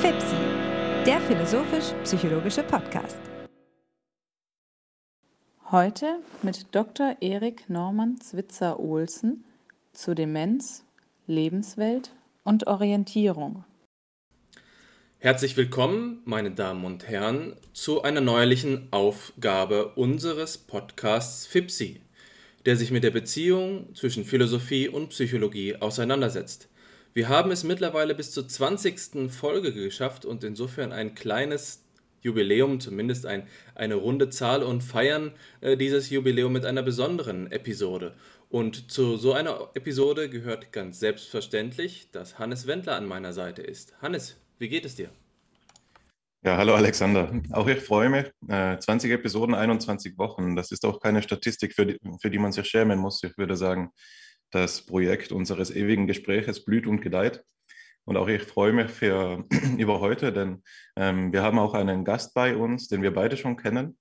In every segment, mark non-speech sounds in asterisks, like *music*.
FIPSI, der philosophisch-psychologische Podcast. Heute mit Dr. Erik Norman Zwitzer-Olsen zu Demenz, Lebenswelt und Orientierung. Herzlich willkommen, meine Damen und Herren, zu einer neuerlichen Aufgabe unseres Podcasts FIPSI, der sich mit der Beziehung zwischen Philosophie und Psychologie auseinandersetzt. Wir haben es mittlerweile bis zur 20. Folge geschafft und insofern ein kleines Jubiläum, zumindest ein, eine runde Zahl und feiern äh, dieses Jubiläum mit einer besonderen Episode. Und zu so einer Episode gehört ganz selbstverständlich, dass Hannes Wendler an meiner Seite ist. Hannes, wie geht es dir? Ja, hallo Alexander. Auch ich freue mich. 20 äh, Episoden, 21 Wochen. Das ist auch keine Statistik, für die, für die man sich schämen muss. Ich würde sagen, das Projekt unseres ewigen Gespräches blüht und gedeiht. Und auch ich freue mich für, *clears throat* über heute, denn ähm, wir haben auch einen Gast bei uns, den wir beide schon kennen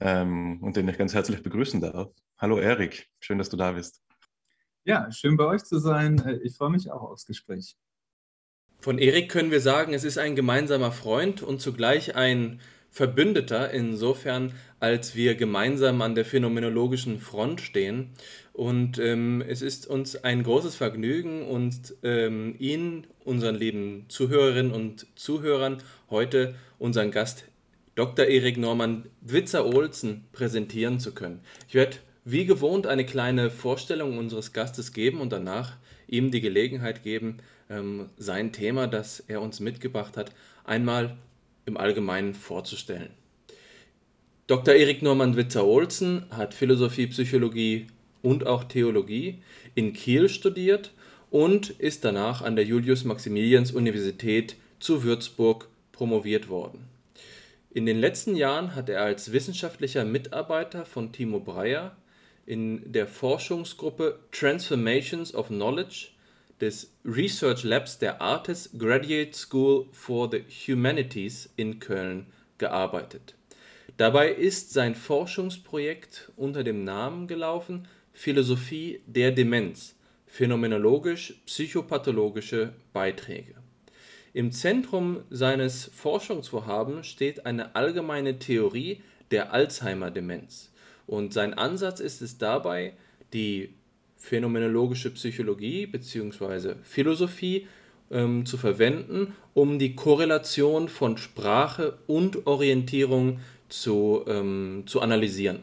ähm, und den ich ganz herzlich begrüßen darf. Hallo Erik, schön, dass du da bist. Ja, schön bei euch zu sein. Äh, ich freue mich auch aufs Gespräch. Von Erik können wir sagen, es ist ein gemeinsamer Freund und zugleich ein Verbündeter, insofern als wir gemeinsam an der phänomenologischen Front stehen. Und ähm, es ist uns ein großes Vergnügen, uns ähm, Ihnen, unseren lieben Zuhörerinnen und Zuhörern, heute unseren Gast Dr. Erik Norman Witzer-Olsen präsentieren zu können. Ich werde wie gewohnt eine kleine Vorstellung unseres Gastes geben und danach ihm die Gelegenheit geben, ähm, sein Thema, das er uns mitgebracht hat, einmal im Allgemeinen vorzustellen. Dr. Erik Norman Witzer-Olsen hat Philosophie, Psychologie und auch Theologie in Kiel studiert und ist danach an der Julius-Maximilians-Universität zu Würzburg promoviert worden. In den letzten Jahren hat er als wissenschaftlicher Mitarbeiter von Timo Breyer in der Forschungsgruppe Transformations of Knowledge des Research Labs der Artes Graduate School for the Humanities in Köln gearbeitet. Dabei ist sein Forschungsprojekt unter dem Namen gelaufen Philosophie der Demenz – phänomenologisch-psychopathologische Beiträge. Im Zentrum seines Forschungsvorhabens steht eine allgemeine Theorie der Alzheimer-Demenz, und sein Ansatz ist es dabei, die phänomenologische Psychologie bzw. Philosophie ähm, zu verwenden, um die Korrelation von Sprache und Orientierung zu, ähm, zu analysieren.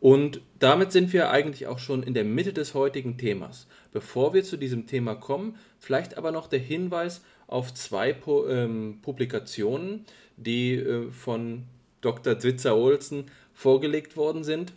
Und damit sind wir eigentlich auch schon in der Mitte des heutigen Themas. Bevor wir zu diesem Thema kommen, vielleicht aber noch der Hinweis auf zwei Pu ähm, Publikationen, die äh, von Dr. Zwitzer-Olsen vorgelegt worden sind.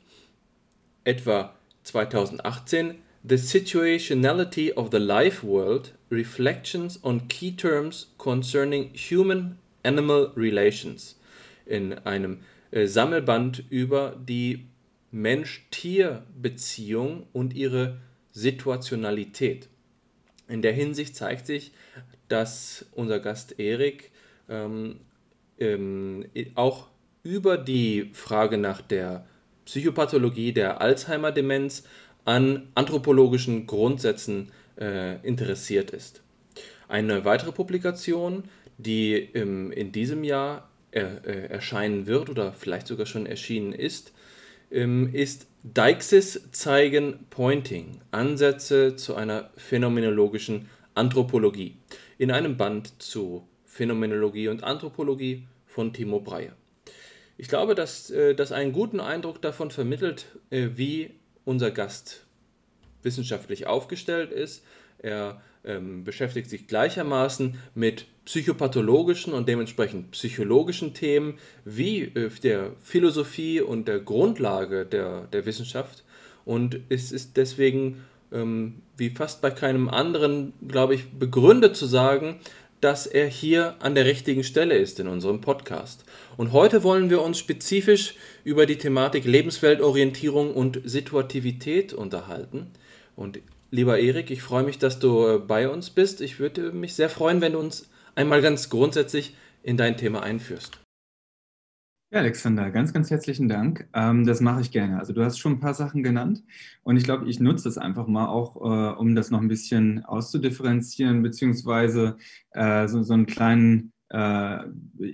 Etwa 2018 The Situationality of the Life World Reflections on Key Terms Concerning Human-Animal Relations in einem äh, Sammelband über die Mensch-Tier-Beziehung und ihre Situationalität. In der Hinsicht zeigt sich, dass unser Gast Erik ähm, ähm, auch über die Frage nach der Psychopathologie der Alzheimer-Demenz an anthropologischen Grundsätzen äh, interessiert ist. Eine weitere Publikation, die ähm, in diesem Jahr äh, äh, erscheinen wird oder vielleicht sogar schon erschienen ist, ähm, ist Deixis zeigen Pointing, Ansätze zu einer phänomenologischen Anthropologie, in einem Band zu Phänomenologie und Anthropologie von Timo Breyer. Ich glaube, dass äh, das einen guten Eindruck davon vermittelt, äh, wie unser Gast wissenschaftlich aufgestellt ist. Er ähm, beschäftigt sich gleichermaßen mit psychopathologischen und dementsprechend psychologischen Themen wie äh, der Philosophie und der Grundlage der, der Wissenschaft. Und es ist deswegen, ähm, wie fast bei keinem anderen, glaube ich, begründet zu sagen, dass er hier an der richtigen Stelle ist in unserem Podcast. Und heute wollen wir uns spezifisch über die Thematik Lebensweltorientierung und Situativität unterhalten. Und lieber Erik, ich freue mich, dass du äh, bei uns bist. Ich würde mich sehr freuen, wenn du uns einmal ganz grundsätzlich in dein Thema einführst. Ja, Alexander, ganz, ganz herzlichen Dank. Ähm, das mache ich gerne. Also du hast schon ein paar Sachen genannt und ich glaube, ich nutze das einfach mal auch, äh, um das noch ein bisschen auszudifferenzieren, beziehungsweise äh, so, so einen kleinen, äh,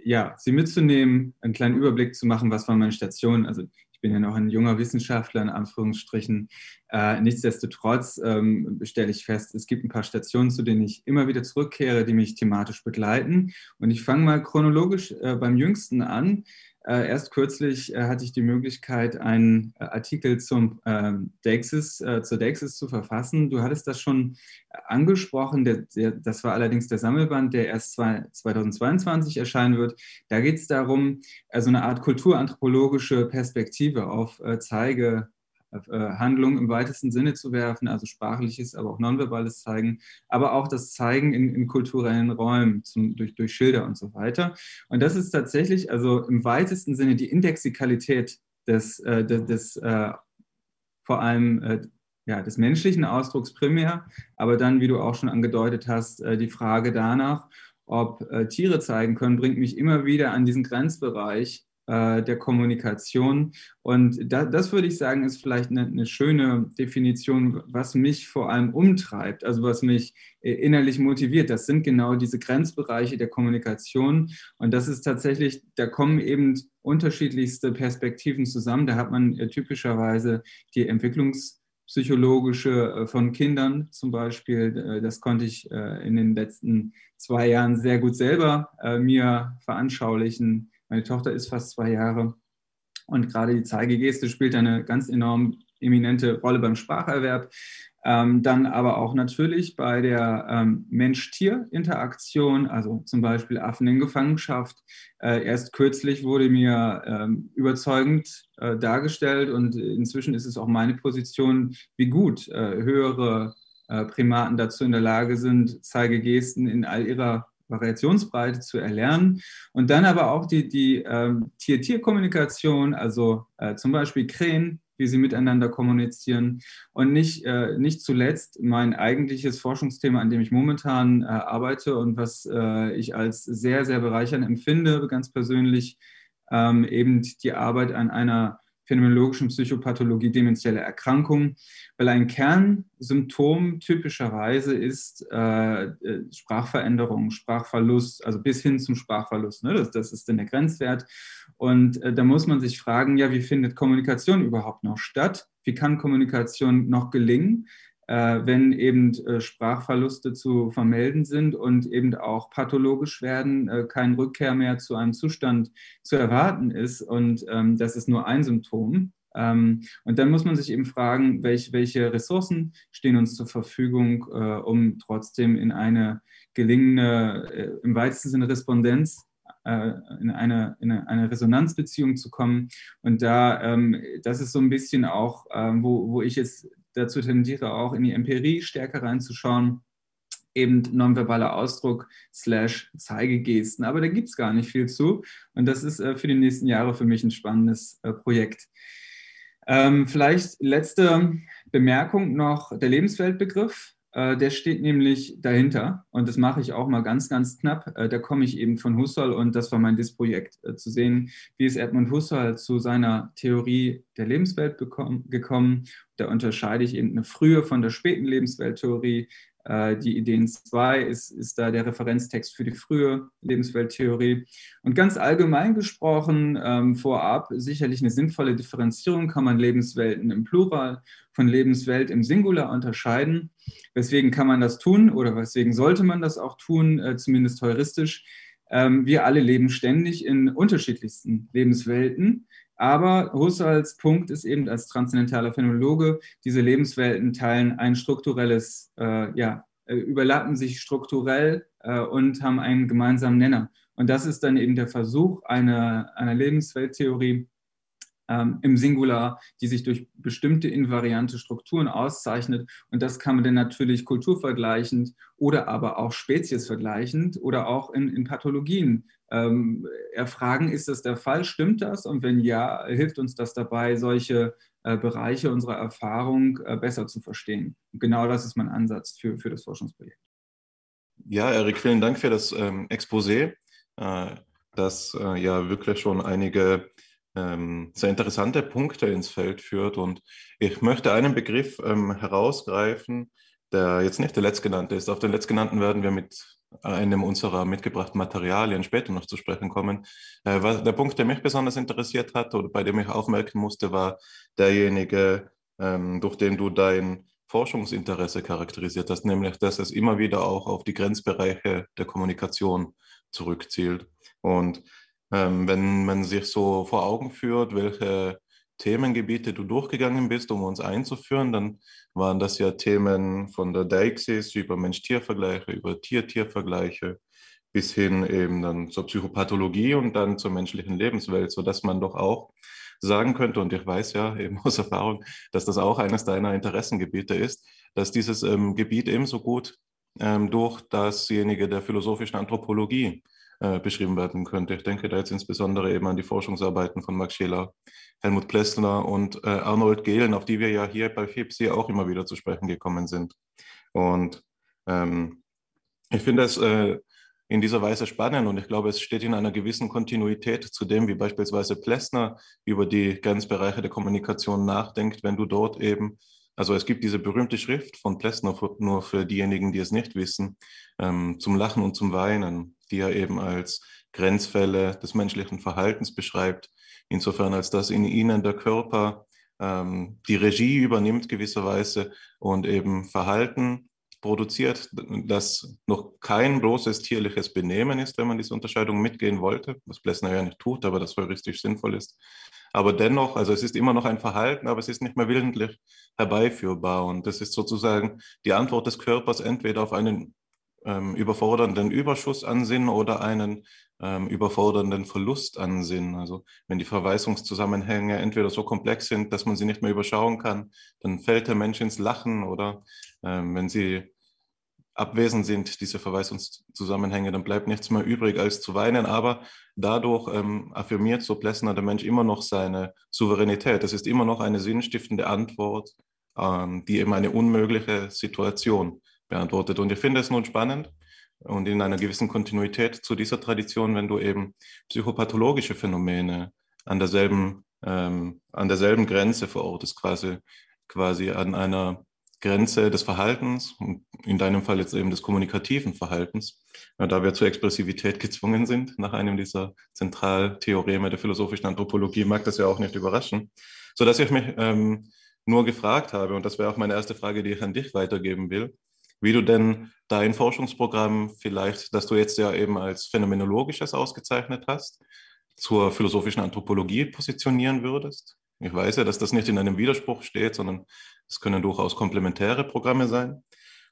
ja, sie mitzunehmen, einen kleinen Überblick zu machen, was war meine Station. Also ich bin ja noch ein junger Wissenschaftler, in Anführungsstrichen. Äh, nichtsdestotrotz ähm, stelle ich fest, es gibt ein paar Stationen, zu denen ich immer wieder zurückkehre, die mich thematisch begleiten. Und ich fange mal chronologisch äh, beim jüngsten an. Äh, erst kürzlich äh, hatte ich die Möglichkeit, einen äh, Artikel zum ähm, Dexis, zur Dexis zu verfassen. Du hattest das schon angesprochen. Der, der, das war allerdings der Sammelband, der erst zwei, 2022 erscheinen wird. Da geht es darum, also eine Art kulturanthropologische Perspektive auf Zeige äh, Handlung im weitesten Sinne zu werfen, also sprachliches, aber auch nonverbales Zeigen, aber auch das Zeigen in, in kulturellen Räumen zum, durch, durch Schilder und so weiter. Und das ist tatsächlich also im weitesten Sinne die Indexikalität des, äh, des, des äh, vor allem äh, ja, des menschlichen Ausdrucks primär, aber dann, wie du auch schon angedeutet hast, äh, die Frage danach, ob äh, Tiere zeigen können, bringt mich immer wieder an diesen Grenzbereich äh, der Kommunikation. Und da, das würde ich sagen, ist vielleicht eine, eine, schöne Definition, was mich vor allem umtreibt, also was mich äh, innerlich motiviert. Das sind genau diese Grenzbereiche der Kommunikation. Und das ist tatsächlich, da kommen eben unterschiedlichste Perspektiven zusammen. Da hat man äh, typischerweise die Entwicklungs- psychologische von Kindern zum Beispiel. Das konnte ich in den letzten zwei Jahren sehr gut selber mir veranschaulichen, meine Tochter ist fast zwei Jahre und gerade die Zeigegeste spielt eine ganz enorm eminente Rolle beim Spracherwerb. Ähm, dann aber auch natürlich bei der ähm, Mensch-Tier-Interaktion, also zum Beispiel Affen in Gefangenschaft. Äh, erst kürzlich wurde mir ähm, überzeugend äh, dargestellt und inzwischen ist es auch meine Position, wie gut äh, höhere äh, Primaten dazu in der Lage sind, Zeigegesten in all ihrer Variationsbreite zu erlernen. Und dann aber auch die, die ähm, Tier-Tier-Kommunikation, also äh, zum Beispiel Krähen, wie sie miteinander kommunizieren. Und nicht, äh, nicht zuletzt mein eigentliches Forschungsthema, an dem ich momentan äh, arbeite und was äh, ich als sehr, sehr bereichernd empfinde, ganz persönlich, ähm, eben die Arbeit an einer phänomenologischen Psychopathologie dementielle Erkrankung, weil ein Kernsymptom typischerweise ist äh, äh, Sprachveränderung, Sprachverlust, also bis hin zum Sprachverlust. Ne? Das, das ist dann der Grenzwert. Und äh, da muss man sich fragen, ja, wie findet Kommunikation überhaupt noch statt? Wie kann Kommunikation noch gelingen? Äh, wenn eben äh, Sprachverluste zu vermelden sind und eben auch pathologisch werden, äh, keine Rückkehr mehr zu einem Zustand zu erwarten ist. Und ähm, das ist nur ein Symptom. Ähm, und dann muss man sich eben fragen, welch, welche Ressourcen stehen uns zur Verfügung, äh, um trotzdem in eine gelingende, äh, im weitesten Sinne Respondenz äh, in eine, in eine Resonanzbeziehung zu kommen. Und da, ähm, das ist so ein bisschen auch, ähm, wo, wo ich jetzt dazu tendiere, auch in die Empirie stärker reinzuschauen, eben nonverbaler Ausdruck slash Zeigegesten. Aber da gibt es gar nicht viel zu. Und das ist äh, für die nächsten Jahre für mich ein spannendes äh, Projekt. Ähm, vielleicht letzte Bemerkung noch, der Lebensweltbegriff. Äh, der steht nämlich dahinter und das mache ich auch mal ganz, ganz knapp. Äh, da komme ich eben von Husserl und das war mein DIS-Projekt, äh, zu sehen, wie ist Edmund Husserl zu seiner Theorie der Lebenswelt gekommen. Da unterscheide ich eben eine frühe von der späten Lebenswelttheorie, die Ideen 2 ist, ist da der Referenztext für die frühe Lebenswelttheorie. Und ganz allgemein gesprochen, ähm, vorab sicherlich eine sinnvolle Differenzierung, kann man Lebenswelten im Plural von Lebenswelt im Singular unterscheiden. Weswegen kann man das tun oder weswegen sollte man das auch tun, äh, zumindest heuristisch? Ähm, wir alle leben ständig in unterschiedlichsten Lebenswelten. Aber Husserls Punkt ist eben als transzendentaler Phänomenologe, diese Lebenswelten teilen ein strukturelles, äh, ja, äh, überlappen sich strukturell äh, und haben einen gemeinsamen Nenner. Und das ist dann eben der Versuch einer, einer Lebenswelttheorie, ähm, im Singular, die sich durch bestimmte invariante Strukturen auszeichnet. Und das kann man dann natürlich kulturvergleichend oder aber auch speziesvergleichend oder auch in, in Pathologien ähm, erfragen, ist das der Fall, stimmt das? Und wenn ja, hilft uns das dabei, solche äh, Bereiche unserer Erfahrung äh, besser zu verstehen. Und genau das ist mein Ansatz für, für das Forschungsprojekt. Ja, Erik, vielen Dank für das ähm, Exposé. Äh, das äh, ja wirklich schon einige ähm, sehr interessante Punkte ins Feld führt. Und ich möchte einen Begriff ähm, herausgreifen, der jetzt nicht der letztgenannte ist. Auf den letztgenannten werden wir mit einem unserer mitgebrachten Materialien später noch zu sprechen kommen. Äh, der Punkt, der mich besonders interessiert hat oder bei dem ich aufmerken musste, war derjenige, ähm, durch den du dein Forschungsinteresse charakterisiert hast, nämlich dass es immer wieder auch auf die Grenzbereiche der Kommunikation zurückzielt. Und ähm, wenn man sich so vor Augen führt, welche Themengebiete du durchgegangen bist, um uns einzuführen, dann waren das ja Themen von der Deixis über Mensch-Tier-Vergleiche, über Tier-Tier-Vergleiche bis hin eben dann zur Psychopathologie und dann zur menschlichen Lebenswelt, sodass man doch auch sagen könnte, und ich weiß ja eben *laughs* aus Erfahrung, dass das auch eines deiner Interessengebiete ist, dass dieses ähm, Gebiet ebenso gut ähm, durch dasjenige der philosophischen Anthropologie äh, beschrieben werden könnte. Ich denke da jetzt insbesondere eben an die Forschungsarbeiten von Max Scheler, Helmut Plessner und äh, Arnold Gehlen, auf die wir ja hier bei FIPSI auch immer wieder zu sprechen gekommen sind. Und ähm, ich finde es äh, in dieser Weise spannend und ich glaube, es steht in einer gewissen Kontinuität zu dem, wie beispielsweise Plessner über die Grenzbereiche der Kommunikation nachdenkt, wenn du dort eben also es gibt diese berühmte Schrift von Plessner, nur für diejenigen, die es nicht wissen, ähm, zum Lachen und zum Weinen, die er eben als Grenzfälle des menschlichen Verhaltens beschreibt, insofern als dass in ihnen der Körper ähm, die Regie übernimmt gewisserweise und eben Verhalten produziert, das noch kein bloßes tierliches Benehmen ist, wenn man diese Unterscheidung mitgehen wollte, was Plessner ja nicht tut, aber das heuristisch sinnvoll ist, aber dennoch, also es ist immer noch ein Verhalten, aber es ist nicht mehr willentlich herbeiführbar. Und das ist sozusagen die Antwort des Körpers entweder auf einen ähm, überfordernden Überschuss an Sinn oder einen ähm, überfordernden Verlust an Sinn. Also wenn die Verweisungszusammenhänge entweder so komplex sind, dass man sie nicht mehr überschauen kann, dann fällt der Mensch ins Lachen oder ähm, wenn sie abwesend sind, diese Verweisungszusammenhänge, dann bleibt nichts mehr übrig als zu weinen. Aber dadurch ähm, affirmiert so Plessner der Mensch immer noch seine Souveränität. Es ist immer noch eine sinnstiftende Antwort, ähm, die eben eine unmögliche Situation beantwortet. Und ich finde es nun spannend und in einer gewissen Kontinuität zu dieser Tradition, wenn du eben psychopathologische Phänomene an derselben, ähm, an derselben Grenze verortest, quasi, quasi an einer Grenze des Verhaltens und in deinem Fall jetzt eben des kommunikativen Verhaltens, da wir zur Expressivität gezwungen sind nach einem dieser Zentraltheoreme der philosophischen Anthropologie, mag das ja auch nicht überraschen, sodass ich mich ähm, nur gefragt habe, und das wäre auch meine erste Frage, die ich an dich weitergeben will, wie du denn dein Forschungsprogramm vielleicht, das du jetzt ja eben als phänomenologisches ausgezeichnet hast, zur philosophischen Anthropologie positionieren würdest. Ich weiß ja, dass das nicht in einem Widerspruch steht, sondern es können durchaus komplementäre Programme sein.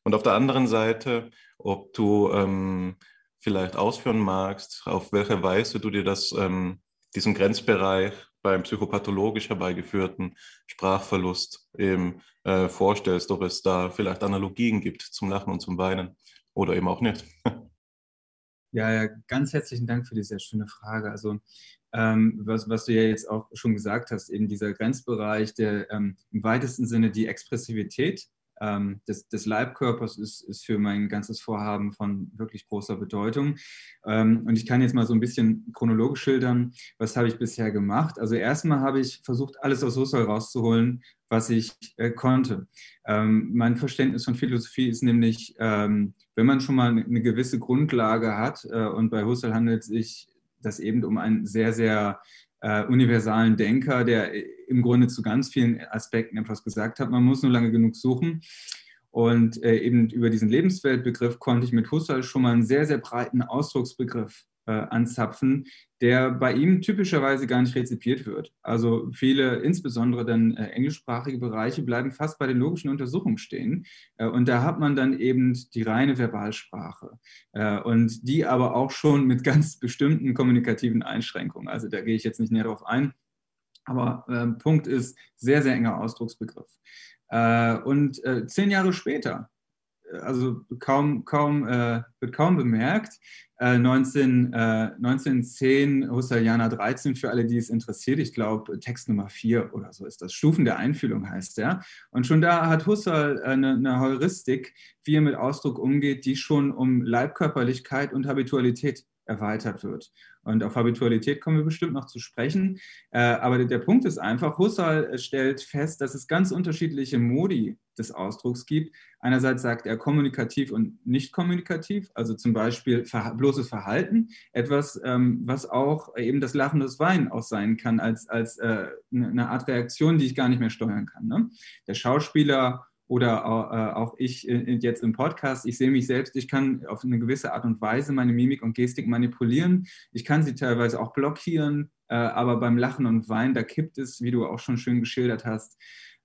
Und auf der anderen Seite, ob du ähm, vielleicht ausführen magst, auf welche Weise du dir das, ähm, diesen Grenzbereich beim psychopathologisch herbeigeführten Sprachverlust eben äh, vorstellst, ob es da vielleicht Analogien gibt zum Lachen und zum Weinen oder eben auch nicht. *laughs* Ja, ja, ganz herzlichen Dank für die sehr schöne Frage. Also ähm, was, was, du ja jetzt auch schon gesagt hast, eben dieser Grenzbereich, der ähm, im weitesten Sinne die Expressivität ähm, des, des, Leibkörpers ist, ist, für mein ganzes Vorhaben von wirklich großer Bedeutung. Ähm, und ich kann jetzt mal so ein bisschen chronologisch schildern, was habe ich bisher gemacht. Also erstmal habe ich versucht, alles aus Husserl rauszuholen, was ich äh, konnte. Ähm, mein Verständnis von Philosophie ist nämlich, ähm, wenn man schon mal eine gewisse Grundlage hat, äh, und bei Husserl handelt es sich das eben um einen sehr, sehr äh, universalen Denker, der im Grunde zu ganz vielen Aspekten etwas gesagt hat. Man muss nur lange genug suchen. Und äh, eben über diesen Lebensweltbegriff konnte ich mit Husserl schon mal einen sehr, sehr breiten Ausdrucksbegriff äh, anzapfen, der bei ihm typischerweise gar nicht rezipiert wird. Also viele, insbesondere dann äh, englischsprachige Bereiche, bleiben fast bei den logischen Untersuchungen stehen. Äh, und da hat man dann eben die reine Verbalsprache. Äh, und die aber auch schon mit ganz bestimmten kommunikativen Einschränkungen. Also da gehe ich jetzt nicht näher drauf ein. Aber äh, Punkt ist, sehr, sehr enger Ausdrucksbegriff. Äh, und zehn Jahre später, also kaum, kaum, wird kaum bemerkt, äh, 19, äh, 1910, Husserlianer 13, für alle, die es interessiert. Ich glaube, Text Nummer 4 oder so ist das. Stufen der Einfühlung heißt der. Und schon da hat Husserl eine, eine Heuristik, wie er mit Ausdruck umgeht, die schon um Leibkörperlichkeit und Habitualität erweitert wird. Und auf Habitualität kommen wir bestimmt noch zu sprechen. Äh, aber der Punkt ist einfach, Husserl stellt fest, dass es ganz unterschiedliche Modi des Ausdrucks gibt. Einerseits sagt er kommunikativ und nicht kommunikativ, also zum Beispiel bloßes Verhalten, etwas, ähm, was auch eben das Lachen des Weinen auch sein kann, als, als äh, eine Art Reaktion, die ich gar nicht mehr steuern kann. Ne? Der Schauspieler oder äh, auch ich äh, jetzt im Podcast, ich sehe mich selbst, ich kann auf eine gewisse Art und Weise meine Mimik und Gestik manipulieren. Ich kann sie teilweise auch blockieren, äh, aber beim Lachen und Weinen, da kippt es, wie du auch schon schön geschildert hast.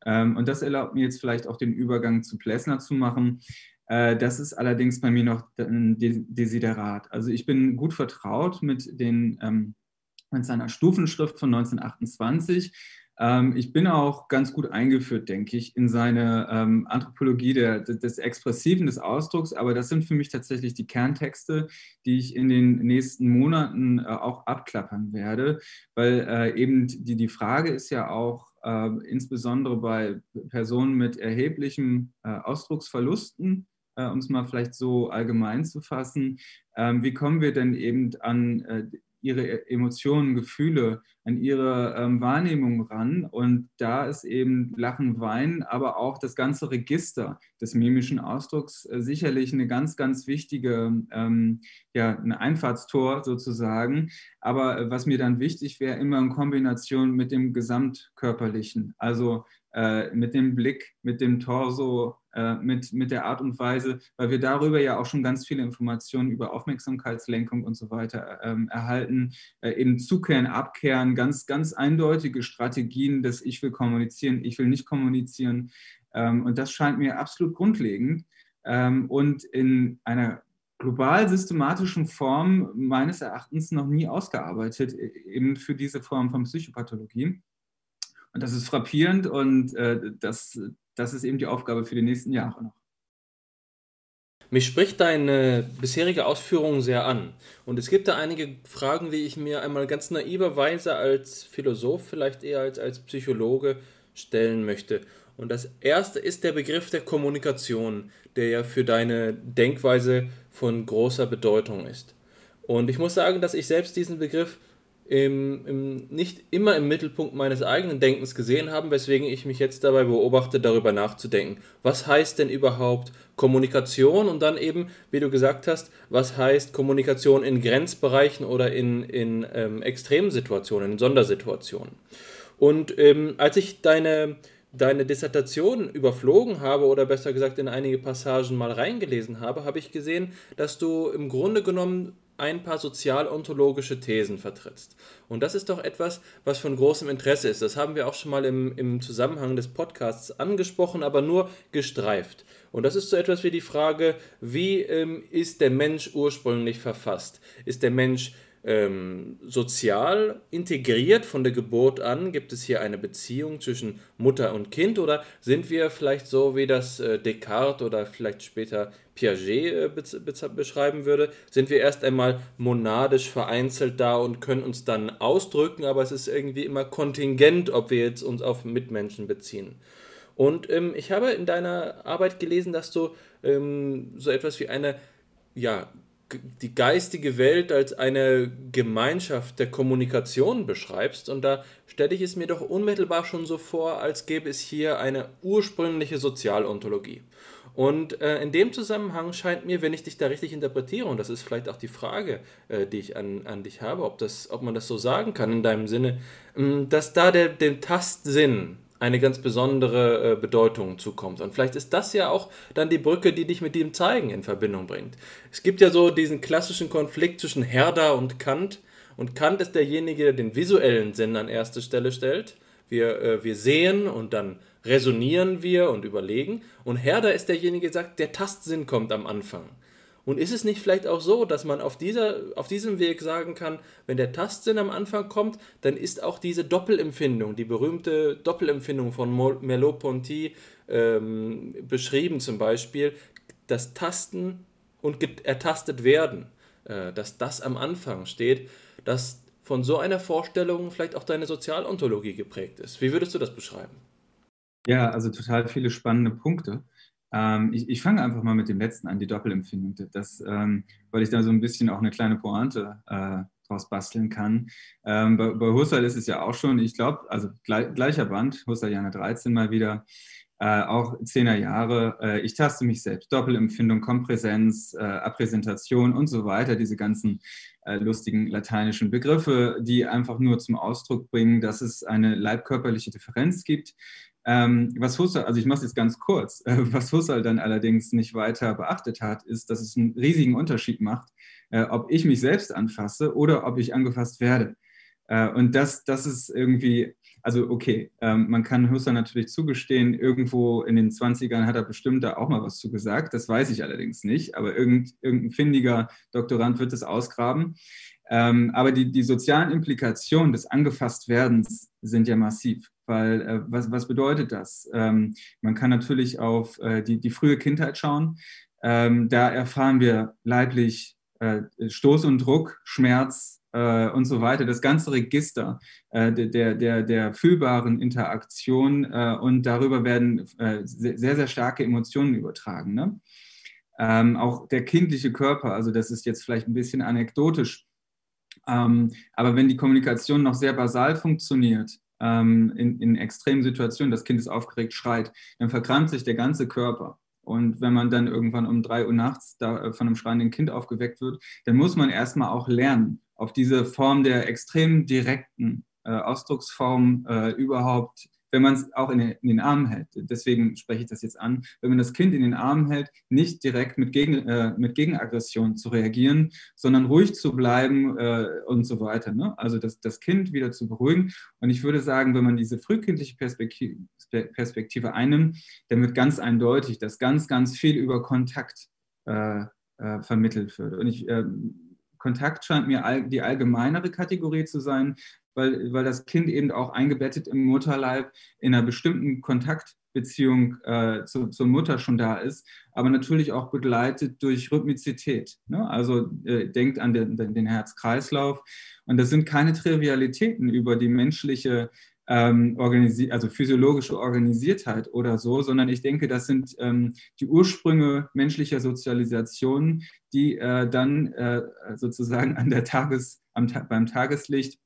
Ähm, und das erlaubt mir jetzt vielleicht auch den Übergang zu Plessner zu machen. Das ist allerdings bei mir noch ein Desiderat. Also ich bin gut vertraut mit, den, ähm, mit seiner Stufenschrift von 1928 ähm, ich bin auch ganz gut eingeführt, denke ich, in seine ähm, Anthropologie der, des Expressiven, des Ausdrucks. Aber das sind für mich tatsächlich die Kerntexte, die ich in den nächsten Monaten äh, auch abklappern werde, weil äh, eben die, die Frage ist ja auch, äh, insbesondere bei Personen mit erheblichen äh, Ausdrucksverlusten, äh, um es mal vielleicht so allgemein zu fassen, ähm, wie kommen wir denn eben an äh, ihre Emotionen, Gefühle, an ihre ähm, Wahrnehmung ran. Und da ist eben Lachen, Weinen, aber auch das ganze Register des mimischen Ausdrucks äh, sicherlich eine ganz, ganz wichtige, ähm, ja, ein Einfahrtstor sozusagen. Aber äh, was mir dann wichtig wäre, immer in Kombination mit dem Gesamtkörperlichen, also äh, mit dem Blick, mit dem Torso, äh, mit, mit der Art und Weise, weil wir darüber ja auch schon ganz viele Informationen über Aufmerksamkeitslenkung und so weiter ähm, erhalten, äh, eben zukehren, abkehren, ganz, ganz eindeutige Strategien, dass ich will kommunizieren, ich will nicht kommunizieren. Ähm, und das scheint mir absolut grundlegend. Ähm, und in einer global systematischen Form meines Erachtens noch nie ausgearbeitet, e, eben für diese Form von Psychopathologie. Und das ist frappierend und äh, das, das ist eben die Aufgabe für die nächsten Jahre noch. Mich spricht deine bisherige Ausführung sehr an. Und es gibt da einige Fragen, die ich mir einmal ganz naiverweise als Philosoph, vielleicht eher als, als Psychologe stellen möchte. Und das erste ist der Begriff der Kommunikation, der ja für deine Denkweise von großer Bedeutung ist. Und ich muss sagen, dass ich selbst diesen Begriff im, im, nicht immer im Mittelpunkt meines eigenen Denkens gesehen haben, weswegen ich mich jetzt dabei beobachte, darüber nachzudenken. Was heißt denn überhaupt Kommunikation und dann eben, wie du gesagt hast, was heißt Kommunikation in Grenzbereichen oder in, in ähm, Extremsituationen, in Sondersituationen. Und ähm, als ich deine, deine Dissertation überflogen habe oder besser gesagt in einige Passagen mal reingelesen habe, habe ich gesehen, dass du im Grunde genommen ein paar sozialontologische Thesen vertrittst. Und das ist doch etwas, was von großem Interesse ist. Das haben wir auch schon mal im, im Zusammenhang des Podcasts angesprochen, aber nur gestreift. Und das ist so etwas wie die Frage, wie ähm, ist der Mensch ursprünglich verfasst? Ist der Mensch ähm, sozial integriert von der Geburt an? Gibt es hier eine Beziehung zwischen Mutter und Kind oder sind wir vielleicht so, wie das äh, Descartes oder vielleicht später Piaget äh, be beschreiben würde, sind wir erst einmal monadisch vereinzelt da und können uns dann ausdrücken, aber es ist irgendwie immer kontingent, ob wir jetzt uns auf Mitmenschen beziehen. Und ähm, ich habe in deiner Arbeit gelesen, dass du ähm, so etwas wie eine ja, die geistige Welt als eine Gemeinschaft der Kommunikation beschreibst. Und da stelle ich es mir doch unmittelbar schon so vor, als gäbe es hier eine ursprüngliche Sozialontologie. Und äh, in dem Zusammenhang scheint mir, wenn ich dich da richtig interpretiere, und das ist vielleicht auch die Frage, äh, die ich an, an dich habe, ob, das, ob man das so sagen kann in deinem Sinne, äh, dass da der, dem Tastsinn eine ganz besondere äh, Bedeutung zukommt. Und vielleicht ist das ja auch dann die Brücke, die dich mit dem Zeigen in Verbindung bringt. Es gibt ja so diesen klassischen Konflikt zwischen Herder und Kant. Und Kant ist derjenige, der den visuellen Sinn an erste Stelle stellt. Wir, äh, wir sehen und dann resonieren wir und überlegen. Und Herder ist derjenige, der sagt, der Tastsinn kommt am Anfang. Und ist es nicht vielleicht auch so, dass man auf, dieser, auf diesem Weg sagen kann, wenn der Tastsinn am Anfang kommt, dann ist auch diese Doppelempfindung, die berühmte Doppelempfindung von Merleau-Ponty ähm, beschrieben zum Beispiel, das Tasten und ertastet werden. äh, dass das am Anfang steht, dass von so einer Vorstellung vielleicht auch deine Sozialontologie geprägt ist. Wie würdest du das beschreiben? Ja, also total viele spannende Punkte. Ähm, ich, ich fange einfach mal mit dem letzten an, die Doppelempfindung. Das, ähm, weil ich da so ein bisschen auch eine kleine Pointe äh, draus basteln kann. Ähm, bei, bei Husserl ist es ja auch schon, ich glaube, also gleich, gleicher Band, Husserl Jahre 13 mal wieder, äh, auch zehner Jahre, äh, ich taste mich selbst, Doppelempfindung, Kompräsenz, äh, Appräsentation und so weiter, diese ganzen äh, lustigen lateinischen Begriffe, die einfach nur zum Ausdruck bringen, dass es eine leibkörperliche Differenz gibt. Ähm, was Husserl, also ich mache es jetzt ganz kurz, äh, *laughs* was Husserl dann allerdings nicht weiter beachtet hat, ist, dass es einen riesigen Unterschied macht, äh, ob ich mich selbst anfasse oder ob ich angefasst werde. Äh, und das, das ist irgendwie, also okay, ähm, man kann Husserl natürlich zugestehen, irgendwo in den 20ern hat er bestimmt da auch mal was zu gesagt, das weiß ich allerdings nicht, aber irgend, irgendein findiger Doktorand wird es ausgraben. Ähm, aber die, die sozialen Implikationen des Angefasstwerdens sind ja massiv, weil äh, was, was bedeutet das? Ähm, man kann natürlich auf äh, die, die frühe Kindheit schauen. Ähm, da erfahren wir leiblich äh, Stoß und Druck, Schmerz äh, und so weiter, das ganze Register äh, der, der, der fühlbaren Interaktion äh, und darüber werden sehr, sehr starke Emotionen übertragen. Ne? Ähm, auch der kindliche Körper, also das ist jetzt vielleicht ein bisschen anekdotisch, ähm, aber wenn die Kommunikation noch sehr basal funktioniert, ähm, in, in extremen Situationen, das Kind ist aufgeregt, schreit, dann verkrampft sich der ganze Körper. Und wenn man dann irgendwann um drei Uhr nachts da äh, von einem schreienden Kind aufgeweckt wird, dann muss man erstmal auch lernen, auf diese Form der extrem direkten äh, Ausdrucksform äh, überhaupt wenn man es auch in den, in den, Armen hält. Deswegen spreche ich das jetzt an. Wenn man das Kind in den Armen hält, nicht direkt mit, Gegen, äh, mit Gegenaggression zu reagieren, sondern ruhig zu bleiben äh, und so weiter. Ne? Also das, das Kind wieder zu beruhigen. Und ich würde sagen, wenn man diese frühkindliche Perspektive, Perspektive einnimmt, dann wird ganz eindeutig, dass ganz, ganz viel über Kontakt äh, äh vermittelt wird. Und ich ähm, Kontakt scheint mir all, die allgemeinere Kategorie zu sein, weil, weil das Kind eben auch eingebettet im Mutterleib in einer bestimmten Kontaktbeziehung äh, zu, zur Mutter schon da ist, aber natürlich auch begleitet durch Rhythmizität. Ne? Also äh, denkt an den, den Herz-Kreislauf. Und das sind keine Trivialitäten über die menschliche ähm, also physiologische Organisiertheit oder so, sondern ich denke, das sind ähm, die Ursprünge menschlicher Sozialisation, die äh, dann äh, sozusagen an der Tages, am, beim Tageslicht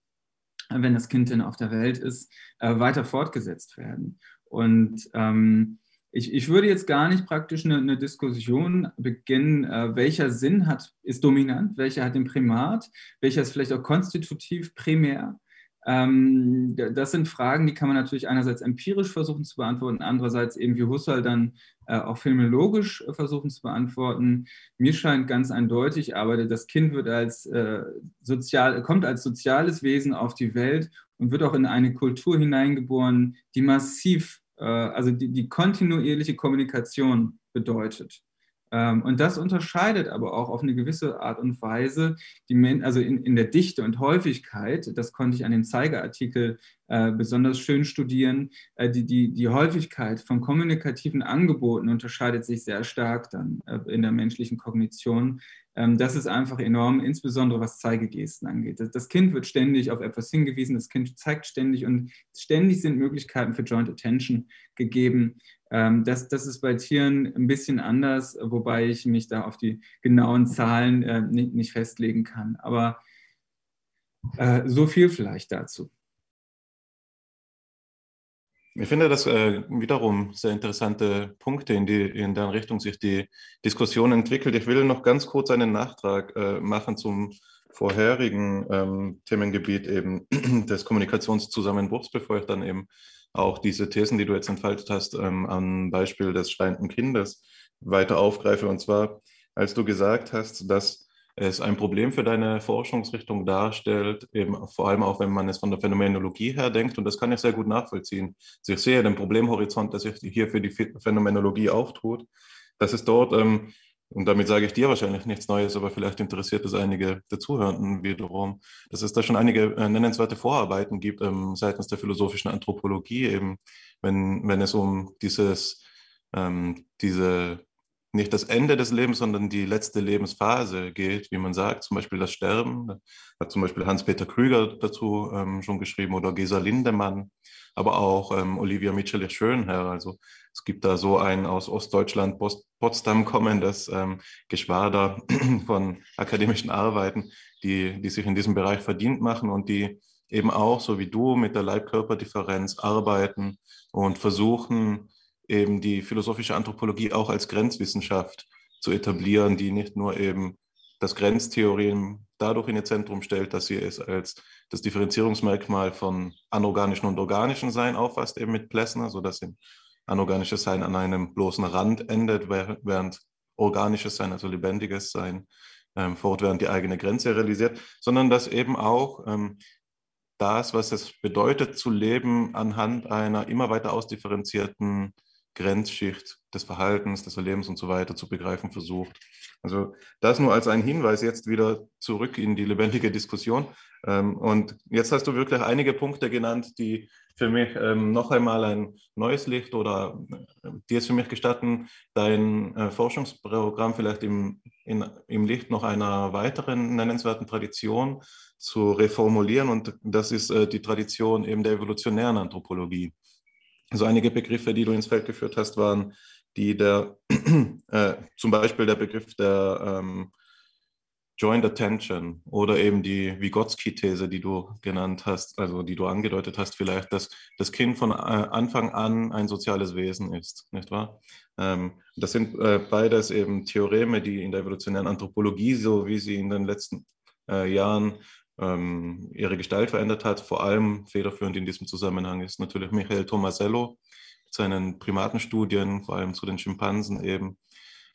wenn das Kind dann auf der Welt ist, äh, weiter fortgesetzt werden. Und ähm, ich, ich, würde jetzt gar nicht praktisch eine, eine Diskussion beginnen, äh, welcher Sinn hat, ist dominant, welcher hat den Primat, welcher ist vielleicht auch konstitutiv primär. Ähm, das sind Fragen, die kann man natürlich einerseits empirisch versuchen zu beantworten, andererseits eben wie Husserl dann äh, auch phänomenologisch äh, versuchen zu beantworten. Mir scheint ganz eindeutig, aber das Kind wird als äh, sozial, kommt als soziales Wesen auf die Welt und wird auch in eine Kultur hineingeboren, die massiv, äh, also die, die kontinuierliche Kommunikation bedeutet. Ähm, und das unterscheidet aber auch auf eine gewisse Art und Weise, die, also in, in der Dichte und Häufigkeit, das konnte ich an dem Zeigerartikel äh, besonders schön studieren, äh, die, die, die Häufigkeit von kommunikativen Angeboten unterscheidet sich sehr stark dann äh, in der menschlichen Kognition. Ähm, das ist einfach enorm, insbesondere was Zeigegesten angeht. Das, das Kind wird ständig auf etwas hingewiesen, das Kind zeigt ständig und ständig sind Möglichkeiten für Joint Attention gegeben. Ähm, das, das ist bei Tieren ein bisschen anders, wobei ich mich da auf die genauen Zahlen äh, nicht, nicht, festlegen kann. Aber äh, so viel vielleicht dazu. Ich finde das äh, wiederum sehr interessante Punkte, in, die, in deren Richtung sich die Diskussion entwickelt. Ich will noch ganz kurz einen Nachtrag äh, machen zum vorherigen ähm, Themengebiet eben *clears throat* des Kommunikationszusammenbruchs, bevor ich dann eben auch diese Thesen, die du jetzt entfaltet hast, ähm, am Beispiel des schreienden Kindes weiter aufgreife. Und zwar, als du gesagt hast, dass es ein Problem für deine Forschungsrichtung darstellt, eben vor allem auch, wenn man es von der Phänomenologie her denkt. Und das kann ich sehr gut nachvollziehen. Also ich sehe den Problemhorizont, der sich hier für die Phänomenologie auftut, dass es dort ähm, und damit sage ich dir wahrscheinlich nichts Neues, aber vielleicht interessiert es einige der Zuhörenden wiederum, dass es da schon einige äh, nennenswerte Vorarbeiten gibt ähm, seitens der philosophischen Anthropologie, eben wenn, wenn es um dieses, ähm, diese nicht das Ende des Lebens, sondern die letzte Lebensphase gilt, wie man sagt, zum Beispiel das Sterben. Da hat zum Beispiel Hans-Peter Krüger dazu ähm, schon geschrieben oder Gesa Lindemann, aber auch ähm, Olivia Michelich-Schönherr. Also es gibt da so ein aus Ostdeutschland, Potsdam kommendes ähm, Geschwader *clears throat* von akademischen Arbeiten, die, die sich in diesem Bereich verdient machen und die eben auch, so wie du, mit der Leib-Körper-Differenz arbeiten und versuchen, eben die philosophische Anthropologie auch als Grenzwissenschaft zu etablieren, die nicht nur eben das Grenztheorem dadurch in ihr Zentrum stellt, dass sie es als das Differenzierungsmerkmal von anorganischen und organischen Sein auffasst, eben mit Plessner, sodass eben anorganisches Sein an einem bloßen Rand endet, während organisches Sein, also lebendiges Sein, ähm, fortwährend die eigene Grenze realisiert, sondern dass eben auch ähm, das, was es bedeutet zu leben, anhand einer immer weiter ausdifferenzierten Grenzschicht des Verhaltens, des Erlebens und so weiter zu begreifen versucht. Also das nur als ein Hinweis jetzt wieder zurück in die lebendige Diskussion. Ähm, und jetzt hast du wirklich einige Punkte genannt, die für mich ähm, noch einmal ein neues Licht oder äh, die es für mich gestatten, dein äh, Forschungsprogramm vielleicht im, in, im Licht noch einer weiteren nennenswerten Tradition zu reformulieren. Und das ist äh, die Tradition eben der evolutionären Anthropologie. Also einige Begriffe, die du ins Feld geführt hast, waren die der, *clears throat* äh, zum Beispiel der Begriff der ähm, Joint Attention oder eben die Vygotsky-These, die du genannt hast, also die du angedeutet hast, vielleicht, dass das Kind von äh, Anfang an ein soziales Wesen ist, nicht wahr? Ähm, das sind äh, beides eben Theoreme, die in der evolutionären Anthropologie, so wie sie in den letzten äh, Jahren ähm, ihre Gestalt verändert hat. Vor allem federführend in diesem Zusammenhang ist natürlich Michael Tomasello mit seinen Primatenstudien, vor allem zu den Schimpansen eben,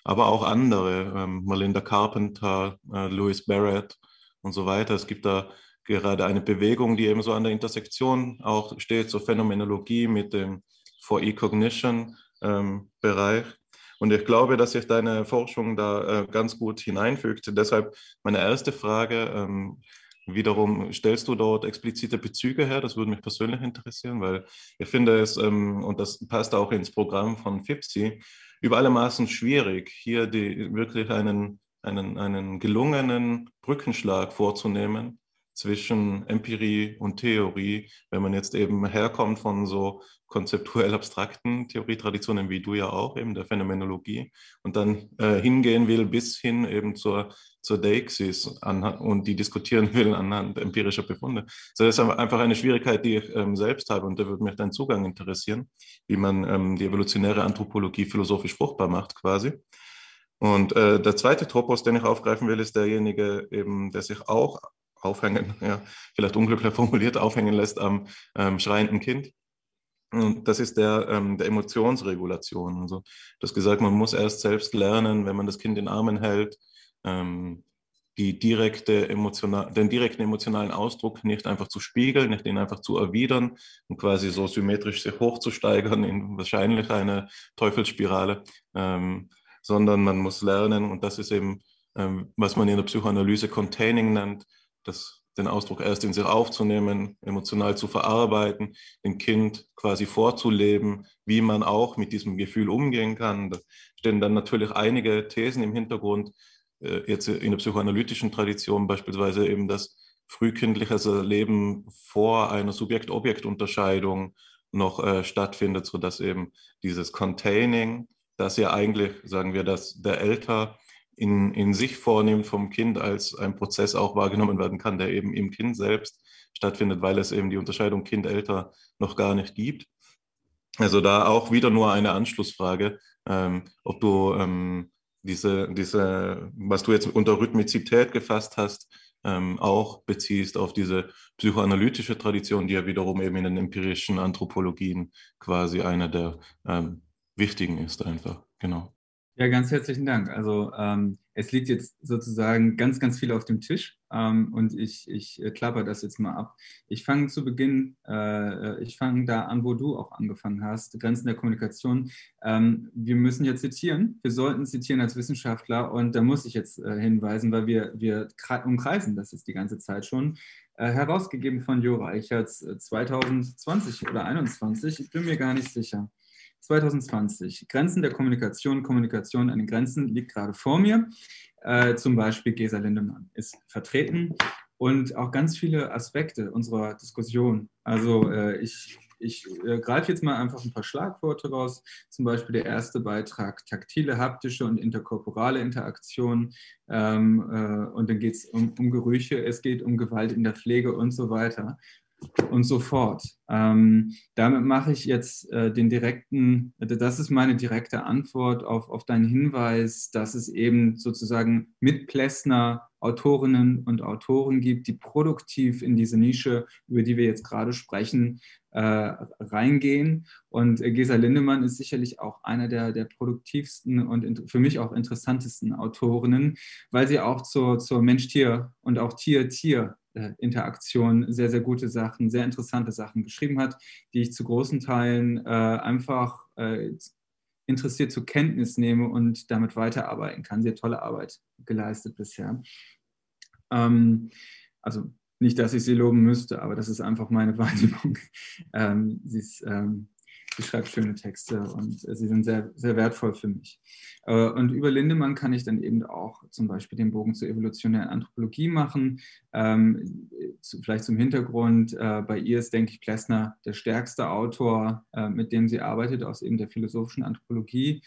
aber auch andere, ähm, Melinda Carpenter, äh, Louis Barrett und so weiter. Es gibt da gerade eine Bewegung, die eben so an der Intersektion auch steht, so Phänomenologie mit dem For E-Cognition ähm, Bereich. Und ich glaube, dass sich deine Forschung da äh, ganz gut hineinfügt. Deshalb meine erste Frage, ähm, Wiederum stellst du dort explizite Bezüge her, das würde mich persönlich interessieren, weil ich finde es, ähm, und das passt auch ins Programm von FIPSI, über alle Maßen schwierig, hier die, wirklich einen, einen, einen gelungenen Brückenschlag vorzunehmen zwischen Empirie und Theorie, wenn man jetzt eben herkommt von so konzeptuell abstrakten Theorietraditionen, wie du ja auch, eben der Phänomenologie, und dann äh, hingehen will bis hin eben zur, zur Deixis und die diskutieren will anhand empirischer Befunde. das ist einfach eine Schwierigkeit, die ich ähm, selbst habe und da würde mich dein Zugang interessieren, wie man ähm, die evolutionäre Anthropologie philosophisch fruchtbar macht quasi. Und äh, der zweite Topos, den ich aufgreifen will, ist derjenige, eben, der sich auch aufhängen, ja, vielleicht unglücklich formuliert, aufhängen lässt am ähm, schreienden Kind. Und das ist der, ähm, der Emotionsregulation. Also, du hast gesagt, man muss erst selbst lernen, wenn man das Kind in Armen hält, ähm, die direkte emotional, den direkten emotionalen Ausdruck nicht einfach zu spiegeln, nicht ihn einfach zu erwidern und quasi so symmetrisch sich hochzusteigern in wahrscheinlich eine Teufelsspirale, ähm, sondern man muss lernen, und das ist eben, ähm, was man in der Psychoanalyse Containing nennt, das, den Ausdruck erst in sich aufzunehmen, emotional zu verarbeiten, dem Kind quasi vorzuleben, wie man auch mit diesem Gefühl umgehen kann. Da stehen dann natürlich einige Thesen im Hintergrund, jetzt in der psychoanalytischen Tradition beispielsweise eben das frühkindliche Leben vor einer Subjekt-Objekt-Unterscheidung noch äh, stattfindet, sodass eben dieses Containing, das ja eigentlich, sagen wir, dass der Älter in, in sich vornimmt vom Kind als ein Prozess auch wahrgenommen werden kann, der eben im Kind selbst stattfindet, weil es eben die Unterscheidung Kind-Älter noch gar nicht gibt. Also da auch wieder nur eine Anschlussfrage, ähm, ob du ähm, diese, diese, was du jetzt unter Rhythmizität gefasst hast, ähm, auch beziehst auf diese psychoanalytische Tradition, die ja wiederum eben in den empirischen Anthropologien quasi eine der ähm, wichtigen ist einfach. Genau. Ja, ganz herzlichen Dank. Also ähm, es liegt jetzt sozusagen ganz, ganz viel auf dem Tisch ähm, und ich, ich äh, klapper das jetzt mal ab. Ich fange zu Beginn, äh, ich fange da an, wo du auch angefangen hast, Grenzen der Kommunikation. Ähm, wir müssen jetzt zitieren, wir sollten zitieren als Wissenschaftler und da muss ich jetzt äh, hinweisen, weil wir, wir umkreisen das jetzt die ganze Zeit schon. Äh, herausgegeben von Jo Reichertz 2020 äh, oder 2021, ich bin mir gar nicht sicher. 2020. Grenzen der Kommunikation, Kommunikation an den Grenzen liegt gerade vor mir. Äh, zum Beispiel Gesa Lindemann ist vertreten und auch ganz viele Aspekte unserer Diskussion. Also äh, ich, ich äh, greife jetzt mal einfach ein paar Schlagworte raus. Zum Beispiel der erste Beitrag, taktile, haptische und interkorporale Interaktion. Ähm, äh, und dann geht es um, um Gerüche, es geht um Gewalt in der Pflege und so weiter und so fort. Ähm, damit mache ich jetzt äh, den direkten, das ist meine direkte Antwort auf, auf deinen Hinweis, dass es eben sozusagen mit Plessner Autorinnen und Autoren gibt, die produktiv in diese Nische, über die wir jetzt gerade sprechen, äh, reingehen. Und äh, Gesa Lindemann ist sicherlich auch einer der, der produktivsten und für mich auch interessantesten Autorinnen, weil sie auch zur, zur Mensch-Tier- und auch Tier-Tier Interaktion sehr, sehr gute Sachen, sehr interessante Sachen geschrieben hat, die ich zu großen Teilen äh, einfach äh, interessiert zur Kenntnis nehme und damit weiterarbeiten kann. Sehr tolle Arbeit geleistet bisher. Ähm, also nicht, dass ich sie loben müsste, aber das ist einfach meine *laughs* Wahrnehmung. Ähm, sie ist ähm, Sie schreibt schöne Texte und äh, sie sind sehr, sehr wertvoll für mich. Äh, und über Lindemann kann ich dann eben auch zum Beispiel den Bogen zur evolutionären Anthropologie machen. Ähm, vielleicht zum Hintergrund, äh, bei ihr ist, denke ich, Plessner der stärkste Autor, mit dem sie arbeitet, aus eben der philosophischen Anthropologie.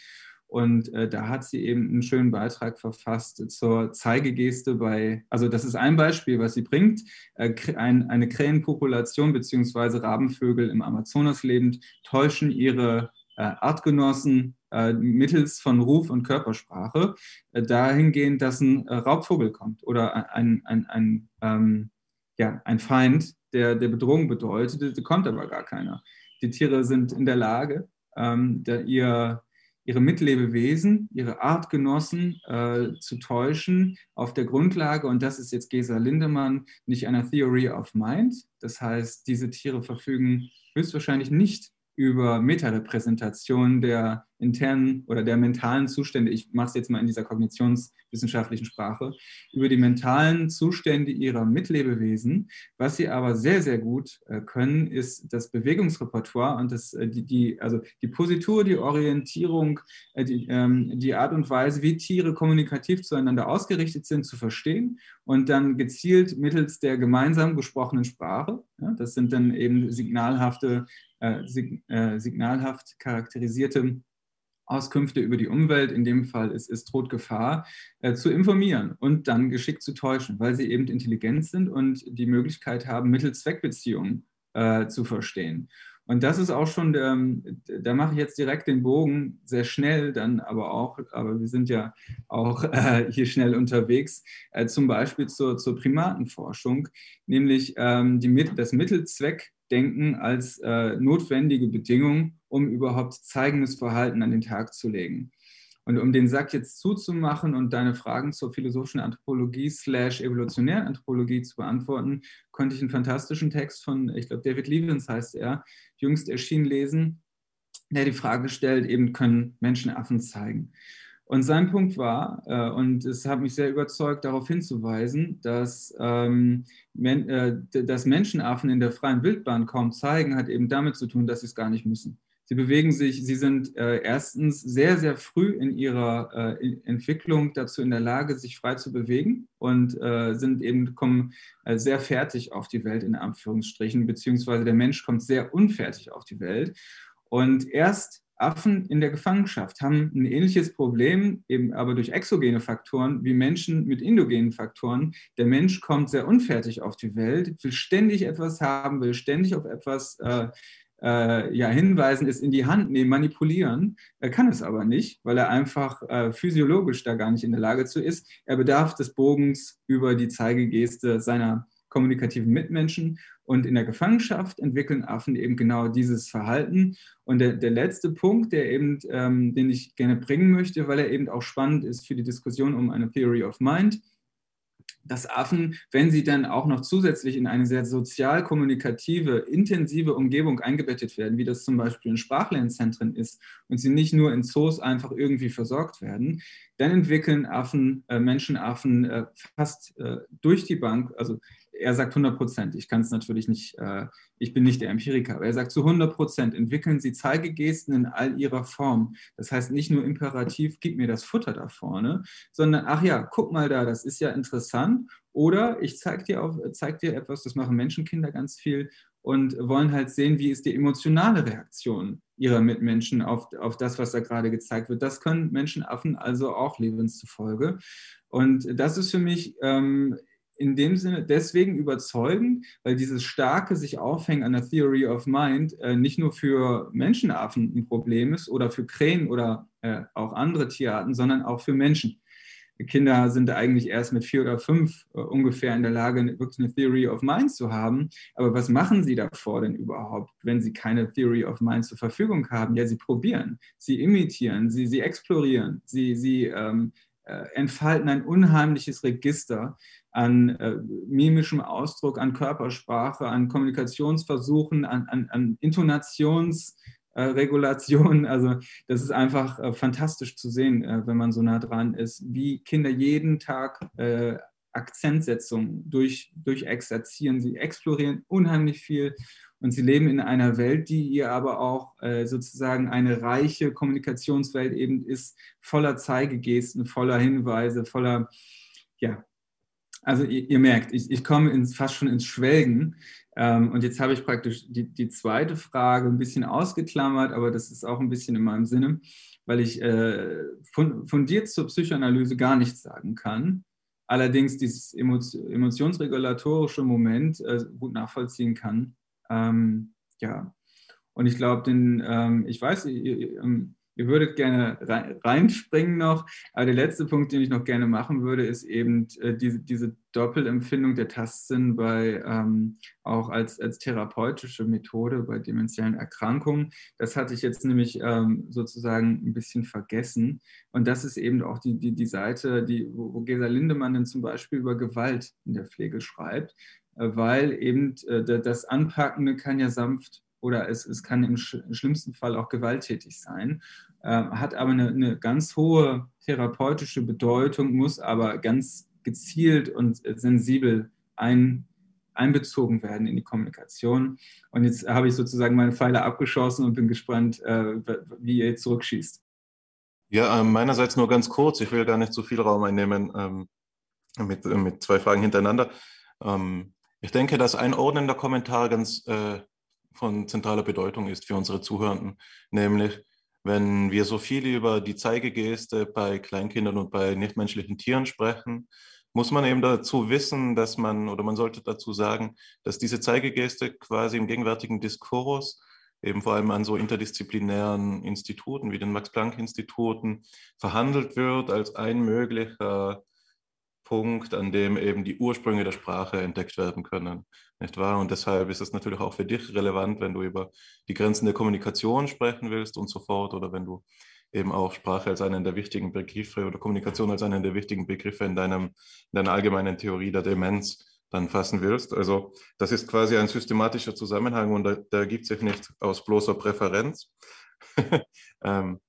Und äh, da hat sie eben einen schönen Beitrag verfasst zur Zeigegeste bei, also das ist ein Beispiel, was sie bringt. Äh, ein, eine Krähenpopulation bzw. Rabenvögel im Amazonas lebend täuschen ihre äh, Artgenossen äh, mittels von Ruf und Körpersprache äh, dahingehend, dass ein äh, Raubvogel kommt oder ein, ein, ein, ähm, ja, ein Feind, der, der Bedrohung bedeutet, kommt aber gar keiner. Die Tiere sind in der Lage, ähm, ihr ihre Mitlebewesen, ihre Artgenossen äh, zu täuschen auf der Grundlage, und das ist jetzt Gesa Lindemann, nicht einer Theory of Mind. Das heißt, diese Tiere verfügen höchstwahrscheinlich nicht über Metarepräsentation der internen oder der mentalen Zustände, ich mache es jetzt mal in dieser kognitionswissenschaftlichen Sprache, über die mentalen Zustände ihrer Mitlebewesen. Was sie aber sehr, sehr gut äh, können, ist das Bewegungsrepertoire und das, äh, die, die, also die Positur, die Orientierung, äh, die, ähm, die Art und Weise, wie Tiere kommunikativ zueinander ausgerichtet sind, zu verstehen und dann gezielt mittels der gemeinsam gesprochenen Sprache, ja, das sind dann eben signalhafte, äh, sig, äh, signalhaft charakterisierte Auskünfte über die Umwelt, in dem Fall ist es droht Gefahr, äh, zu informieren und dann geschickt zu täuschen, weil sie eben intelligent sind und die Möglichkeit haben, Mittel-Zweck-Beziehungen äh, zu verstehen. Und das ist auch schon, der, da mache ich jetzt direkt den Bogen sehr schnell dann aber auch, aber wir sind ja auch *laughs* äh, hier schnell unterwegs, äh, zum Beispiel zur, zur Primatenforschung, nämlich ähm, die, das Mittelzweckdenken als äh, notwendige Bedingung, um überhaupt zeigendes Verhalten an den Tag zu legen. Und um den Sack jetzt zuzumachen und deine Fragen zur philosophischen Anthropologie slash evolutionären Anthropologie zu beantworten, konnte ich einen fantastischen Text von, ich glaube, David Levins heißt er, jüngst erschienen lesen, der die Frage stellt, eben können Menschen Affen zeigen. Und sein Punkt war, äh, und es hat mich sehr überzeugt, darauf hinzuweisen, dass, ähm, men, äh, dass Menschenaffen in der freien Wildbahn kaum zeigen, hat eben damit zu tun, dass sie es gar nicht müssen. Sie bewegen sich, sie sind äh, erstens sehr, sehr früh in ihrer äh, Entwicklung dazu in der Lage, sich frei zu bewegen und äh, sind eben, kommen äh, sehr fertig auf die Welt in Anführungsstrichen, beziehungsweise der Mensch kommt sehr unfertig auf die Welt. Und erst Affen in der Gefangenschaft haben ein ähnliches Problem, eben aber durch exogene Faktoren wie Menschen mit indogenen Faktoren. Der Mensch kommt sehr unfertig auf die Welt, will ständig etwas haben, will ständig auf etwas äh, äh, ja, hinweisen, es in die Hand nehmen, manipulieren. Er kann es aber nicht, weil er einfach äh, physiologisch da gar nicht in der Lage zu ist. Er bedarf des Bogens über die Zeigegeste seiner kommunikativen Mitmenschen. Und in der Gefangenschaft entwickeln Affen eben genau dieses Verhalten. Und der, der letzte Punkt, der eben, ähm, den ich gerne bringen möchte, weil er eben auch spannend ist für die Diskussion um eine Theory of Mind, dass Affen, wenn sie dann auch noch zusätzlich in eine sehr sozial kommunikative, intensive Umgebung eingebettet werden, wie das zum Beispiel in Sprachlernzentren ist, und sie nicht nur in Zoos einfach irgendwie versorgt werden, dann entwickeln Affen, äh, Menschenaffen äh, fast äh, durch die Bank, also er sagt 100 Prozent. Ich kann es natürlich nicht, äh, ich bin nicht der Empiriker, aber er sagt zu 100 Prozent entwickeln Sie Zeigegesten in all ihrer Form. Das heißt nicht nur imperativ, gib mir das Futter da vorne, sondern ach ja, guck mal da, das ist ja interessant. Oder ich zeige dir, zeig dir etwas, das machen Menschenkinder ganz viel und wollen halt sehen, wie ist die emotionale Reaktion ihrer Mitmenschen auf, auf das, was da gerade gezeigt wird. Das können Menschenaffen also auch lebenszufolge. Und das ist für mich ähm, in dem Sinne deswegen überzeugend, weil dieses starke sich aufhängen an der Theory of Mind äh, nicht nur für Menschenaffen ein Problem ist oder für Krähen oder äh, auch andere Tierarten, sondern auch für Menschen. Kinder sind eigentlich erst mit vier oder fünf äh, ungefähr in der Lage, wirklich eine Theory of Mind zu haben. Aber was machen sie davor denn überhaupt, wenn sie keine Theory of Mind zur Verfügung haben? Ja, sie probieren, sie imitieren, sie, sie explorieren, sie, sie ähm, äh, entfalten ein unheimliches Register an äh, mimischem Ausdruck, an Körpersprache, an Kommunikationsversuchen, an, an, an Intonations- äh. Also das ist einfach äh, fantastisch zu sehen, äh, wenn man so nah dran ist, wie Kinder jeden Tag äh, Akzentsetzung durch, durch exerzieren. Sie explorieren unheimlich viel und sie leben in einer Welt, die ihr aber auch äh, sozusagen eine reiche Kommunikationswelt eben ist, voller Zeigegesten, voller Hinweise, voller, ja, also ihr, ihr merkt, ich, ich komme ins, fast schon ins Schwelgen, ähm, und jetzt habe ich praktisch die, die zweite Frage ein bisschen ausgeklammert, aber das ist auch ein bisschen in meinem Sinne, weil ich äh, fundiert zur Psychoanalyse gar nichts sagen kann. Allerdings dieses emotionsregulatorische Moment äh, gut nachvollziehen kann. Ähm, ja, und ich glaube, den, ähm, ich weiß, ihr, ähm, Ihr würdet gerne reinspringen noch, aber der letzte Punkt, den ich noch gerne machen würde, ist eben äh, diese, diese Doppelempfindung der Tastsinn bei, ähm, auch als, als therapeutische Methode bei dementiellen Erkrankungen. Das hatte ich jetzt nämlich ähm, sozusagen ein bisschen vergessen. Und das ist eben auch die, die, die Seite, die, wo, Gesa Lindemann dann zum Beispiel über Gewalt in der Pflege schreibt, weil eben äh, das Anpackende kann ja sanft oder es, es kann im, sch im schlimmsten Fall auch gewalttätig sein, äh, hat aber eine, eine, ganz hohe therapeutische Bedeutung, muss aber ganz gezielt und sensibel ein, einbezogen werden in die Kommunikation. Und jetzt habe ich sozusagen meine Pfeile abgeschossen und bin gespannt, äh, wie ihr jetzt zurückschießt. Ja, äh, meinerseits nur ganz kurz. Ich will gar nicht zu viel Raum einnehmen ähm, mit, mit zwei Fragen hintereinander. Ähm, ich denke, dass ein ordnender Kommentar ganz äh, von zentraler Bedeutung ist für unsere Zuhörenden, nämlich wenn wir so viel über die Zeigegeste bei Kleinkindern und bei nichtmenschlichen Tieren sprechen, muss man eben dazu wissen, dass man, oder man sollte dazu sagen, dass diese Zeigegeste quasi im gegenwärtigen Diskurs eben vor allem an so interdisziplinären Instituten wie den Max-Planck-Instituten verhandelt wird als ein möglicher Punkt, an dem eben die Ursprünge der Sprache entdeckt werden können. Nicht wahr? Und deshalb ist es natürlich auch für dich relevant, wenn du über die Grenzen der Kommunikation sprechen willst und so fort, oder wenn du eben auch Sprache als einen der wichtigen Begriffe oder Kommunikation als einen der wichtigen Begriffe in, deinem, in deiner allgemeinen Theorie der Demenz dann fassen willst. Also das ist quasi ein systematischer Zusammenhang und da, da ergibt sich nicht aus bloßer Präferenz, *laughs* ähm,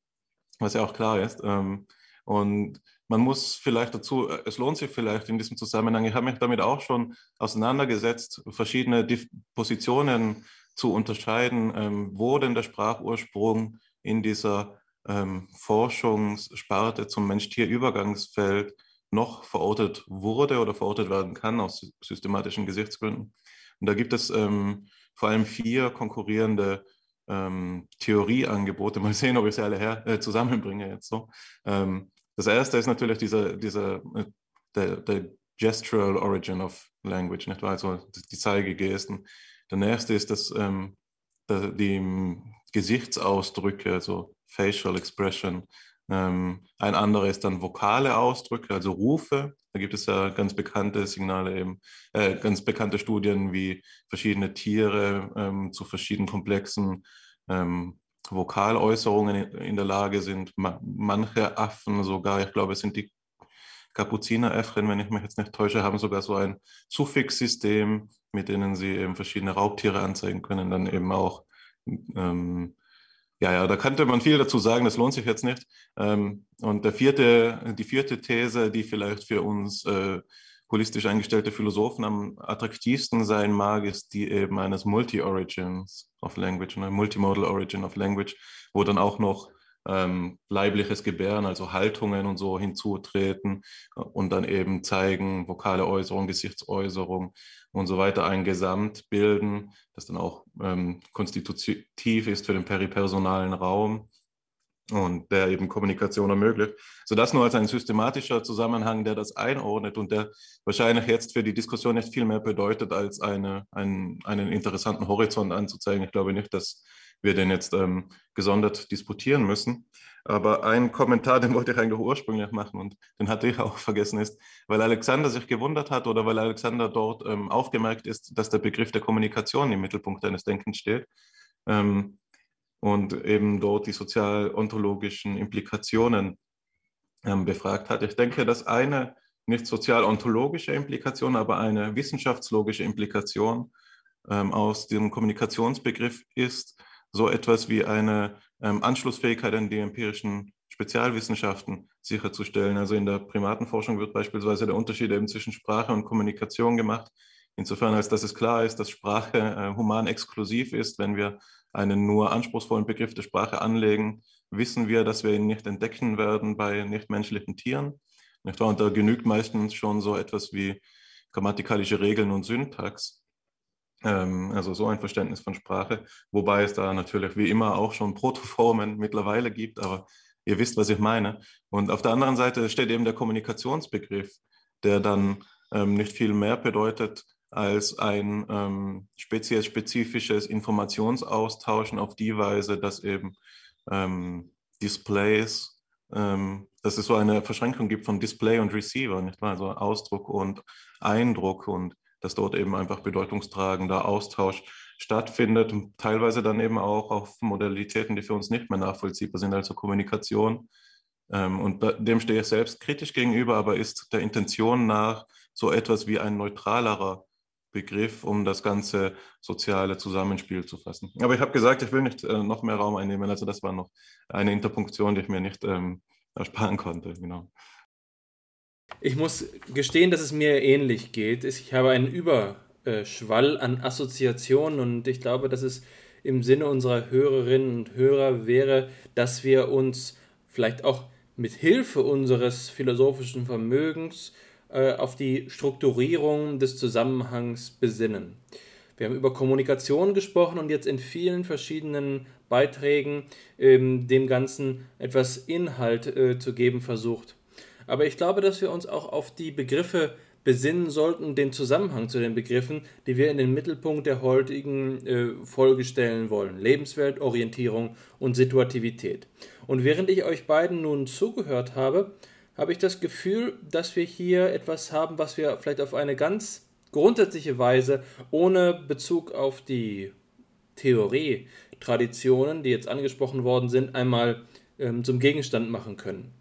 was ja auch klar ist. Ähm, und man muss vielleicht dazu, äh, es lohnt sich vielleicht in diesem Zusammenhang, ich habe mich damit auch schon auseinandergesetzt, verschiedene Positionen zu unterscheiden, ähm, wo denn der Sprachursprung in dieser ähm, Forschungssparte zum Mensch-Tier-Übergangsfeld noch verortet wurde oder verortet werden kann aus systematischen Gesichtsgründen. Und da gibt es ähm, vor allem vier konkurrierende ähm, Theorieangebote. Mal sehen, ob ich sie alle her, äh, zusammenbringe jetzt so. Ähm, das erste ist natürlich dieser, dieser äh, der, der Gestural Origin of Language, nicht wahr? Also die Zeigegesten. Der nächste ist das, ähm, die Gesichtsausdrücke, also Facial Expression. Ähm, ein anderer ist dann vokale Ausdrücke, also Rufe. Da gibt es ja ganz bekannte Signale, eben, äh, ganz bekannte Studien, wie verschiedene Tiere ähm, zu verschiedenen komplexen ähm, Vokaläußerungen in der Lage sind. Manche Affen sogar, ich glaube, es sind die Kapuzineräffchen, wenn ich mich jetzt nicht täusche, haben sogar so ein Suffixsystem, mit denen sie eben verschiedene Raubtiere anzeigen können, dann eben auch. Ähm, ja, ja, da könnte man viel dazu sagen, das lohnt sich jetzt nicht. Ähm, und der vierte, die vierte These, die vielleicht für uns äh, holistisch eingestellte Philosophen am attraktivsten sein mag, ist die eben eines Multi-Origins of Language, eine Multimodal Origin of Language, wo dann auch noch ähm, leibliches Gebären, also Haltungen und so hinzutreten und dann eben zeigen, vokale Äußerung, Gesichtsäußerung und so weiter ein Gesamt bilden, das dann auch ähm, konstitutiv ist für den peripersonalen Raum und der eben Kommunikation ermöglicht. So das nur als ein systematischer Zusammenhang, der das einordnet und der wahrscheinlich jetzt für die Diskussion nicht viel mehr bedeutet, als eine, einen, einen interessanten Horizont anzuzeigen. Ich glaube nicht, dass wir den jetzt ähm, gesondert disputieren müssen. Aber ein Kommentar, *laughs* den wollte ich eigentlich ursprünglich machen und den hatte ich auch vergessen, ist, weil Alexander sich gewundert hat oder weil Alexander dort ähm, aufgemerkt ist, dass der Begriff der Kommunikation im Mittelpunkt eines Denkens steht. Ähm, und eben dort die sozial-ontologischen Implikationen ähm, befragt hat. Ich denke, dass eine nicht sozial-ontologische Implikation, aber eine wissenschaftslogische Implikation ähm, aus dem Kommunikationsbegriff ist so etwas wie eine ähm, Anschlussfähigkeit an die empirischen Spezialwissenschaften sicherzustellen. Also in der Primatenforschung wird beispielsweise der Unterschied eben zwischen Sprache und Kommunikation gemacht. Insofern, als dass es klar ist, dass Sprache äh, human exklusiv ist, wenn wir einen nur anspruchsvollen Begriff der Sprache anlegen, wissen wir, dass wir ihn nicht entdecken werden bei nichtmenschlichen Tieren. Und da genügt meistens schon so etwas wie grammatikalische Regeln und Syntax. Ähm, also so ein Verständnis von Sprache, wobei es da natürlich wie immer auch schon Protoformen mittlerweile gibt, aber ihr wisst, was ich meine. Und auf der anderen Seite steht eben der Kommunikationsbegriff, der dann ähm, nicht viel mehr bedeutet, als ein ähm, spezies-spezifisches Informationsaustauschen auf die Weise, dass eben ähm, Displays, ähm, dass es so eine Verschränkung gibt von Display und Receiver, nicht wahr? Also Ausdruck und Eindruck und dass dort eben einfach bedeutungstragender Austausch stattfindet teilweise dann eben auch auf Modalitäten, die für uns nicht mehr nachvollziehbar sind, also Kommunikation. Ähm, und dem stehe ich selbst kritisch gegenüber, aber ist der Intention nach so etwas wie ein neutralerer Begriff, um das ganze soziale Zusammenspiel zu fassen. Aber ich habe gesagt, ich will nicht äh, noch mehr Raum einnehmen. Also das war noch eine Interpunktion, die ich mir nicht ähm, ersparen konnte. Genau. Ich muss gestehen, dass es mir ähnlich geht. Ich habe einen Überschwall an Assoziationen und ich glaube, dass es im Sinne unserer Hörerinnen und Hörer wäre, dass wir uns vielleicht auch mit Hilfe unseres philosophischen Vermögens äh, auf die Strukturierung des Zusammenhangs besinnen. Wir haben über Kommunikation gesprochen und jetzt in vielen verschiedenen Beiträgen ähm, dem Ganzen etwas Inhalt äh, zu geben versucht. Aber ich glaube, dass wir uns auch auf die Begriffe besinnen sollten, den Zusammenhang zu den Begriffen, die wir in den Mittelpunkt der heutigen äh, Folge stellen wollen. Lebenswelt, Orientierung und Situativität. Und während ich euch beiden nun zugehört habe, habe ich das Gefühl, dass wir hier etwas haben, was wir vielleicht auf eine ganz grundsätzliche Weise ohne Bezug auf die Theorie, Traditionen, die jetzt angesprochen worden sind, einmal ähm, zum Gegenstand machen können.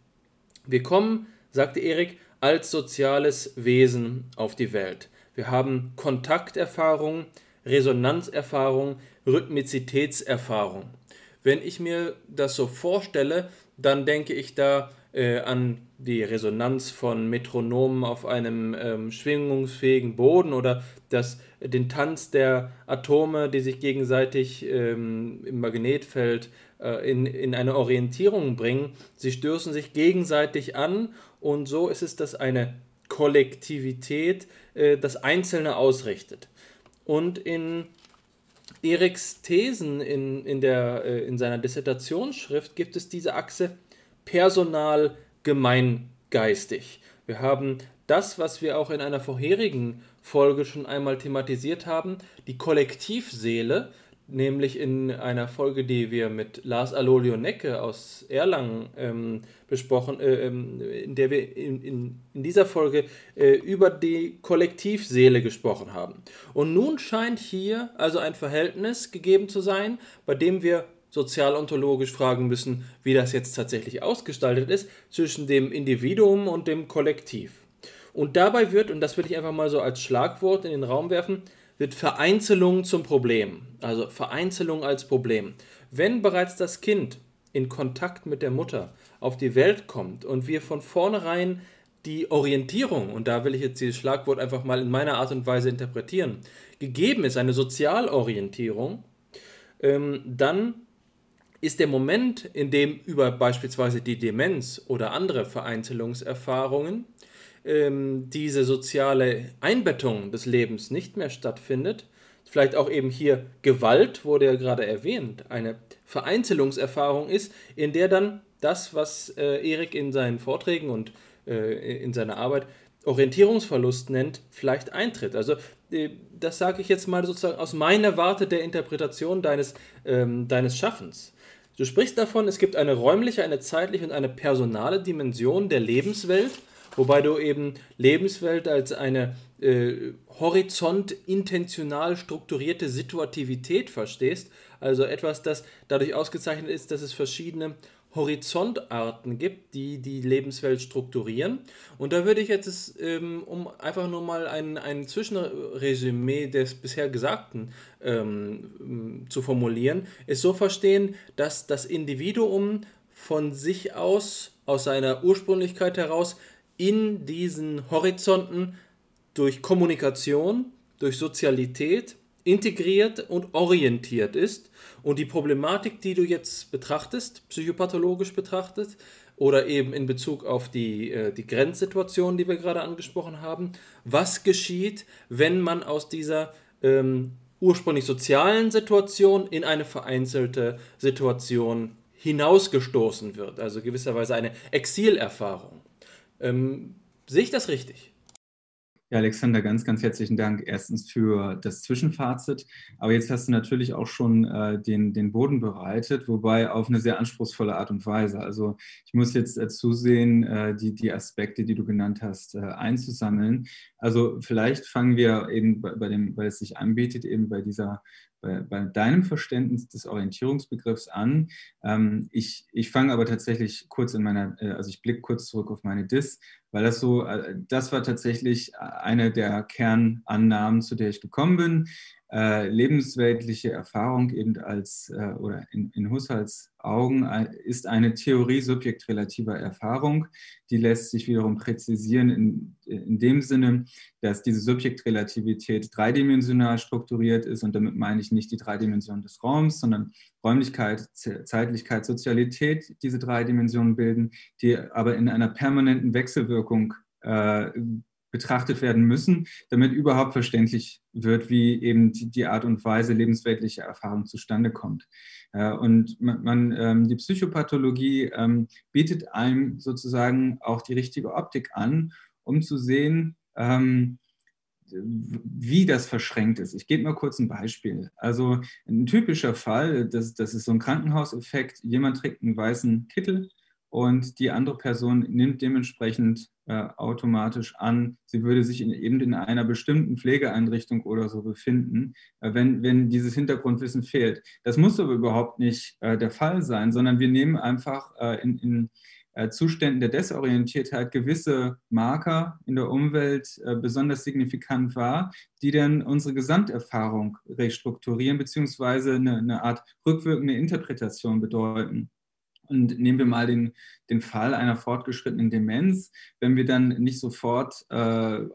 Wir kommen, sagte Erik, als soziales Wesen auf die Welt. Wir haben Kontakterfahrung, Resonanzerfahrung, Rhythmizitätserfahrung. Wenn ich mir das so vorstelle, dann denke ich da äh, an die Resonanz von Metronomen auf einem ähm, schwingungsfähigen Boden oder das, den Tanz der Atome, die sich gegenseitig ähm, im Magnetfeld äh, in, in eine Orientierung bringen. Sie stößen sich gegenseitig an und so ist es, dass eine Kollektivität äh, das Einzelne ausrichtet. Und in Eriks Thesen in, in, der, äh, in seiner Dissertationsschrift gibt es diese Achse personal gemeingeistig. Wir haben das, was wir auch in einer vorherigen Folge schon einmal thematisiert haben, die Kollektivseele, nämlich in einer Folge, die wir mit Lars Alolio Necke aus Erlangen ähm, besprochen, äh, ähm, in der wir in, in, in dieser Folge äh, über die Kollektivseele gesprochen haben. Und nun scheint hier also ein Verhältnis gegeben zu sein, bei dem wir sozialontologisch fragen müssen, wie das jetzt tatsächlich ausgestaltet ist, zwischen dem Individuum und dem Kollektiv. Und dabei wird, und das will ich einfach mal so als Schlagwort in den Raum werfen, wird Vereinzelung zum Problem. Also Vereinzelung als Problem. Wenn bereits das Kind in Kontakt mit der Mutter auf die Welt kommt und wir von vornherein die Orientierung, und da will ich jetzt dieses Schlagwort einfach mal in meiner Art und Weise interpretieren, gegeben ist, eine Sozialorientierung, ähm, dann ist der Moment, in dem über beispielsweise die Demenz oder andere Vereinzelungserfahrungen ähm, diese soziale Einbettung des Lebens nicht mehr stattfindet, vielleicht auch eben hier Gewalt, wurde ja gerade erwähnt, eine Vereinzelungserfahrung ist, in der dann das, was äh, Erik in seinen Vorträgen und äh, in seiner Arbeit Orientierungsverlust nennt, vielleicht eintritt. Also äh, das sage ich jetzt mal sozusagen aus meiner Warte der Interpretation deines, ähm, deines Schaffens. Du sprichst davon, es gibt eine räumliche, eine zeitliche und eine personale Dimension der Lebenswelt, wobei du eben Lebenswelt als eine äh, horizontintentional strukturierte Situativität verstehst, also etwas, das dadurch ausgezeichnet ist, dass es verschiedene Horizontarten gibt, die die Lebenswelt strukturieren. Und da würde ich jetzt, ähm, um einfach nur mal ein, ein Zwischenresümee des bisher Gesagten ähm, zu formulieren, es so verstehen, dass das Individuum von sich aus, aus seiner Ursprünglichkeit heraus, in diesen Horizonten durch Kommunikation, durch Sozialität integriert und orientiert ist und die Problematik, die du jetzt betrachtest, psychopathologisch betrachtet, oder eben in Bezug auf die, äh, die Grenzsituation, die wir gerade angesprochen haben, was geschieht, wenn man aus dieser ähm, ursprünglich sozialen Situation in eine vereinzelte Situation hinausgestoßen wird, also gewisserweise eine Exilerfahrung. Ähm, sehe ich das richtig? Ja, Alexander, ganz, ganz herzlichen Dank erstens für das Zwischenfazit. Aber jetzt hast du natürlich auch schon äh, den, den Boden bereitet, wobei auf eine sehr anspruchsvolle Art und Weise. Also ich muss jetzt äh, zusehen, äh, die, die Aspekte, die du genannt hast, äh, einzusammeln. Also vielleicht fangen wir eben bei, bei dem, weil es sich anbietet, eben bei dieser bei, bei, deinem Verständnis des Orientierungsbegriffs an. Ähm, ich, ich fange aber tatsächlich kurz in meiner, äh, also ich blicke kurz zurück auf meine Dis, weil das so, äh, das war tatsächlich eine der Kernannahmen, zu der ich gekommen bin äh, lebensweltliche Erfahrung eben als äh, oder in, in Husserls Augen äh, ist eine Theorie subjektrelativer Erfahrung. Die lässt sich wiederum präzisieren in, in dem Sinne, dass diese Subjektrelativität dreidimensional strukturiert ist und damit meine ich nicht die drei Dimensionen des Raums, sondern Räumlichkeit, Zeitlichkeit, Sozialität diese drei Dimensionen bilden, die aber in einer permanenten Wechselwirkung äh, betrachtet werden müssen, damit überhaupt verständlich wird, wie eben die, Art und Weise lebensweltliche Erfahrung zustande kommt. Und man ähm, die Psychopathologie ähm, bietet einem sozusagen auch die richtige Optik an, um zu sehen, ähm, wie das verschränkt ist. Ich gebe mal kurz ein Beispiel. Also ein typischer Fall, das, das ist so ein Krankenhauseffekt, jemand trägt einen weißen Kittel und die andere Person nimmt dementsprechend äh, automatisch an, sie würde sich in, eben in einer bestimmten Pflegeeinrichtung oder so befinden, äh, wenn, wenn dieses Hintergrundwissen fehlt. Das muss aber überhaupt nicht äh, der Fall sein, sondern wir nehmen einfach äh, in, in äh, Zuständen der Desorientiertheit gewisse Marker in der Umwelt äh, besonders signifikant wahr, die dann unsere Gesamterfahrung restrukturieren, beziehungsweise eine, eine Art rückwirkende Interpretation bedeuten. Und nehmen wir mal den, den Fall einer fortgeschrittenen Demenz. Wenn wir dann nicht sofort äh,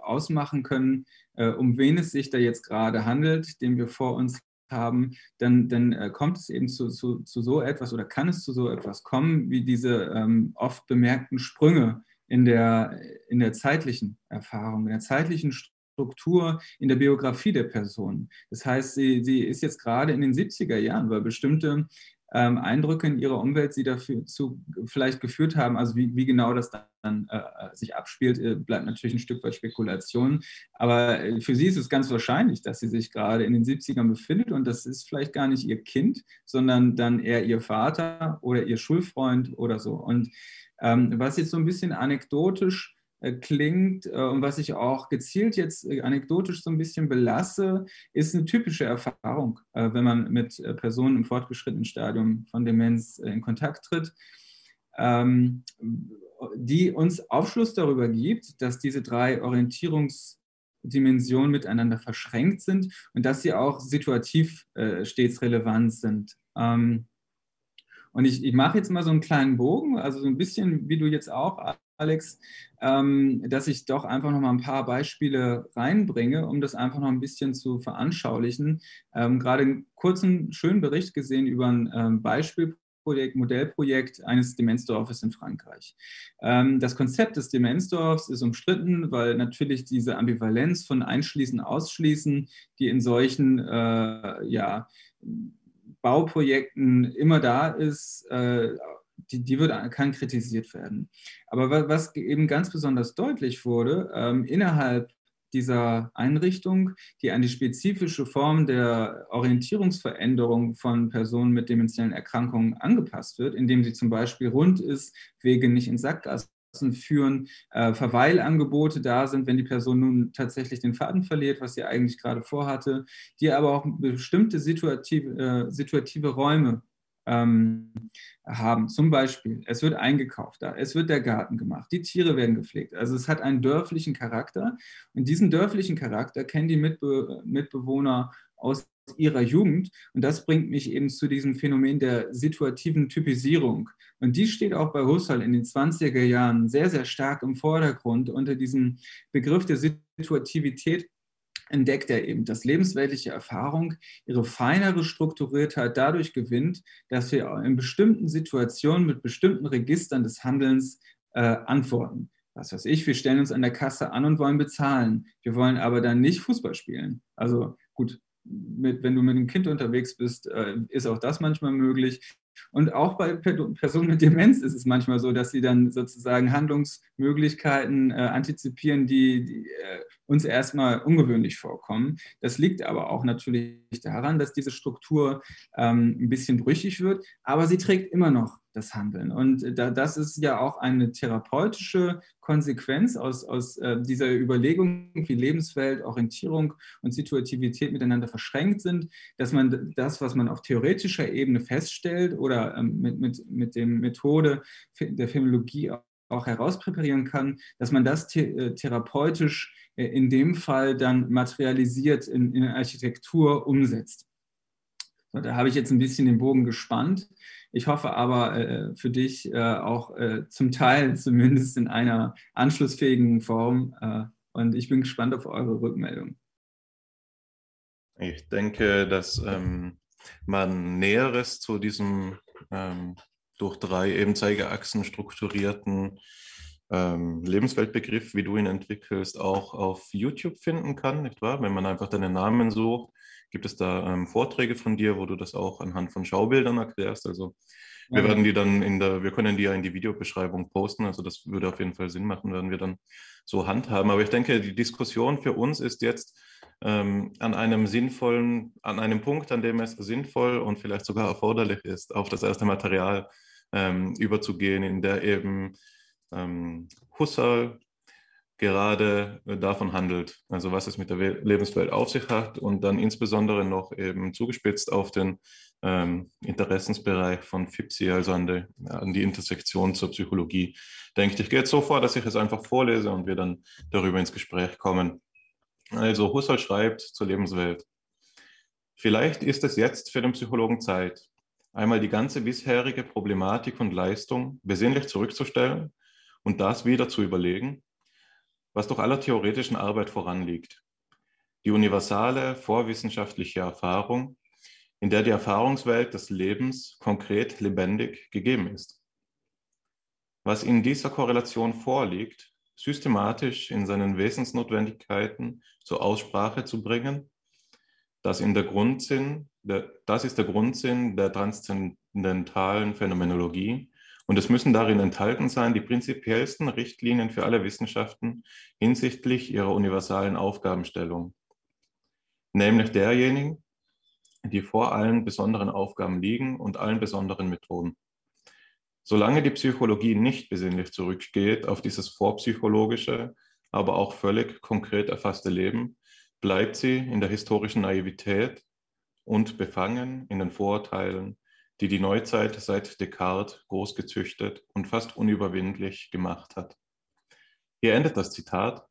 ausmachen können, äh, um wen es sich da jetzt gerade handelt, den wir vor uns haben, dann, dann äh, kommt es eben zu, zu, zu, so etwas oder kann es zu so etwas kommen, wie diese ähm, oft bemerkten Sprünge in der, in der zeitlichen Erfahrung, in der zeitlichen Struktur in der Biografie der Person. Das heißt, sie, sie ist jetzt gerade in den 70er Jahren, weil bestimmte ähm, Eindrücke in ihrer Umwelt sie dafür zu vielleicht geführt haben. Also wie, wie genau das dann äh, sich abspielt, äh, bleibt natürlich ein Stück weit Spekulation. Aber äh, für sie ist es ganz wahrscheinlich, dass sie sich gerade in den 70ern befindet und das ist vielleicht gar nicht ihr Kind, sondern dann eher ihr Vater oder ihr Schulfreund oder so. Und ähm, was jetzt so ein bisschen anekdotisch äh, klingt äh, und was ich auch gezielt jetzt äh, anekdotisch so ein bisschen belasse, ist eine typische Erfahrung, wenn man mit Personen im fortgeschrittenen Stadium von Demenz in Kontakt tritt, ähm, die uns Aufschluss darüber gibt, dass diese drei Orientierungsdimensionen miteinander verschränkt sind und dass sie auch situativ stets relevant sind. Ähm, und ich, ich mache jetzt mal so einen kleinen Bogen, also so ein bisschen, wie du jetzt auch, Alex, ähm, dass ich doch einfach noch mal ein paar Beispiele reinbringe, um das einfach noch ein bisschen zu veranschaulichen. Ähm, gerade einen kurzen, schönen Bericht gesehen über ein ähm, Beispielprojekt, Modellprojekt eines Demenzdorfes in Frankreich. Das Konzept des Demenzdorfs ist umstritten, weil natürlich diese Ambivalenz von Einschließen, Ausschließen, die in solchen äh, ja, Bauprojekten immer da ist, äh, die, die wird, kann kritisiert werden. Aber was eben ganz besonders deutlich wurde, ähm, innerhalb dieser Einrichtung, die an die spezifische Form der Orientierungsveränderung von Personen mit demenziellen Erkrankungen angepasst wird, indem sie zum Beispiel rund ist, Wege nicht in Sackgassen führen, äh, Verweilangebote da sind, wenn die Person nun tatsächlich den Faden verliert, was sie eigentlich gerade vorhatte, die aber auch bestimmte situative, äh, situative Räume ähm, haben. Zum Beispiel, es wird eingekauft, es wird der Garten gemacht, die Tiere werden gepflegt. Also es hat einen dörflichen Charakter und diesen dörflichen Charakter kennen die Mitbe Mitbewohner aus ihrer Jugend und das bringt mich eben zu diesem Phänomen der situativen Typisierung. Und die steht auch bei Husserl in den 20er Jahren sehr, sehr stark im Vordergrund unter diesem Begriff der Situativität entdeckt er eben, dass lebensweltliche Erfahrung ihre feinere Strukturiertheit dadurch gewinnt, dass wir in bestimmten Situationen mit bestimmten Registern des Handelns äh, antworten. Was weiß ich, wir stellen uns an der Kasse an und wollen bezahlen. Wir wollen aber dann nicht Fußball spielen. Also gut, mit, wenn du mit einem Kind unterwegs bist, äh, ist auch das manchmal möglich. Und auch bei Personen mit Demenz ist es manchmal so, dass sie dann sozusagen Handlungsmöglichkeiten äh, antizipieren, die, die äh, uns erstmal ungewöhnlich vorkommen. Das liegt aber auch natürlich daran, dass diese Struktur ähm, ein bisschen brüchig wird, aber sie trägt immer noch das Handeln. Und da, das ist ja auch eine therapeutische Konsequenz aus, aus äh, dieser Überlegung, wie Lebenswelt, Orientierung und Situativität miteinander verschränkt sind, dass man das, was man auf theoretischer Ebene feststellt oder ähm, mit, mit, mit der Methode der Phänologie auch herauspräparieren kann, dass man das äh, therapeutisch äh, in dem Fall dann materialisiert in, in Architektur umsetzt. So, da habe ich jetzt ein bisschen den Bogen gespannt. Ich hoffe aber äh, für dich äh, auch äh, zum Teil zumindest in einer anschlussfähigen Form. Äh, und ich bin gespannt auf eure Rückmeldung. Ich denke, dass ähm, man Näheres zu diesem ähm, durch drei Ebenzeigeachsen strukturierten ähm, Lebensweltbegriff, wie du ihn entwickelst, auch auf YouTube finden kann, nicht wahr? Wenn man einfach deinen Namen sucht, gibt es da ähm, Vorträge von dir, wo du das auch anhand von Schaubildern erklärst. Also wir ja. werden die dann in der, wir können die ja in die Videobeschreibung posten, also das würde auf jeden Fall Sinn machen, werden wir dann so handhaben. Aber ich denke, die Diskussion für uns ist jetzt ähm, an einem sinnvollen, an einem Punkt, an dem es sinnvoll und vielleicht sogar erforderlich ist, auf das erste Material ähm, überzugehen, in der eben ähm, Husserl gerade äh, davon handelt, also was es mit der Lebenswelt auf sich hat und dann insbesondere noch eben zugespitzt auf den ähm, Interessensbereich von FIPSI, also an die, an die Intersektion zur Psychologie, denke ich. Ich gehe jetzt so vor, dass ich es einfach vorlese und wir dann darüber ins Gespräch kommen. Also Husserl schreibt zur Lebenswelt. Vielleicht ist es jetzt für den Psychologen Zeit, einmal die ganze bisherige Problematik und Leistung besinnlich zurückzustellen und das wieder zu überlegen, was durch aller theoretischen Arbeit voranliegt. Die universale vorwissenschaftliche Erfahrung, in der die Erfahrungswelt des Lebens konkret lebendig gegeben ist. Was in dieser Korrelation vorliegt, systematisch in seinen Wesensnotwendigkeiten zur Aussprache zu bringen, das, in der Grundsinn, das ist der Grundsinn der transzendentalen Phänomenologie und es müssen darin enthalten sein die prinzipiellsten Richtlinien für alle Wissenschaften hinsichtlich ihrer universalen Aufgabenstellung, nämlich derjenigen, die vor allen besonderen Aufgaben liegen und allen besonderen Methoden. Solange die Psychologie nicht besinnlich zurückgeht auf dieses vorpsychologische, aber auch völlig konkret erfasste Leben, bleibt sie in der historischen Naivität und befangen in den Vorurteilen, die die Neuzeit seit Descartes großgezüchtet und fast unüberwindlich gemacht hat. Hier endet das Zitat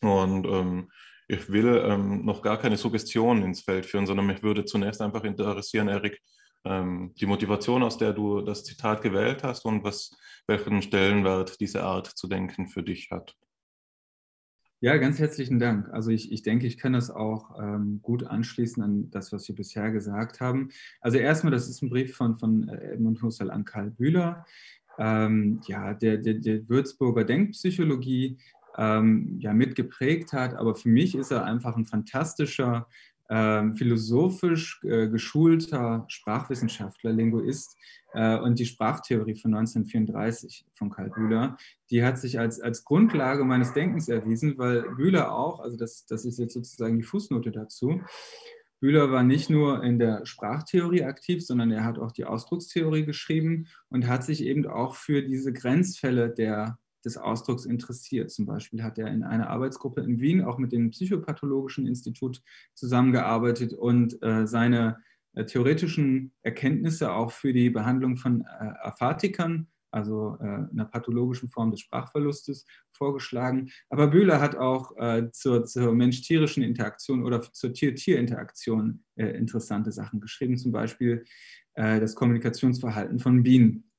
und ähm, ich will ähm, noch gar keine Suggestion ins Feld führen, sondern mich würde zunächst einfach interessieren, Erik, ähm, die Motivation, aus der du das Zitat gewählt hast und was, welchen Stellenwert diese Art zu denken für dich hat. Ja, ganz herzlichen Dank. Also ich, ich denke, ich kann das auch ähm, gut anschließen an das, was wir bisher gesagt haben. Also erstmal, das ist ein Brief von, von äh, Edmund Husserl an Karl Bühler. Ähm, ja, der, der, der Würzburger Denkpsychologie ähm, ja mitgeprägt hat. Aber für mich ist er einfach ein fantastischer, äh, philosophisch äh, geschulter Sprachwissenschaftler, Linguist. Äh, und die Sprachtheorie von 1934 von Karl Bühler, die hat sich als, als Grundlage meines Denkens erwiesen, weil Bühler auch, also das, das ist jetzt sozusagen die Fußnote dazu, Bühler war nicht nur in der Sprachtheorie aktiv, sondern er hat auch die Ausdruckstheorie geschrieben und hat sich eben auch für diese Grenzfälle der des Ausdrucks interessiert. Zum Beispiel hat er in einer Arbeitsgruppe in Wien auch mit dem Psychopathologischen Institut zusammengearbeitet und äh, seine äh, theoretischen Erkenntnisse auch für die Behandlung von äh, Aphatikern, also äh, einer pathologischen Form des Sprachverlustes, vorgeschlagen. Aber Bühler hat auch äh, zur, zur mensch-tierischen Interaktion oder zur Tier-Tier-Interaktion äh, interessante Sachen geschrieben, zum Beispiel das Kommunikationsverhalten von Bienen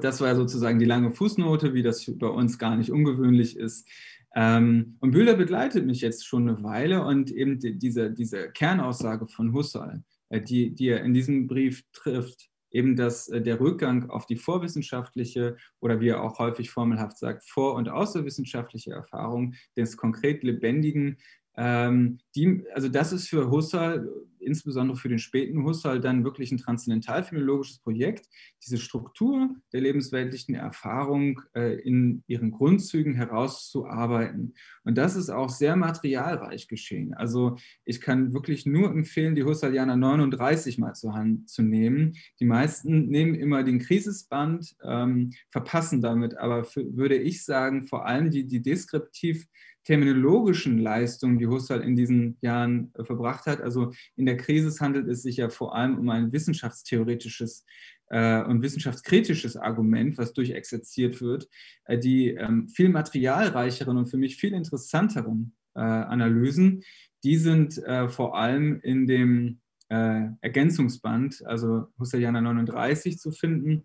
das war sozusagen die lange Fußnote, wie das bei uns gar nicht ungewöhnlich ist. Ähm, und Bühler begleitet mich jetzt schon eine Weile und eben diese, diese Kernaussage von Husserl, äh, die, die er in diesem Brief trifft, eben dass äh, der Rückgang auf die vorwissenschaftliche oder wie er auch häufig formelhaft sagt, vor- und außerwissenschaftliche Erfahrung des konkret Lebendigen ähm, die, also das ist für Husserl, insbesondere für den späten Husserl, dann wirklich ein transzendentalphilologisches Projekt, diese Struktur der lebensweltlichen Erfahrung äh, in ihren Grundzügen herauszuarbeiten. Und das ist auch sehr materialreich geschehen. Also ich kann wirklich nur empfehlen, die Husserlianer 39 mal zur Hand zu nehmen. Die meisten nehmen immer den Krisisband, ähm, verpassen damit, aber für, würde ich sagen, vor allem die, die deskriptiv terminologischen Leistungen, die Husserl in diesen Jahren äh, verbracht hat. Also in der Krise handelt es sich ja vor allem um ein wissenschaftstheoretisches äh, und wissenschaftskritisches Argument, was durchexerziert wird. Äh, die ähm, viel materialreicheren und für mich viel interessanteren Analysen, die sind vor allem in dem Ergänzungsband, also Husserlianer 39 zu finden.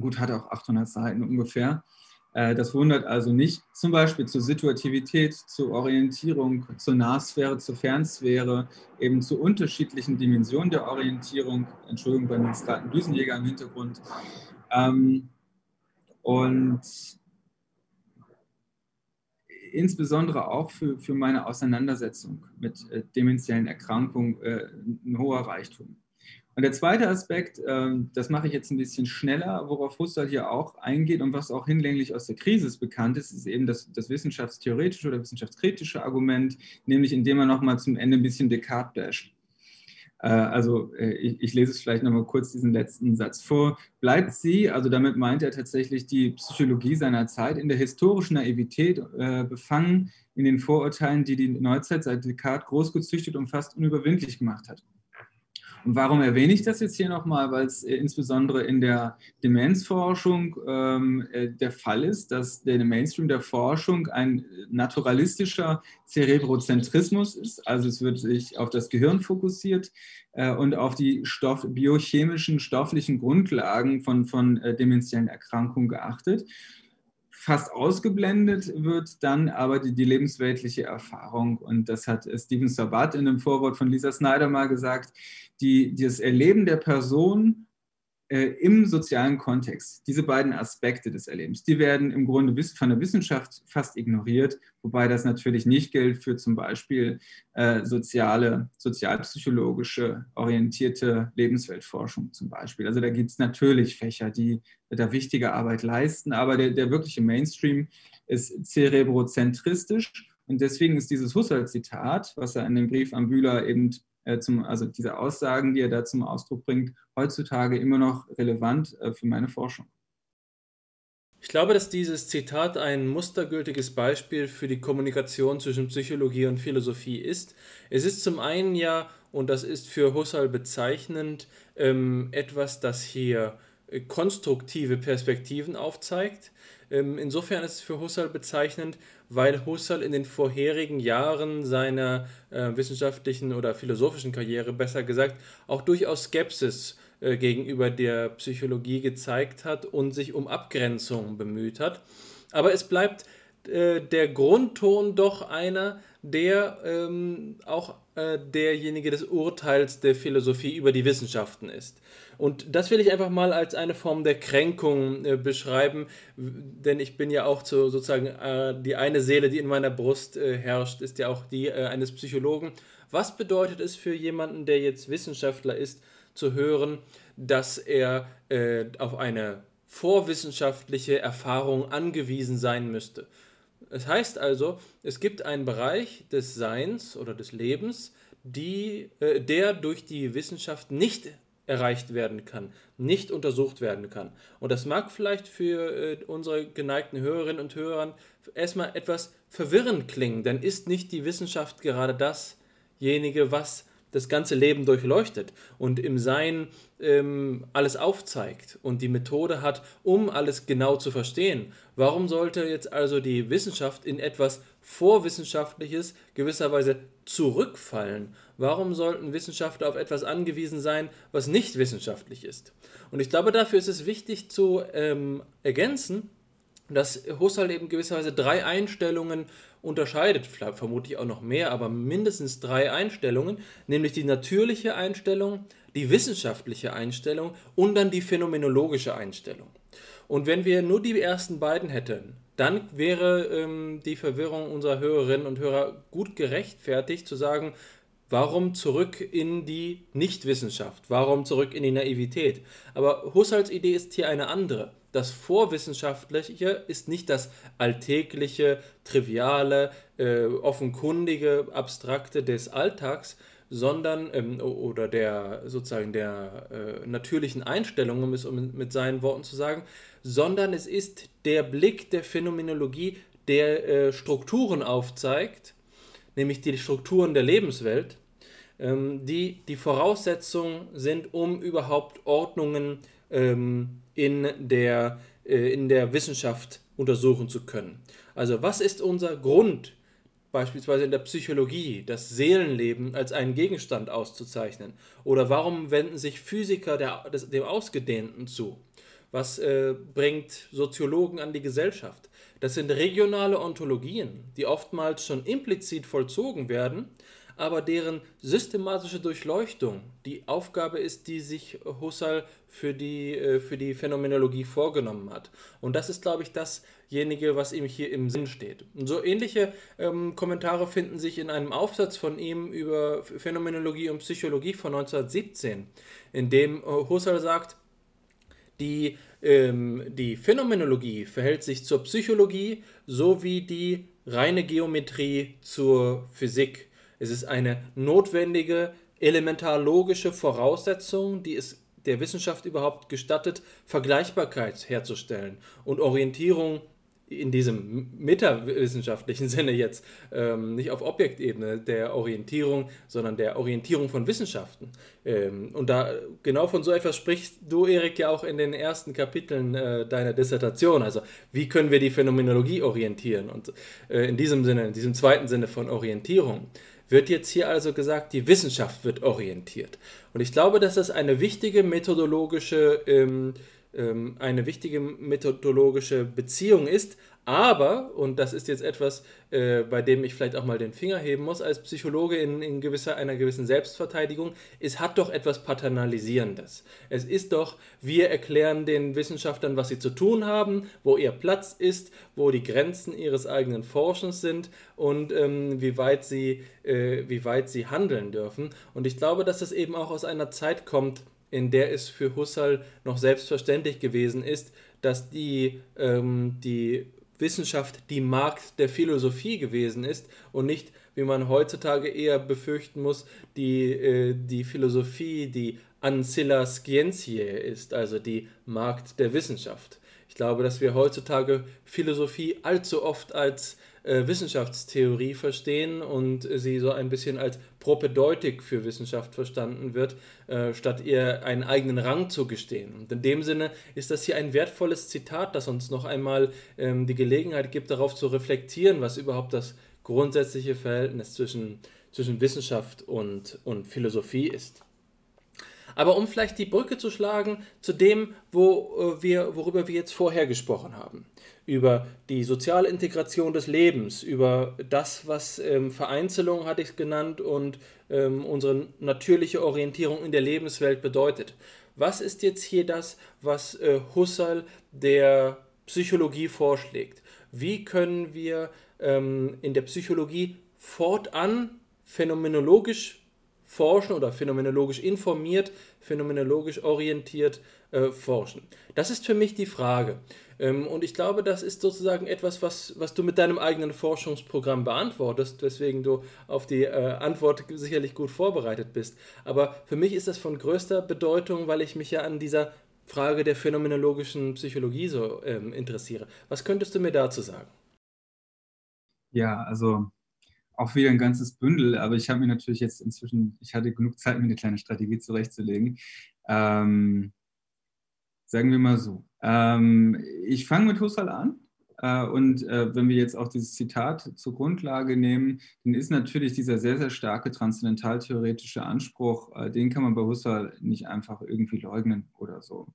gut, hat auch 800 Seiten ungefähr. Äh, das wundert also nicht, zum Beispiel zur Situativität, zur Orientierung, zur Nahsphäre, zur Fernsphäre, eben zu unterschiedlichen Dimensionen der Orientierung. Entschuldigung, bei mir ist gerade ein Düsenjäger im Hintergrund. Ähm, und insbesondere auch für, für meine Auseinandersetzung mit äh, dementiellen Erkrankungen äh, ein hoher Reichtum. Und der zweite Aspekt, ähm, das mache ich jetzt ein bisschen schneller, worauf Husserl hier auch eingeht und was auch hinlänglich aus der Krise bekannt ist, ist eben das, das wissenschaftstheoretische oder wissenschaftskritische Argument, nämlich indem er nochmal zum Ende ein bisschen Descartes basht. Äh, also äh, ich, ich, lese es vielleicht nochmal kurz diesen letzten Satz vor. Bleibt sie, also damit meint er tatsächlich die Psychologie seiner Zeit, in der historischen Naivität äh, befangen, in den Vorurteilen, die die Neuzeit seit Descartes großgezüchtet und fast unüberwindlich gemacht hat. Warum erwähne ich das jetzt hier nochmal? Weil es äh, insbesondere in der Demenzforschung ähm, äh, der Fall ist, dass der Mainstream der Forschung ein naturalistischer Zerebrozentrismus ist. Also es wird sich auf das Gehirn fokussiert äh, und auf die Stoff, biochemischen, stofflichen Grundlagen von, von äh, dementiellen Erkrankungen geachtet fast ausgeblendet wird dann aber die, die, lebensweltliche Erfahrung. Und das hat Steven Sabat in einem Vorwort von Lisa Snyder mal gesagt, die, das Erleben der Person äh, im sozialen Kontext, diese beiden Aspekte des Erlebens, die werden im Grunde von der Wissenschaft fast ignoriert, wobei das natürlich nicht gilt für zum Beispiel äh, soziale, sozialpsychologische orientierte Lebensweltforschung zum Beispiel. Also da gibt es natürlich Fächer, die da wichtige Arbeit leisten, aber der, der wirkliche Mainstream ist zerebrozentristisch und deswegen ist dieses Husserl-Zitat, was er in dem Brief an Bühler eben zum, also diese Aussagen, die er da zum Ausdruck bringt, heutzutage immer noch relevant äh, für meine Forschung. Ich glaube, dass dieses Zitat ein mustergültiges Beispiel für die Kommunikation zwischen Psychologie und Philosophie ist. Es ist zum einen ja, und das ist für Husserl bezeichnend, ähm, etwas, das hier äh, konstruktive Perspektiven aufzeigt. Ähm, insofern ist es für Husserl bezeichnend, weil Husserl in den vorherigen Jahren seiner äh, wissenschaftlichen oder philosophischen Karriere, besser gesagt, auch durchaus Skepsis äh, gegenüber der Psychologie gezeigt hat und sich um Abgrenzung bemüht hat. Aber es bleibt äh, der Grundton doch einer, der ähm, auch äh, derjenige des Urteils der Philosophie über die Wissenschaften ist. Und das will ich einfach mal als eine Form der Kränkung äh, beschreiben, denn ich bin ja auch zu, sozusagen äh, die eine Seele, die in meiner Brust äh, herrscht, ist ja auch die äh, eines Psychologen. Was bedeutet es für jemanden, der jetzt Wissenschaftler ist, zu hören, dass er auf eine vorwissenschaftliche Erfahrung angewiesen sein müsste? Es heißt also, es gibt einen Bereich des Seins oder des Lebens, die, äh, der durch die Wissenschaft nicht erreicht werden kann, nicht untersucht werden kann. Und das mag vielleicht für äh, unsere geneigten Hörerinnen und Hörer erstmal etwas verwirrend klingen, denn ist nicht die Wissenschaft gerade dasjenige, was das ganze Leben durchleuchtet und im Sein ähm, alles aufzeigt und die Methode hat, um alles genau zu verstehen. Warum sollte jetzt also die Wissenschaft in etwas Vorwissenschaftliches gewisserweise zurückfallen? Warum sollten Wissenschaftler auf etwas angewiesen sein, was nicht wissenschaftlich ist? Und ich glaube, dafür ist es wichtig zu ähm, ergänzen, dass Husserl eben gewisserweise drei Einstellungen unterscheidet, vermutlich auch noch mehr, aber mindestens drei Einstellungen, nämlich die natürliche Einstellung, die wissenschaftliche Einstellung und dann die phänomenologische Einstellung. Und wenn wir nur die ersten beiden hätten, dann wäre ähm, die Verwirrung unserer Hörerinnen und Hörer gut gerechtfertigt zu sagen, warum zurück in die Nichtwissenschaft, warum zurück in die Naivität. Aber Husserls Idee ist hier eine andere das Vorwissenschaftliche ist nicht das alltägliche, triviale, äh, offenkundige, abstrakte des Alltags, sondern ähm, oder der sozusagen der äh, natürlichen Einstellung, um es mit seinen Worten zu sagen, sondern es ist der Blick der Phänomenologie, der äh, Strukturen aufzeigt, nämlich die Strukturen der Lebenswelt, ähm, die die Voraussetzung sind, um überhaupt Ordnungen ähm, in der, äh, in der Wissenschaft untersuchen zu können. Also was ist unser Grund, beispielsweise in der Psychologie, das Seelenleben als einen Gegenstand auszuzeichnen? Oder warum wenden sich Physiker der, des, dem Ausgedehnten zu? Was äh, bringt Soziologen an die Gesellschaft? Das sind regionale Ontologien, die oftmals schon implizit vollzogen werden, aber deren systematische Durchleuchtung die Aufgabe ist, die sich Husserl für die, äh, für die Phänomenologie vorgenommen hat. Und das ist, glaube ich, dasjenige, was ihm hier im Sinn steht. So ähnliche ähm, Kommentare finden sich in einem Aufsatz von ihm über Phänomenologie und Psychologie von 1917, in dem äh, Husserl sagt, die, ähm, die Phänomenologie verhält sich zur Psychologie so wie die reine Geometrie zur Physik. Es ist eine notwendige, elementar logische Voraussetzung, die es der Wissenschaft überhaupt gestattet, Vergleichbarkeit herzustellen und Orientierung in diesem metawissenschaftlichen *laughs* Sinne jetzt, ähm, nicht auf Objektebene der Orientierung, sondern der Orientierung von Wissenschaften. Ähm, und da genau von so etwas sprichst du, Erik, ja auch in den ersten Kapiteln äh, deiner Dissertation. Also wie können wir die Phänomenologie orientieren? Und äh, in diesem Sinne, in diesem zweiten Sinne von Orientierung wird jetzt hier also gesagt, die Wissenschaft wird orientiert. Und ich glaube, dass das eine wichtige methodologische, ähm, ähm, eine wichtige methodologische Beziehung ist, aber, und das ist jetzt etwas, äh, bei dem ich vielleicht auch mal den Finger heben muss als Psychologe in, in gewisser, einer gewissen Selbstverteidigung, es hat doch etwas Paternalisierendes. Es ist doch, wir erklären den Wissenschaftlern, was sie zu tun haben, wo ihr Platz ist, wo die Grenzen ihres eigenen Forschens sind und ähm, wie, weit sie, äh, wie weit sie handeln dürfen. Und ich glaube, dass das eben auch aus einer Zeit kommt, in der es für Husserl noch selbstverständlich gewesen ist, dass die, ähm, die Wissenschaft die Markt der Philosophie gewesen ist und nicht, wie man heutzutage eher befürchten muss, die, äh, die Philosophie, die Ancilla Scientiae ist, also die Markt der Wissenschaft. Ich glaube, dass wir heutzutage Philosophie allzu oft als Wissenschaftstheorie verstehen und sie so ein bisschen als Propedeutik für Wissenschaft verstanden wird, äh, statt ihr einen eigenen Rang zu gestehen. Und in dem Sinne ist das hier ein wertvolles Zitat, das uns noch einmal ähm, die Gelegenheit gibt, darauf zu reflektieren, was überhaupt das grundsätzliche Verhältnis zwischen, zwischen Wissenschaft und, und Philosophie ist. Aber um vielleicht die Brücke zu schlagen zu dem, wo äh, wir, worüber wir jetzt vorher gesprochen haben, über die soziale Integration des Lebens, über das, was ähm, Vereinzelung hatte ich es genannt und ähm, unsere natürliche Orientierung in der Lebenswelt bedeutet. Was ist jetzt hier das, was äh, Husserl der Psychologie vorschlägt? Wie können wir ähm, in der Psychologie fortan phänomenologisch forschen oder phänomenologisch informiert, phänomenologisch orientiert äh, forschen? Das ist für mich die Frage. Ähm, und ich glaube, das ist sozusagen etwas, was, was du mit deinem eigenen Forschungsprogramm beantwortest, weswegen du auf die äh, Antwort sicherlich gut vorbereitet bist. Aber für mich ist das von größter Bedeutung, weil ich mich ja an dieser Frage der phänomenologischen Psychologie so ähm, interessiere. Was könntest du mir dazu sagen? Ja, also auch wieder ein ganzes Bündel, aber ich habe mir natürlich jetzt inzwischen, ich hatte genug Zeit, mir eine kleine Strategie zurechtzulegen. Ähm, sagen wir mal so. Ähm, ich fange mit Husserl an. Äh, und äh, wenn wir jetzt auch dieses Zitat zur Grundlage nehmen, dann ist natürlich dieser sehr, sehr starke transzendentaltheoretische Anspruch, äh, den kann man bei Husserl nicht einfach irgendwie leugnen oder so.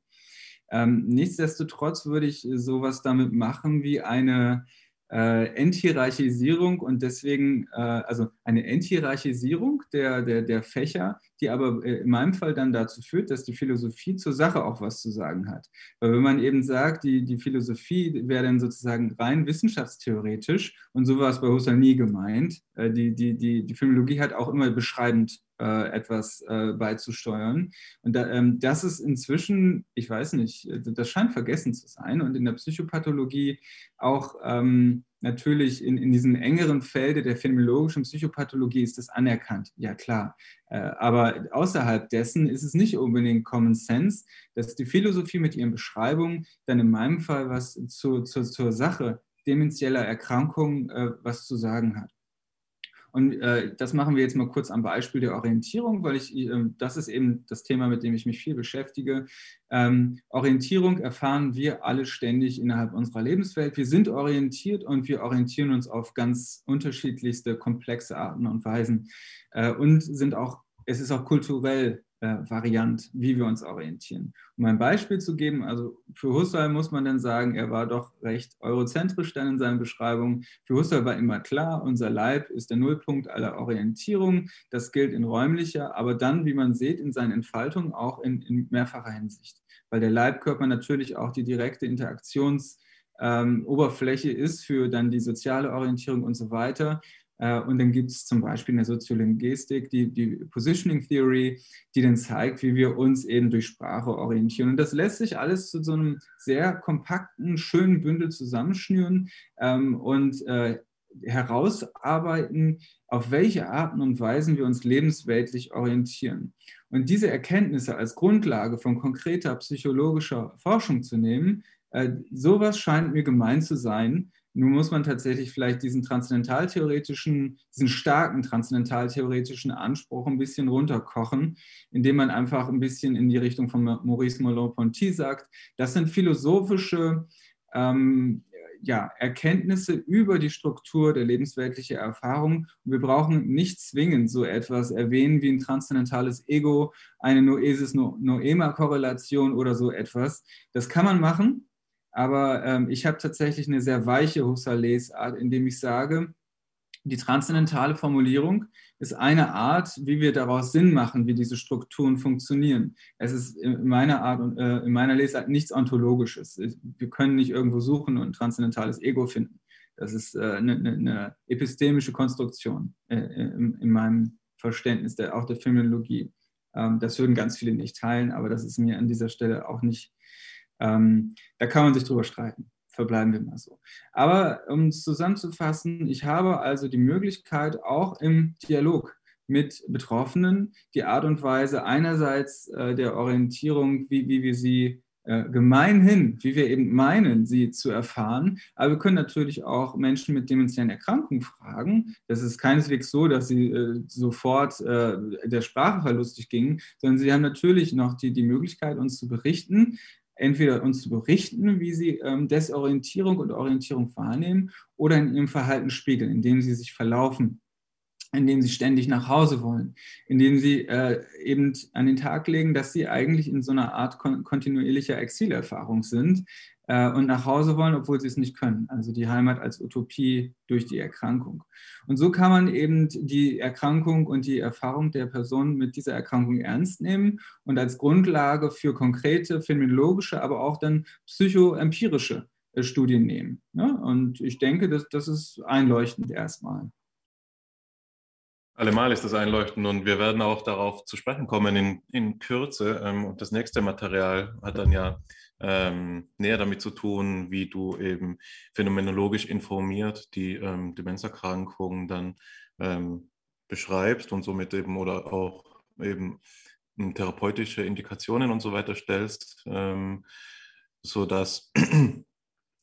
Ähm, nichtsdestotrotz würde ich sowas damit machen wie eine äh, Enthierarchisierung und deswegen, äh, also eine Enthierarchisierung der, der, der Fächer, die aber äh, in meinem Fall dann dazu führt, dass die Philosophie zur Sache auch was zu sagen hat. Weil wenn man eben sagt, die, die Philosophie wäre dann sozusagen rein wissenschaftstheoretisch und so war es bei Husserl nie gemeint, äh, die, die, die, die Philologie hat auch immer beschreibend äh, etwas äh, beizusteuern. Und da, ähm, das ist inzwischen, ich weiß nicht, das scheint vergessen zu sein. Und in der Psychopathologie auch ähm, natürlich in, in diesem engeren Felde der phänomenologischen Psychopathologie ist das anerkannt, ja klar. Äh, aber außerhalb dessen ist es nicht unbedingt Common Sense, dass die Philosophie mit ihren Beschreibungen dann in meinem Fall was zu, zu, zur Sache demenzieller Erkrankung äh, was zu sagen hat. Und äh, das machen wir jetzt mal kurz am Beispiel der Orientierung, weil ich, äh, das ist eben das Thema, mit dem ich mich viel beschäftige. Ähm, Orientierung erfahren wir alle ständig innerhalb unserer Lebenswelt. Wir sind orientiert und wir orientieren uns auf ganz unterschiedlichste, komplexe Arten und Weisen äh, und sind auch, es ist auch kulturell äh, Variant, wie wir uns orientieren. Um ein Beispiel zu geben, also für Husserl muss man dann sagen, er war doch recht eurozentrisch dann in seinen Beschreibungen. Für Husserl war immer klar, unser Leib ist der Nullpunkt aller Orientierung. Das gilt in räumlicher, aber dann, wie man sieht, in seinen Entfaltungen auch in, in mehrfacher Hinsicht. Weil der Leibkörper natürlich auch die direkte Interaktionsoberfläche ähm, ist für dann die soziale Orientierung und so weiter. Äh, und dann gibt es zum Beispiel in der Soziolinguistik die, die Positioning Theory, die dann zeigt, wie wir uns eben durch Sprache orientieren. Und das lässt sich alles zu so einem sehr kompakten, schönen Bündel zusammenschnüren ähm, und äh, herausarbeiten, auf welche Arten und Weisen wir uns lebensweltlich orientieren. Und diese Erkenntnisse als Grundlage von konkreter psychologischer Forschung zu nehmen, äh, sowas scheint mir gemein zu sein, nun muss man tatsächlich vielleicht diesen transzendentaltheoretischen, diesen starken transzendentaltheoretischen Anspruch ein bisschen runterkochen, indem man einfach ein bisschen in die Richtung von Maurice Merleau-Ponty sagt, das sind philosophische ähm, ja, Erkenntnisse über die Struktur der lebensweltlichen Erfahrung. Und wir brauchen nicht zwingend so etwas erwähnen wie ein transzendentales Ego, eine Noesis-Noema-Korrelation oder so etwas. Das kann man machen, aber ähm, ich habe tatsächlich eine sehr weiche Husserl-Lesart, indem ich sage, die transzendentale Formulierung ist eine Art, wie wir daraus Sinn machen, wie diese Strukturen funktionieren. Es ist in meiner Art und äh, in meiner Lesart nichts Ontologisches. Wir können nicht irgendwo suchen und transzendentales Ego finden. Das ist äh, eine, eine, epistemische Konstruktion äh, in, in, meinem Verständnis der, auch der Phänomenologie. Ähm, das würden ganz viele nicht teilen, aber das ist mir an dieser Stelle auch nicht ähm, da kann man sich drüber streiten. Verbleiben wir mal so. Aber um es zusammenzufassen, ich habe also die Möglichkeit, auch im Dialog mit Betroffenen die Art und Weise einerseits äh, der Orientierung, wie, wie wir sie äh, gemeinhin, wie wir eben meinen, sie zu erfahren. Aber wir können natürlich auch Menschen mit dementiellen Erkrankungen fragen. Das ist keineswegs so, dass sie äh, sofort äh, der Sprache verlustig gingen, sondern sie haben natürlich noch die, die Möglichkeit, uns zu berichten, entweder uns zu berichten, wie sie ähm, Desorientierung und Orientierung wahrnehmen oder in ihrem Verhalten spiegeln, indem sie sich verlaufen indem sie ständig nach Hause wollen, indem sie äh, eben an den Tag legen, dass sie eigentlich in so einer Art kon kontinuierlicher Exilerfahrung sind äh, und nach Hause wollen, obwohl sie es nicht können. Also die Heimat als Utopie durch die Erkrankung. Und so kann man eben die Erkrankung und die Erfahrung der Person mit dieser Erkrankung ernst nehmen und als Grundlage für konkrete phänomenologische, aber auch dann psychoempirische äh, Studien nehmen. Ne? Und ich denke, dass, das ist einleuchtend erstmal. Allemal ist das einleuchtend und wir werden auch darauf zu sprechen kommen in, in Kürze. Ähm, und das nächste Material hat dann ja ähm, näher damit zu tun, wie du eben phänomenologisch informiert die ähm, Demenzerkrankung dann ähm, beschreibst und somit eben oder auch eben therapeutische Indikationen und so weiter stellst, ähm, sodass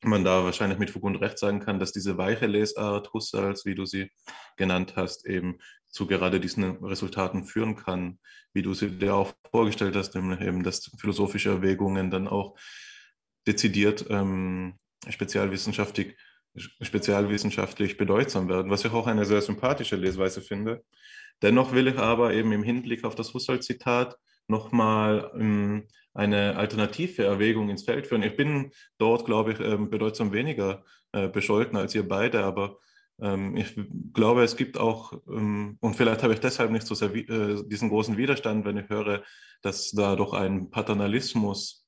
man da wahrscheinlich mit Fug und Recht sagen kann, dass diese weiche Lesart Husserls, wie du sie genannt hast, eben zu gerade diesen Resultaten führen kann, wie du sie dir auch vorgestellt hast, nämlich eben, dass philosophische Erwägungen dann auch dezidiert ähm, spezialwissenschaftlich, spezialwissenschaftlich bedeutsam werden, was ich auch eine sehr sympathische Lesweise finde. Dennoch will ich aber eben im Hinblick auf das Husserl-Zitat nochmal ähm, eine alternative Erwägung ins Feld führen. Ich bin dort, glaube ich, ähm, bedeutsam weniger äh, bescholten als ihr beide, aber ähm, ich glaube, es gibt auch, ähm, und vielleicht habe ich deshalb nicht so sehr äh, diesen großen Widerstand, wenn ich höre, dass da doch ein Paternalismus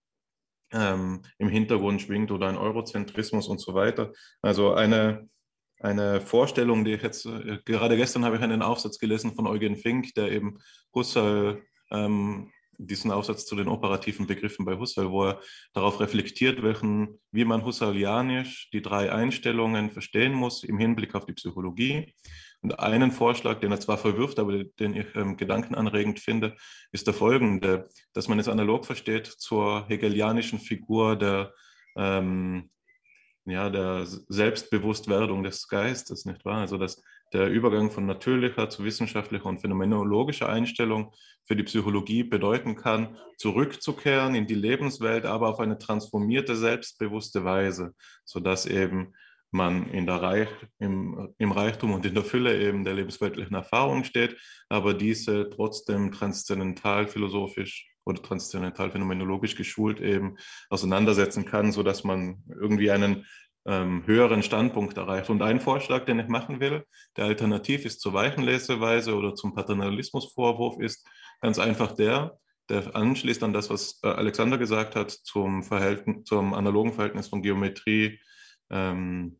im Hintergrund schwingt oder ein Eurozentrismus und so weiter. Also eine, eine Vorstellung, die ich jetzt, äh, gerade gestern habe ich einen Aufsatz gelesen von Eugen Fink, der eben Husserl ähm, diesen Aufsatz zu den operativen Begriffen bei Husserl, wo er darauf reflektiert, welchen, wie man husserlianisch die drei Einstellungen verstehen muss im Hinblick auf die Psychologie. Und einen Vorschlag, den er zwar verwirft, aber den ich ähm, gedankenanregend finde, ist der folgende, dass man es analog versteht zur hegelianischen Figur der, ähm, ja, der Selbstbewusstwerdung des Geistes, nicht wahr? Also dass der Übergang von natürlicher zu wissenschaftlicher und phänomenologischer Einstellung für die Psychologie bedeuten kann, zurückzukehren in die Lebenswelt, aber auf eine transformierte, selbstbewusste Weise, sodass eben man in der Reich, im, im Reichtum und in der Fülle eben der lebensweltlichen Erfahrung steht, aber diese trotzdem transzendental philosophisch oder transzendental phänomenologisch geschult eben auseinandersetzen kann, sodass man irgendwie einen ähm, höheren Standpunkt erreicht. Und ein Vorschlag, den ich machen will, der alternativ ist zur Weichenleseweise oder zum Paternalismusvorwurf, ist ganz einfach der, der anschließt an das, was äh, Alexander gesagt hat, zum, Verhältnis, zum analogen Verhältnis von Geometrie. Ähm,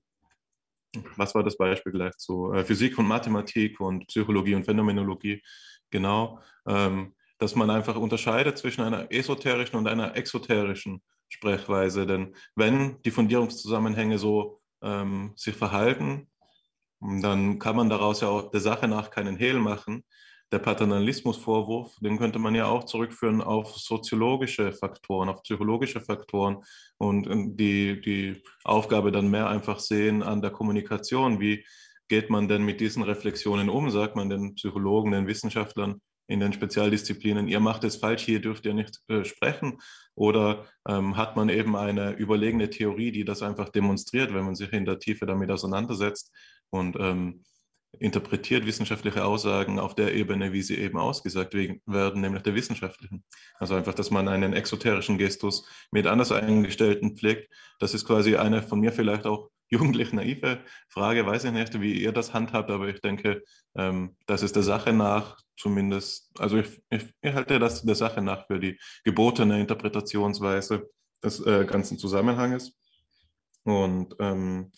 was war das Beispiel gleich zu äh, Physik und Mathematik und Psychologie und Phänomenologie? Genau, ähm, dass man einfach unterscheidet zwischen einer esoterischen und einer exoterischen Sprechweise. Denn wenn die Fundierungszusammenhänge so ähm, sich verhalten, dann kann man daraus ja auch der Sache nach keinen Hehl machen. Der Paternalismusvorwurf, den könnte man ja auch zurückführen auf soziologische Faktoren, auf psychologische Faktoren und die, die Aufgabe dann mehr einfach sehen an der Kommunikation. Wie geht man denn mit diesen Reflexionen um? Sagt man den Psychologen, den Wissenschaftlern, in den Spezialdisziplinen, ihr macht es falsch, hier dürft ihr nicht äh, sprechen? Oder ähm, hat man eben eine überlegene Theorie, die das einfach demonstriert, wenn man sich in der Tiefe damit auseinandersetzt und ähm, interpretiert wissenschaftliche Aussagen auf der Ebene, wie sie eben ausgesagt werden, nämlich der wissenschaftlichen. Also einfach, dass man einen exoterischen Gestus mit anders eingestellten pflegt. Das ist quasi eine von mir vielleicht auch jugendlich naive Frage, weiß ich nicht, wie ihr das handhabt, aber ich denke, ähm, dass es der Sache nach zumindest, also ich, ich, ich, halte das der Sache nach für die gebotene Interpretationsweise des äh, ganzen Zusammenhanges. Und ähm,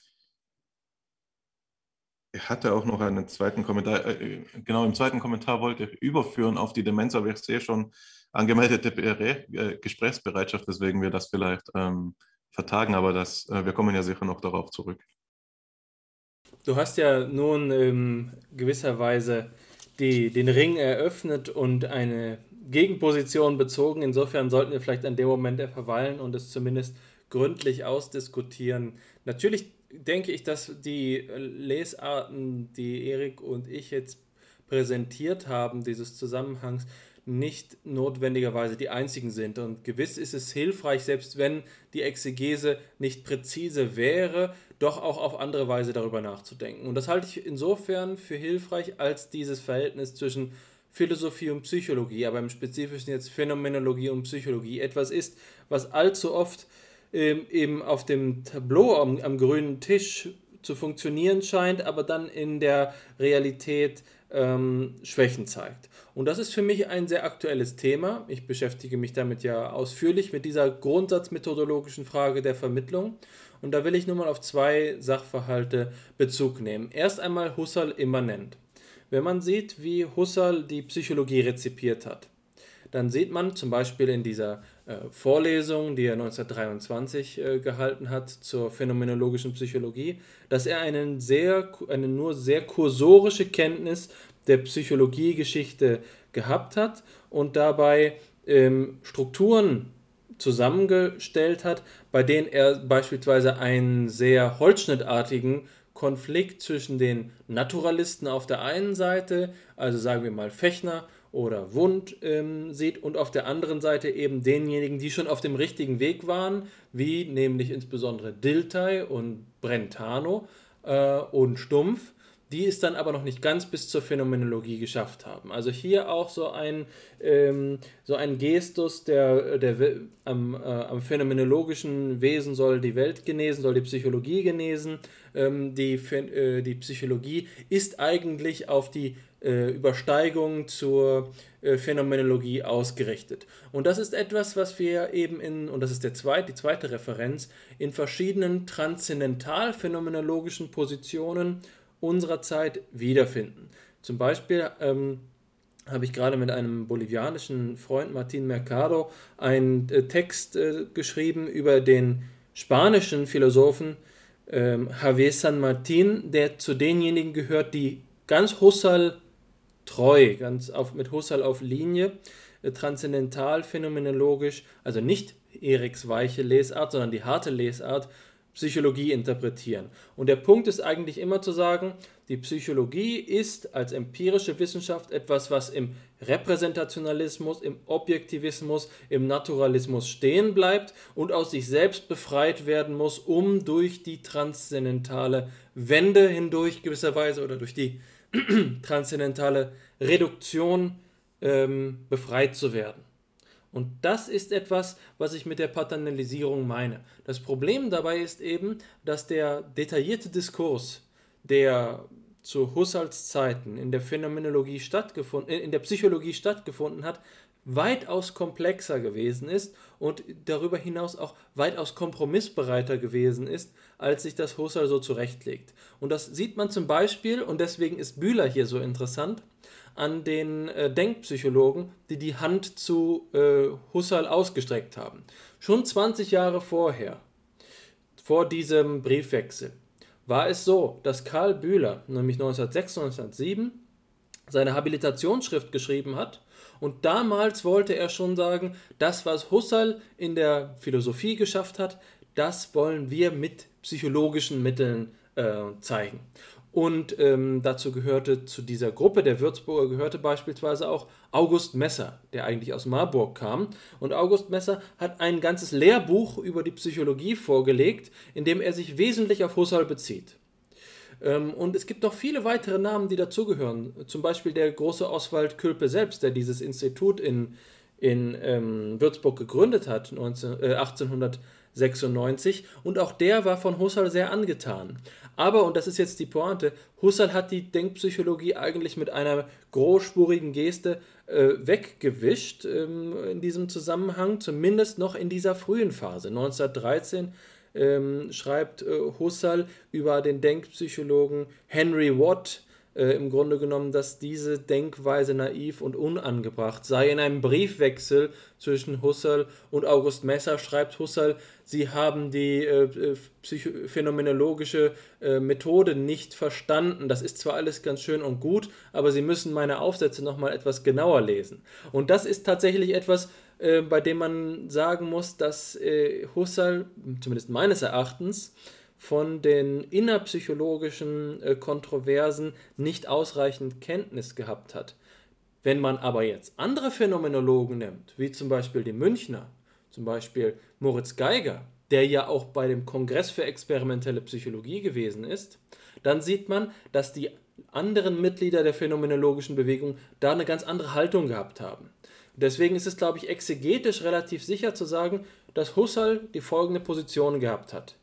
ich hatte auch noch einen zweiten Kommentar. Äh, genau, im zweiten Kommentar wollte ich überführen auf die Demenz, aber ich sehe schon angemeldete äh, Gesprächsbereitschaft, weswegen wir das vielleicht ähm, vertagen, aber das, äh, wir kommen ja sicher noch darauf zurück. Du hast ja nun in gewisser Weise die, den Ring eröffnet und eine Gegenposition bezogen. Insofern sollten wir vielleicht an dem Moment verweilen und es zumindest gründlich ausdiskutieren. Natürlich denke ich, dass die Lesarten, die Erik und ich jetzt präsentiert haben, dieses Zusammenhangs, nicht notwendigerweise die einzigen sind. Und gewiss ist es hilfreich, selbst wenn die Exegese nicht präzise wäre, doch auch auf andere Weise darüber nachzudenken. Und das halte ich insofern für hilfreich, als dieses Verhältnis zwischen Philosophie und Psychologie, aber im Spezifischen jetzt Phänomenologie und Psychologie etwas ist, was allzu oft ähm, eben auf dem Tableau am, am grünen Tisch zu funktionieren scheint, aber dann in der Realität ähm, Schwächen zeigt. Und das ist für mich ein sehr aktuelles Thema. Ich beschäftige mich damit ja ausführlich mit dieser grundsatzmethodologischen Frage der Vermittlung. Und da will ich nur mal auf zwei Sachverhalte Bezug nehmen. Erst einmal Husserl immanent. Wenn man sieht, wie Husserl die Psychologie rezipiert hat, dann sieht man zum Beispiel in dieser äh, Vorlesung, die er 1923 äh, gehalten hat zur phänomenologischen Psychologie, dass er einen sehr, eine nur sehr kursorische Kenntnis der Psychologiegeschichte gehabt hat und dabei ähm, Strukturen zusammengestellt hat, bei denen er beispielsweise einen sehr holzschnittartigen Konflikt zwischen den Naturalisten auf der einen Seite, also sagen wir mal Fechner oder Wund ähm, sieht und auf der anderen Seite eben denjenigen, die schon auf dem richtigen Weg waren, wie nämlich insbesondere Dilthey und Brentano äh, und Stumpf die es dann aber noch nicht ganz bis zur Phänomenologie geschafft haben. Also hier auch so ein, ähm, so ein Gestus, der, der am, äh, am, phänomenologischen Wesen soll die Welt genesen, soll die Psychologie genesen. Ähm, die, äh, die Psychologie ist eigentlich auf die äh, Übersteigung zur äh, Phänomenologie ausgerichtet. Und das ist etwas, was wir eben in, und das ist der zweite, die zweite Referenz, in verschiedenen transzendental-phänomenologischen Positionen unserer Zeit wiederfinden. Zum Beispiel ähm, habe ich gerade mit einem bolivianischen Freund Martin Mercado einen äh, Text äh, geschrieben über den spanischen Philosophen ähm, Javier San Martin, der zu denjenigen gehört, die ganz Husserl treu, ganz auf, mit Husserl auf Linie, äh, transzendental phänomenologisch, also nicht Eriks weiche Lesart, sondern die harte Lesart Psychologie interpretieren. Und der Punkt ist eigentlich immer zu sagen, die Psychologie ist als empirische Wissenschaft etwas, was im Repräsentationalismus, im Objektivismus, im Naturalismus stehen bleibt und aus sich selbst befreit werden muss, um durch die transzendentale Wende hindurch gewisserweise oder durch die *clears throat* transzendentale Reduktion ähm, befreit zu werden. Und das ist etwas, was ich mit der Paternalisierung meine. Das Problem dabei ist eben, dass der detaillierte Diskurs, der zu Husserls Zeiten in der Phänomenologie stattgefunden, in der Psychologie stattgefunden hat, weitaus komplexer gewesen ist und darüber hinaus auch weitaus kompromissbereiter gewesen ist, als sich das Husserl so zurechtlegt. Und das sieht man zum Beispiel, und deswegen ist Bühler hier so interessant, an den äh, Denkpsychologen, die die Hand zu äh, Husserl ausgestreckt haben. Schon 20 Jahre vorher, vor diesem Briefwechsel, war es so, dass Karl Bühler, nämlich 1906, 1907, seine Habilitationsschrift geschrieben hat und damals wollte er schon sagen, das, was Husserl in der Philosophie geschafft hat, das wollen wir mit psychologischen Mitteln äh, zeigen. Und ähm, dazu gehörte zu dieser Gruppe der Würzburger gehörte beispielsweise auch August Messer, der eigentlich aus Marburg kam. Und August Messer hat ein ganzes Lehrbuch über die Psychologie vorgelegt, in dem er sich wesentlich auf Husserl bezieht. Ähm, und es gibt noch viele weitere Namen, die dazugehören. Zum Beispiel der große Oswald Külpe selbst, der dieses Institut in, in ähm, Würzburg gegründet hat, 19, äh, 1896. Und auch der war von Husserl sehr angetan. Aber, und das ist jetzt die Pointe, Husserl hat die Denkpsychologie eigentlich mit einer großspurigen Geste äh, weggewischt ähm, in diesem Zusammenhang, zumindest noch in dieser frühen Phase. 1913 ähm, schreibt äh, Husserl über den Denkpsychologen Henry Watt, äh, im Grunde genommen, dass diese Denkweise naiv und unangebracht sei. In einem Briefwechsel zwischen Husserl und August Messer schreibt Husserl, sie haben die äh, phänomenologische äh, Methode nicht verstanden. Das ist zwar alles ganz schön und gut, aber sie müssen meine Aufsätze nochmal etwas genauer lesen. Und das ist tatsächlich etwas, äh, bei dem man sagen muss, dass äh, Husserl, zumindest meines Erachtens, von den innerpsychologischen äh, Kontroversen nicht ausreichend Kenntnis gehabt hat. Wenn man aber jetzt andere Phänomenologen nimmt, wie zum Beispiel die Münchner, zum Beispiel Moritz Geiger, der ja auch bei dem Kongress für experimentelle Psychologie gewesen ist, dann sieht man, dass die anderen Mitglieder der phänomenologischen Bewegung da eine ganz andere Haltung gehabt haben. Deswegen ist es, glaube ich, exegetisch relativ sicher zu sagen, dass Husserl die folgende Position gehabt hat.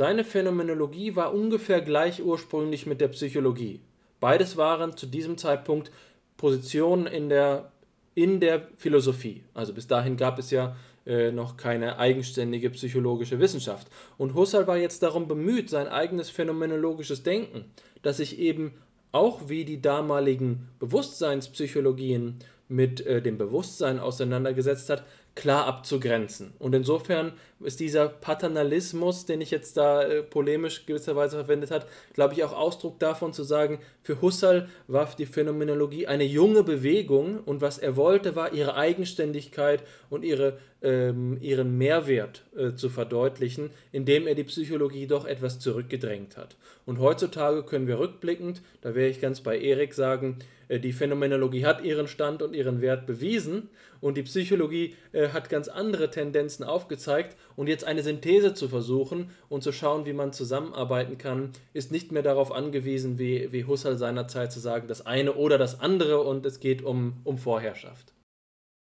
Seine Phänomenologie war ungefähr gleich ursprünglich mit der Psychologie. Beides waren zu diesem Zeitpunkt Positionen in der, in der Philosophie. Also bis dahin gab es ja äh, noch keine eigenständige psychologische Wissenschaft. Und Husserl war jetzt darum bemüht, sein eigenes phänomenologisches Denken, das sich eben auch wie die damaligen Bewusstseinspsychologien mit äh, dem Bewusstsein auseinandergesetzt hat, klar abzugrenzen. Und insofern ist dieser Paternalismus, den ich jetzt da äh, polemisch gewisserweise verwendet habe, glaube ich auch Ausdruck davon zu sagen, für Husserl war die Phänomenologie eine junge Bewegung und was er wollte, war ihre Eigenständigkeit und ihre, ähm, ihren Mehrwert äh, zu verdeutlichen, indem er die Psychologie doch etwas zurückgedrängt hat. Und heutzutage können wir rückblickend, da wäre ich ganz bei Erik sagen, äh, die Phänomenologie hat ihren Stand und ihren Wert bewiesen und die Psychologie äh, hat ganz andere Tendenzen aufgezeigt und jetzt eine Synthese zu versuchen und zu schauen, wie man zusammenarbeiten kann, ist nicht mehr darauf angewiesen, wie, wie Husserl seinerzeit zu sagen, das eine oder das andere und es geht um, um Vorherrschaft.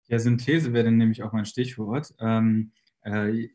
Ja, Synthese wäre dann nämlich auch mein Stichwort. Ähm, äh,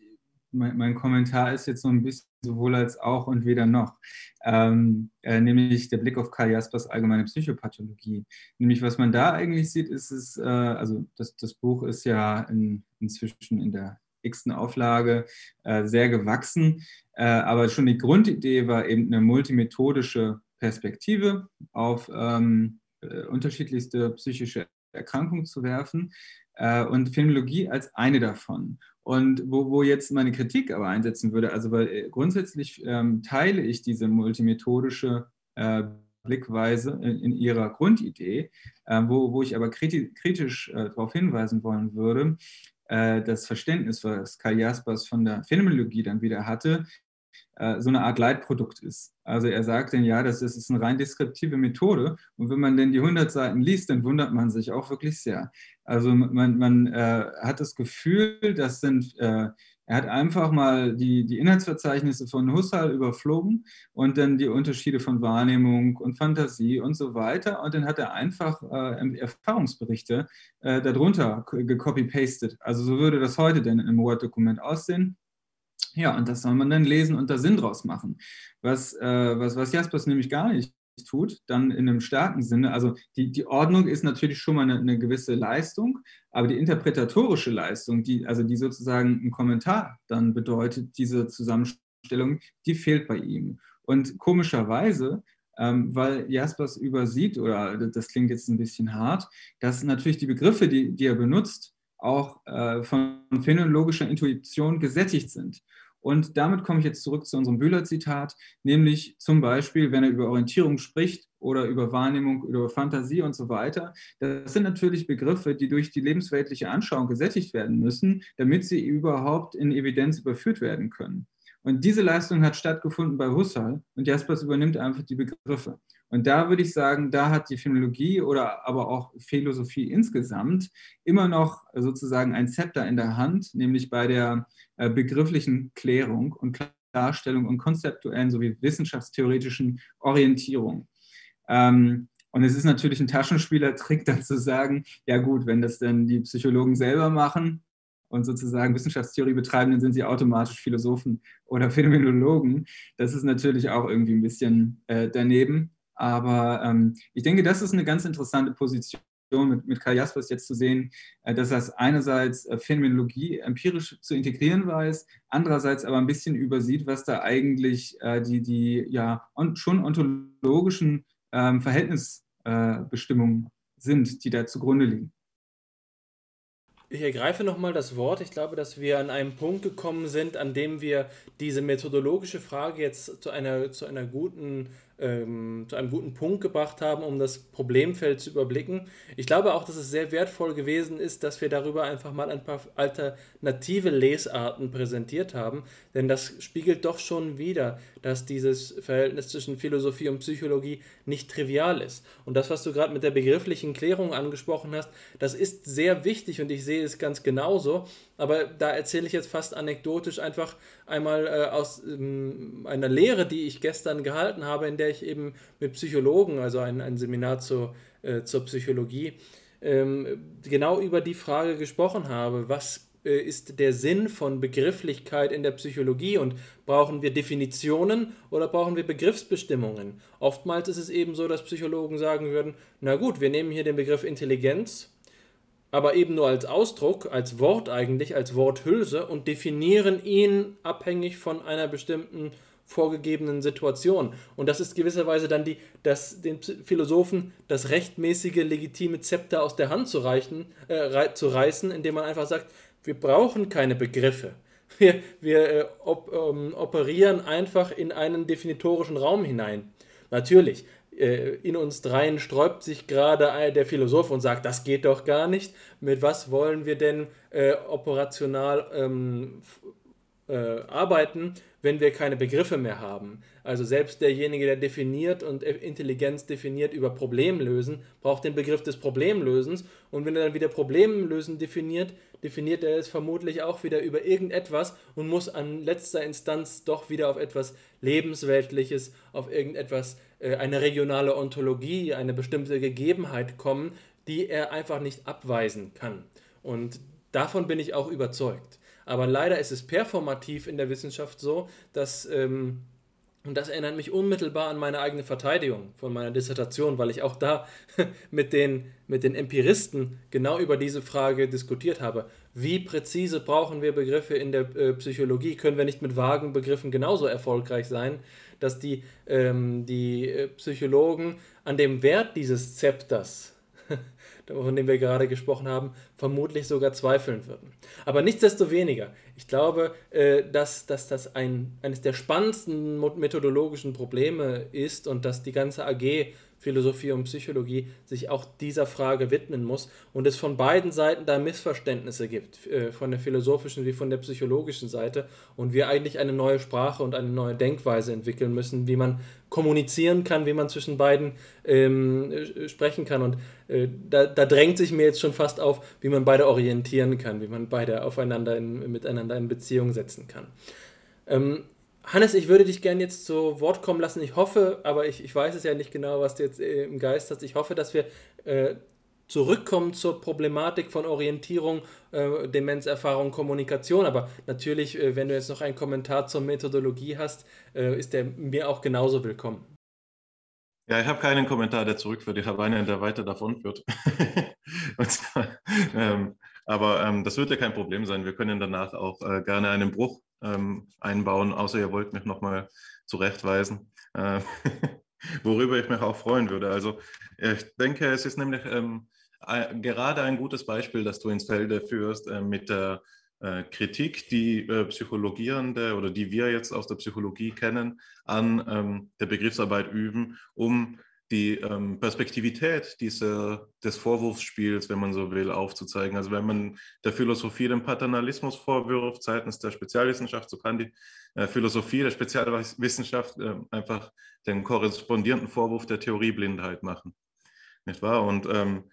mein, mein, Kommentar ist jetzt so ein bisschen sowohl als auch und weder noch. Ähm, äh, nämlich der Blick auf Karl Jaspers allgemeine Psychopathologie. Nämlich, was man da eigentlich sieht, ist es, äh, also das, das Buch ist ja in, inzwischen in der x-ten Auflage äh, sehr gewachsen, äh, aber schon die Grundidee war eben eine multimethodische Perspektive auf ähm, äh, unterschiedlichste psychische Erkrankungen zu werfen äh, und Phänologie als eine davon. Und wo, wo jetzt meine Kritik aber einsetzen würde, also weil äh, grundsätzlich ähm, teile ich diese multimethodische äh, Blickweise in, in, ihrer Grundidee, äh, wo, wo ich aber kritisch, kritisch äh, darauf hinweisen wollen würde, äh, das Verständnis, was Karl Jaspers von der Phänomenologie dann wieder hatte, äh, so eine Art Leitprodukt ist. Also er sagt dann, ja, das ist eine rein deskriptive Methode. Und wenn man denn die 100 Seiten liest, dann wundert man sich auch wirklich sehr. Also man, man äh, hat das Gefühl, das sind, äh, er hat einfach mal die, die Inhaltsverzeichnisse von Husserl überflogen und dann die Unterschiede von Wahrnehmung und Fantasie und so weiter. Und dann hat er einfach äh, Erfahrungsberichte äh, darunter gecopy-pastet. Also so würde das heute denn im Word-Dokument aussehen. Ja, und das soll man dann lesen und da Sinn draus machen. Was, äh, was, was Jaspers nämlich gar nicht tut, dann in einem starken Sinne, also die, die Ordnung ist natürlich schon mal eine, eine gewisse Leistung, aber die interpretatorische Leistung, die, also die sozusagen ein Kommentar dann bedeutet, diese Zusammenstellung, die fehlt bei ihm. Und komischerweise ähm, weil Jaspers übersieht, oder das klingt jetzt ein bisschen hart, dass natürlich die Begriffe, die, die er benutzt, auch äh, von phänomenologischer Intuition gesättigt sind. Und damit komme ich jetzt zurück zu unserem Bühler-Zitat, nämlich zum Beispiel, wenn er über Orientierung spricht oder über Wahrnehmung, über Fantasie und so weiter. Das sind natürlich Begriffe, die durch die lebensweltliche Anschauung gesättigt werden müssen, damit sie überhaupt in Evidenz überführt werden können. Und diese Leistung hat stattgefunden bei Husserl und Jaspers übernimmt einfach die Begriffe. Und da würde ich sagen, da hat die Phänologie oder aber auch Philosophie insgesamt immer noch sozusagen ein Zepter in der Hand, nämlich bei der äh, begrifflichen Klärung und Klarstellung und konzeptuellen sowie wissenschaftstheoretischen Orientierung. Ähm, und es ist natürlich ein Taschenspielertrick, *laughs* dann zu sagen, ja gut, wenn das dann die Psychologen selber machen und sozusagen Wissenschaftstheorie betreiben, dann sind sie automatisch Philosophen oder Phänomenologen. Das ist natürlich auch irgendwie ein bisschen äh, daneben. Aber ähm, ich denke, das ist eine ganz interessante Position mit, mit Karl Jaspers jetzt zu sehen, äh, dass er einerseits äh, Phänomenologie empirisch zu integrieren weiß, andererseits aber ein bisschen übersieht, was da eigentlich äh, die, die ja on, schon ontologischen ähm, Verhältnisbestimmungen sind, die da zugrunde liegen. Ich ergreife nochmal das Wort. Ich glaube, dass wir an einem Punkt gekommen sind, an dem wir diese methodologische Frage jetzt zu einer, zu einer guten ähm, zu einem guten Punkt gebracht haben, um das Problemfeld zu überblicken. Ich glaube auch, dass es sehr wertvoll gewesen ist, dass wir darüber einfach mal ein paar alternative Lesarten präsentiert haben, denn das spiegelt doch schon wieder, dass dieses Verhältnis zwischen Philosophie und Psychologie nicht trivial ist. Und das, was du gerade mit der begrifflichen Klärung angesprochen hast, das ist sehr wichtig und ich sehe es ganz genauso. Aber da erzähle ich jetzt fast anekdotisch einfach einmal äh, aus ähm, einer Lehre, die ich gestern gehalten habe, in der ich eben mit Psychologen, also ein, ein Seminar zur, äh, zur Psychologie, ähm, genau über die Frage gesprochen habe, was äh, ist der Sinn von Begrifflichkeit in der Psychologie und brauchen wir Definitionen oder brauchen wir Begriffsbestimmungen? Oftmals ist es eben so, dass Psychologen sagen würden, na gut, wir nehmen hier den Begriff Intelligenz aber eben nur als Ausdruck, als Wort eigentlich, als Worthülse und definieren ihn abhängig von einer bestimmten vorgegebenen Situation. Und das ist gewisserweise dann die, das, den Philosophen das rechtmäßige, legitime Zepter aus der Hand zu, reichen, äh, zu reißen, indem man einfach sagt, wir brauchen keine Begriffe. Wir, wir äh, op, ähm, operieren einfach in einen definitorischen Raum hinein. Natürlich, in uns dreien sträubt sich gerade der Philosoph und sagt, das geht doch gar nicht. Mit was wollen wir denn äh, operational ähm, äh, arbeiten, wenn wir keine Begriffe mehr haben? Also selbst derjenige, der definiert und Intelligenz definiert über Problemlösen, braucht den Begriff des Problemlösens. Und wenn er dann wieder Problemlösen definiert, definiert er es vermutlich auch wieder über irgendetwas und muss an letzter Instanz doch wieder auf etwas Lebensweltliches, auf irgendetwas äh, eine regionale Ontologie, eine bestimmte Gegebenheit kommen, die er einfach nicht abweisen kann. Und davon bin ich auch überzeugt. Aber leider ist es performativ in der Wissenschaft so, dass, ähm, und das erinnert mich unmittelbar an meine eigene Verteidigung von meiner Dissertation, weil ich auch da *laughs* mit den, mit den Empiristen genau über diese Frage diskutiert habe. Wie präzise brauchen wir Begriffe in der äh, Psychologie? Können wir nicht mit vagen Begriffen genauso erfolgreich sein? Dass die, ähm, die äh, Psychologen an dem Wert dieses Zepters, *laughs* von dem wir gerade gesprochen haben, vermutlich sogar zweifeln würden. Aber nichtsdestoweniger, ich glaube, äh, dass, dass das ein, eines der spannendsten methodologischen Probleme ist und dass die ganze AG Philosophie und Psychologie sich auch dieser Frage widmen muss und es von beiden Seiten da Missverständnisse gibt, äh, von der philosophischen wie von der psychologischen Seite und wir eigentlich eine neue Sprache und eine neue Denkweise entwickeln müssen, wie man kommunizieren kann, wie man zwischen beiden ähm, äh, sprechen kann und äh, da, da, drängt sich mir jetzt schon fast auf, wie man beide orientieren kann, wie man beide aufeinander in, miteinander in Beziehung setzen kann. Ähm, Hannes, ich würde dich gerne jetzt zu Wort kommen lassen. Ich hoffe, aber ich, ich weiß es ja nicht genau, was du jetzt äh, im Geist hast. Ich hoffe, dass wir äh, zurückkommen zur Problematik von Orientierung, äh, Demenzerfahrung, Kommunikation. Aber natürlich, äh, wenn du jetzt noch einen Kommentar zur Methodologie hast, äh, ist der mir auch genauso willkommen. Ja, ich habe keinen Kommentar, der zurückführt. Ich habe einen, der weiter davon führt. *laughs* zwar, ähm, aber ähm, das wird ja kein Problem sein. Wir können danach auch äh, gerne einen Bruch ähm, einbauen, außer ihr wollt mich nochmal zurechtweisen, äh, *laughs* worüber ich mich auch freuen würde. Also ich denke, es ist nämlich ähm, gerade ein gutes Beispiel, das du ins Felde führst äh, mit der äh, Kritik, die äh, Psychologierende oder die wir jetzt aus der Psychologie kennen, an ähm, der Begriffsarbeit üben, um die ähm, Perspektivität dieser, des Vorwurfsspiels, wenn man so will, aufzuzeigen. Also wenn man der Philosophie den Paternalismus vorwirft seitens der Spezialwissenschaft, so kann die äh, Philosophie der Spezialwissenschaft äh, einfach den korrespondierenden Vorwurf der Theorieblindheit machen. Nicht wahr? Und ähm,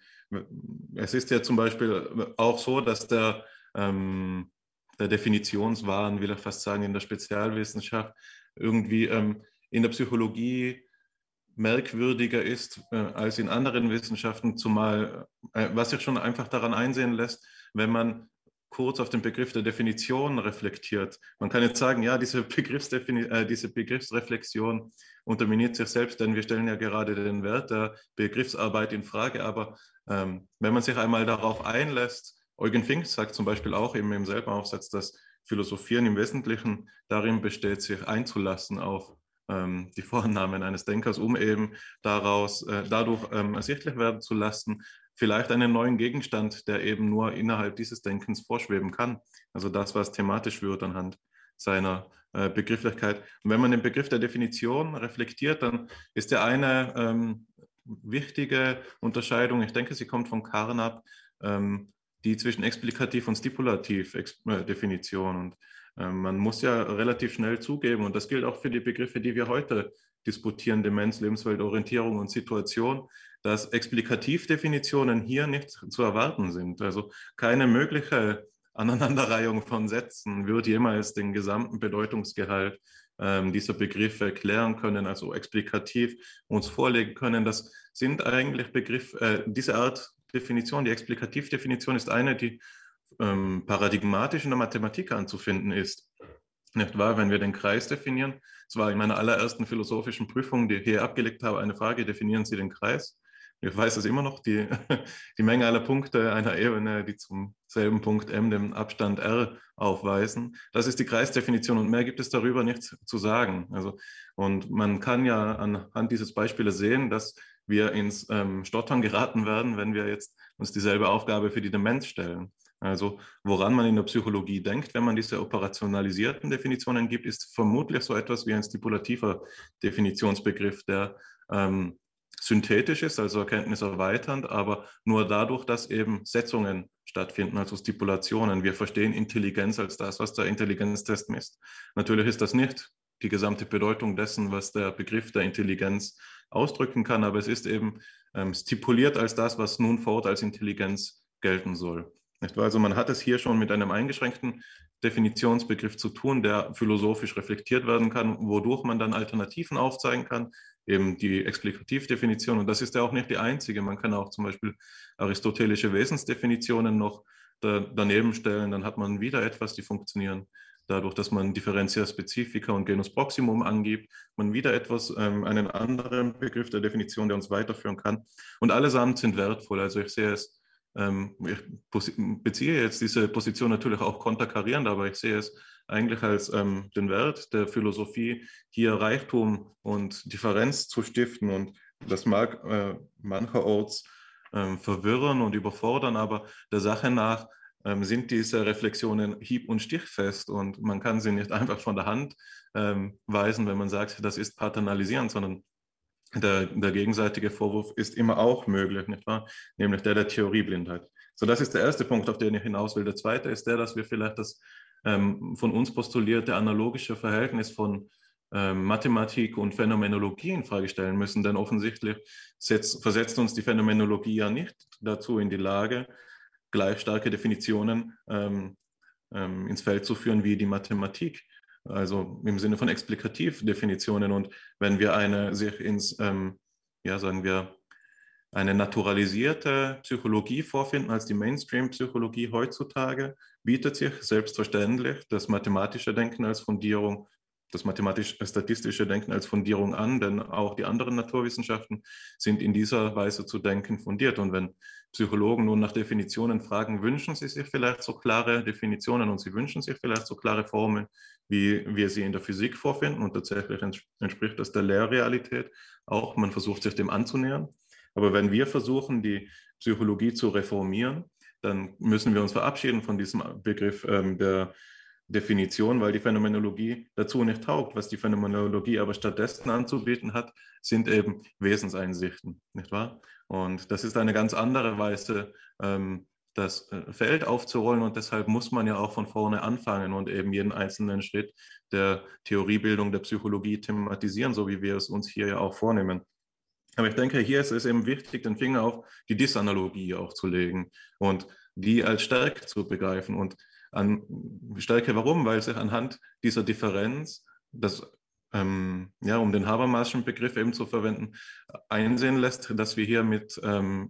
es ist ja zum Beispiel auch so, dass der, ähm, der Definitionswahn, will ich fast sagen, in der Spezialwissenschaft irgendwie ähm, in der Psychologie merkwürdiger ist äh, als in anderen Wissenschaften, zumal äh, was sich schon einfach daran einsehen lässt, wenn man kurz auf den Begriff der Definition reflektiert. Man kann jetzt sagen, ja, diese, *laughs* äh, diese Begriffsreflexion unterminiert sich selbst, denn wir stellen ja gerade den Wert der Begriffsarbeit in Frage. Aber ähm, wenn man sich einmal darauf einlässt, Eugen Fink sagt zum Beispiel auch eben im selben Aufsatz, dass Philosophieren im Wesentlichen darin besteht, sich einzulassen auf ähm, die Vornamen eines Denkers, um eben daraus, äh, dadurch ähm, ersichtlich werden zu lassen, vielleicht einen neuen Gegenstand, der eben nur innerhalb dieses Denkens vorschweben kann. Also das, was thematisch wird anhand seiner äh, Begrifflichkeit. Und wenn man den Begriff der Definition reflektiert, dann ist der eine ähm, wichtige Unterscheidung, ich denke, sie kommt von Carnap, ähm, die zwischen Explikativ und Stipulativ-Definition. Äh, und äh, man muss ja relativ schnell zugeben, und das gilt auch für die Begriffe, die wir heute disputieren, Demenz, Lebenswelt, Orientierung und Situation, dass Explikativdefinitionen hier nicht zu erwarten sind. Also keine mögliche Aneinanderreihung von Sätzen wird jemals den gesamten Bedeutungsgehalt ähm, dieser Begriffe erklären können, also explikativ uns vorlegen können. Das sind eigentlich Begriffe, äh, diese Art Definition, die Explikativdefinition ist eine, die ähm, paradigmatisch in der Mathematik anzufinden ist. Nicht wahr? Wenn wir den Kreis definieren, es war in meiner allerersten philosophischen Prüfung, die ich hier abgelegt habe, eine Frage, definieren Sie den Kreis? Ich weiß es immer noch, die, *laughs* die Menge aller Punkte einer Ebene, die zum selben Punkt m, dem Abstand r, aufweisen. Das ist die Kreisdefinition und mehr gibt es darüber nichts zu sagen. Also, und man kann ja anhand dieses Beispieles sehen, dass wir ins ähm, Stottern geraten werden, wenn wir jetzt uns dieselbe Aufgabe für die Demenz stellen. Also woran man in der Psychologie denkt, wenn man diese operationalisierten Definitionen gibt, ist vermutlich so etwas wie ein stipulativer Definitionsbegriff, der ähm, synthetisch ist, also erkenntniserweiternd, aber nur dadurch, dass eben Setzungen stattfinden, also Stipulationen. Wir verstehen Intelligenz als das, was der Intelligenztest misst. Natürlich ist das nicht die gesamte Bedeutung dessen, was der Begriff der Intelligenz ausdrücken kann, aber es ist eben ähm, stipuliert als das, was nun fort als Intelligenz gelten soll. Also man hat es hier schon mit einem eingeschränkten Definitionsbegriff zu tun, der philosophisch reflektiert werden kann, wodurch man dann Alternativen aufzeigen kann, eben die Explikativdefinition. Und das ist ja auch nicht die einzige. Man kann auch zum Beispiel aristotelische Wesensdefinitionen noch da, daneben stellen. Dann hat man wieder etwas, die funktionieren. Dadurch, dass man Differentia Specifica und Genus Proximum angibt, man wieder etwas, ähm, einen anderen Begriff der Definition, der uns weiterführen kann. Und allesamt sind wertvoll. Also ich sehe es, ich beziehe jetzt diese Position natürlich auch konterkarierend, aber ich sehe es eigentlich als ähm, den Wert der Philosophie, hier Reichtum und Differenz zu stiften. Und das mag äh, mancherorts äh, verwirren und überfordern, aber der Sache nach ähm, sind diese Reflexionen hieb- und stichfest und man kann sie nicht *laughs* einfach von der Hand ähm, weisen, wenn man sagt, das ist paternalisierend, sondern der, der, gegenseitige Vorwurf ist immer auch möglich, nicht wahr? Nämlich der der Theorieblindheit. So, das ist der erste Punkt, auf den ich hinaus will. Der zweite ist der, dass wir vielleicht das ähm, von uns postulierte analogische Verhältnis von ähm, Mathematik und Phänomenologie in Frage stellen müssen, denn offensichtlich setzt, versetzt uns die Phänomenologie ja nicht dazu in die Lage, gleich starke Definitionen ähm, ähm, ins Feld zu führen wie die Mathematik. Also im Sinne von Explikativdefinitionen. Und wenn wir eine sich ins, ähm, ja, sagen wir, eine naturalisierte Psychologie vorfinden als die Mainstream-Psychologie heutzutage, bietet sich selbstverständlich das mathematische Denken als Fundierung, das mathematisch-statistische Denken als Fundierung an, denn auch die anderen Naturwissenschaften sind in dieser Weise zu denken fundiert. Und wenn Psychologen nun nach Definitionen fragen, wünschen sie sich vielleicht so klare Definitionen und sie wünschen sich vielleicht so klare Formeln, wie wir sie in der Physik vorfinden. Und tatsächlich entspricht das der Lehrrealität auch. Man versucht sich dem anzunähern. Aber wenn wir versuchen, die Psychologie zu reformieren, dann müssen wir uns verabschieden von diesem Begriff ähm, der Definition, weil die Phänomenologie dazu nicht taugt. Was die Phänomenologie aber stattdessen anzubieten hat, sind eben Wesenseinsichten, nicht wahr? Und das ist eine ganz andere Weise, ähm, das äh, Feld aufzurollen und deshalb muss man ja auch von vorne anfangen und eben jeden einzelnen Schritt der Theoriebildung der Psychologie thematisieren, so wie wir es uns hier ja auch vornehmen. Aber ich denke, hier ist es eben wichtig, den Finger auf die Disanalogie auch zu legen und die als Stärke zu begreifen. Und an Stärke, warum? Weil sich anhand dieser Differenz, das, ähm, ja, um den Habermaschen Begriff eben zu verwenden, einsehen lässt, dass wir hier mit ähm,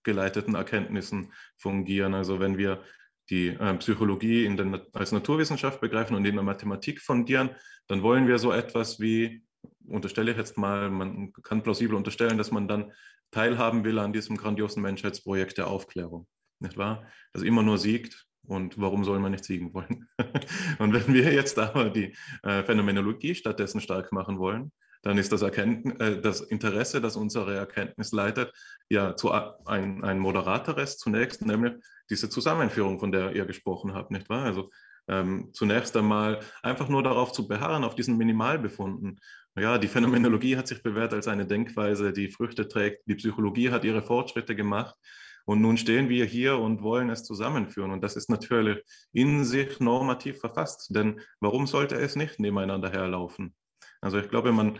interessengeleiteten Erkenntnissen fungieren. Also wenn wir die äh, Psychologie den, als Naturwissenschaft begreifen und in der Mathematik fundieren, dann wollen wir so etwas wie, unterstelle ich jetzt mal, man kann plausibel unterstellen, dass man dann teilhaben will an diesem grandiosen Menschheitsprojekt der Aufklärung. Nicht wahr? Das immer nur siegt, Und warum soll man nicht siegen wollen? *laughs* und wenn wir jetzt aber die äh, Phänomenologie stattdessen stark machen wollen, dann ist das, Erkenntnis, äh, das Interesse, das unsere Erkenntnis leitet, ja zu ein, ein moderateres zunächst, nämlich diese Zusammenführung, von der ihr gesprochen habt, nicht wahr? Also ähm, zunächst einmal einfach nur darauf zu beharren, auf diesen Minimalbefunden. Ja, die Phänomenologie hat sich bewährt als eine Denkweise, die Früchte trägt. Die Psychologie hat ihre Fortschritte gemacht. Und nun stehen wir hier und wollen es zusammenführen. Und das ist natürlich in sich normativ verfasst. Denn warum sollte es nicht nebeneinander herlaufen? Also ich glaube, man,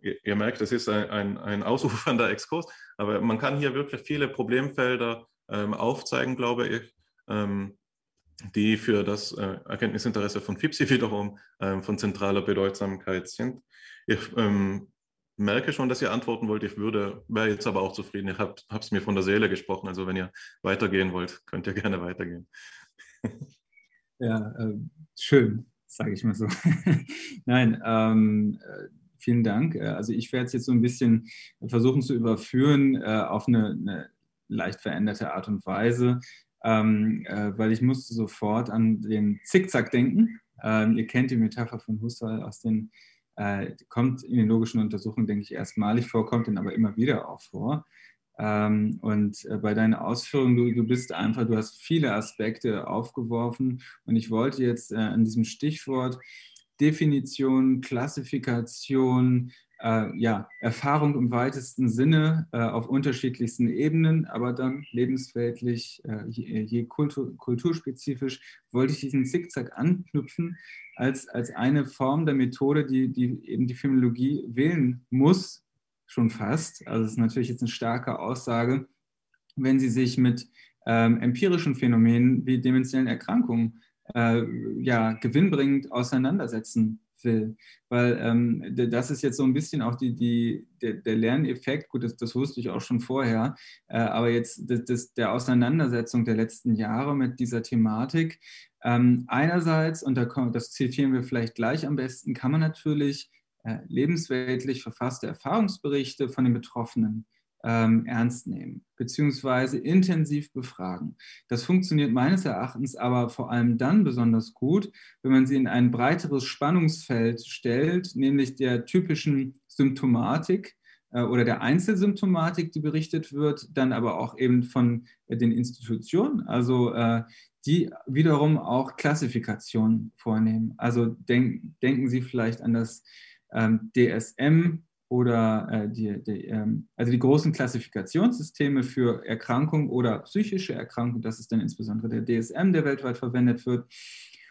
ihr, merkt, es ist ein, ein, ein ausufernder Exkurs, aber man kann hier wirklich viele Problemfelder ähm, aufzeigen, glaube ich, ähm, die für das äh, Erkenntnisinteresse von FIPSI *laughs* wiederum ähm, von zentraler Bedeutsamkeit sind. Ich ähm, merke schon, dass ihr antworten wollt. Ich würde, wäre jetzt aber auch zufrieden. Ich habe es mir von der Seele gesprochen. Also wenn ihr weitergehen wollt, könnt ihr gerne weitergehen. Ja, äh, schön, sage ich mal so. *laughs* Nein, ähm, äh, vielen Dank. Äh, also ich werde es jetzt so ein bisschen versuchen zu überführen äh, auf eine, eine leicht veränderte Art und Weise ähm, äh, weil ich musste sofort an den Zickzack denken. Ähm, ihr kennt die Metapher von Husserl aus den, äh, kommt in den logischen Untersuchungen, denke ich, erstmalig vor, kommt dann aber immer wieder auch vor. Ähm, und äh, bei deinen Ausführungen, du, du bist einfach, du hast viele Aspekte aufgeworfen. Und ich wollte jetzt äh, an diesem Stichwort Definition, Klassifikation, äh, ja, Erfahrung im weitesten Sinne äh, auf unterschiedlichsten Ebenen, aber dann lebensweltlich, äh, je, je kultur, kulturspezifisch, wollte ich diesen Zickzack anknüpfen als, als eine Form der Methode, die, die eben die Phänomenologie wählen muss, schon fast. Also es ist natürlich jetzt eine starke Aussage, wenn sie sich mit ähm, empirischen Phänomenen wie demenziellen Erkrankungen äh, ja, gewinnbringend auseinandersetzen will. Weil ähm, das ist jetzt so ein bisschen auch die, die, der, der Lerneffekt, gut, das, das, wusste ich auch schon vorher, äh, aber jetzt das, das, der Auseinandersetzung der letzten Jahre mit dieser Thematik. Ähm, einerseits, und da kommt, das zitieren wir vielleicht gleich am besten, kann man natürlich lebensweltlich verfasste Erfahrungsberichte von den Betroffenen ähm, ernst nehmen, beziehungsweise intensiv befragen. Das funktioniert meines Erachtens aber vor allem dann besonders gut, wenn man sie in ein breiteres Spannungsfeld stellt, nämlich der typischen Symptomatik äh, oder der Einzelsymptomatik, die berichtet wird, dann aber auch eben von äh, den Institutionen, also äh, die wiederum auch Klassifikationen vornehmen. Also denk, denken Sie vielleicht an das DSM, oder äh, die, die, ähm, also die großen Klassifikationssysteme für Erkrankung oder psychische Erkrankung, das ist dann insbesondere der DSM, der weltweit verwendet wird.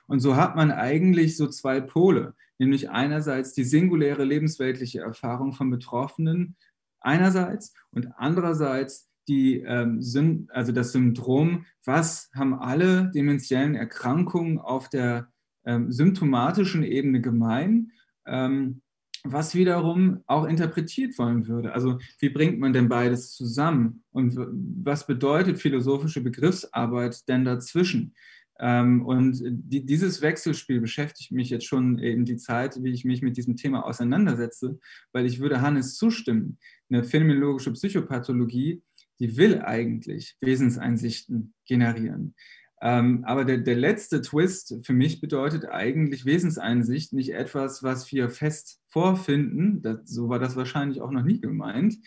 Und so hat man eigentlich so zwei Pole, nämlich einerseits die singuläre lebensweltliche Erfahrung von Betroffenen einerseits und andererseits die, ähm, also das Syndrom, was haben alle dementiellen Erkrankungen auf der ähm, symptomatischen Ebene gemein? Ähm, was wiederum auch interpretiert wollen würde. Also wie bringt man denn beides zusammen und was bedeutet philosophische Begriffsarbeit denn dazwischen? Ähm, und die, dieses Wechselspiel beschäftigt mich jetzt schon in die Zeit, wie ich mich mit diesem Thema auseinandersetze, weil ich würde Hannes zustimmen. Eine phänomenologische Psychopathologie, die will eigentlich Wesenseinsichten generieren. Ähm, aber der, der letzte Twist für mich bedeutet eigentlich Wesenseinsicht, nicht etwas, was wir fest vorfinden, das, so war das wahrscheinlich auch noch nie gemeint,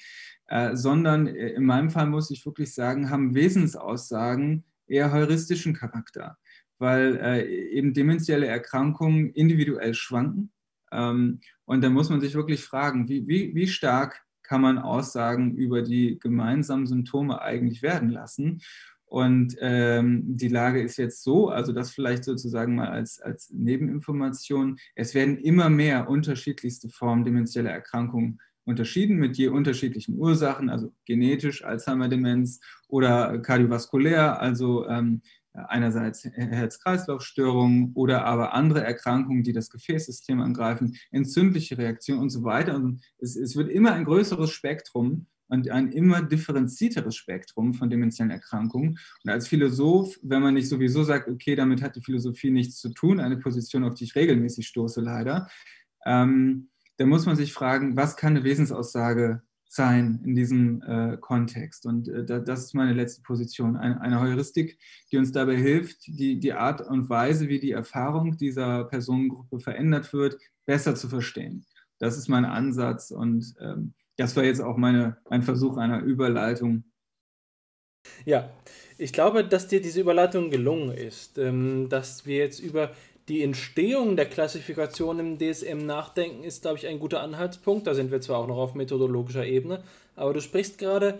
äh, sondern äh, in meinem Fall muss ich wirklich sagen, haben Wesensaussagen eher heuristischen Charakter, weil äh, eben dementielle Erkrankungen individuell schwanken. Ähm, und da muss man sich wirklich fragen, wie, wie, wie stark kann man Aussagen über die gemeinsamen Symptome eigentlich werden lassen? Und ähm, die Lage ist jetzt so, also das vielleicht sozusagen mal als, als Nebeninformation, es werden immer mehr unterschiedlichste Formen demenzieller Erkrankungen unterschieden mit je unterschiedlichen Ursachen, also genetisch Alzheimer-Demenz oder kardiovaskulär, also ähm, einerseits Herz-Kreislauf-Störungen oder aber andere Erkrankungen, die das Gefäßsystem angreifen, entzündliche Reaktionen und so weiter. Und es, es wird immer ein größeres Spektrum und ein immer differenzierteres Spektrum von dementiellen Erkrankungen. Und als Philosoph, wenn man nicht sowieso sagt, okay, damit hat die Philosophie nichts zu tun, eine Position, auf die ich regelmäßig stoße leider, ähm, dann muss man sich fragen, was kann eine Wesensaussage sein in diesem äh, Kontext. Und äh, das ist meine letzte Position. Eine, eine, Heuristik, die uns dabei hilft, die, die Art und Weise, wie die Erfahrung dieser Personengruppe verändert wird, besser zu verstehen. Das ist mein Ansatz und ähm, das war jetzt auch meine, mein Versuch einer Überleitung. Ja, ich glaube, dass dir diese Überleitung gelungen ist, ähm, dass wir jetzt über die Entstehung der Klassifikation im DSM nachdenken, ist, glaube ich, ein guter Anhaltspunkt. Da sind wir zwar auch noch auf methodologischer Ebene, aber du sprichst gerade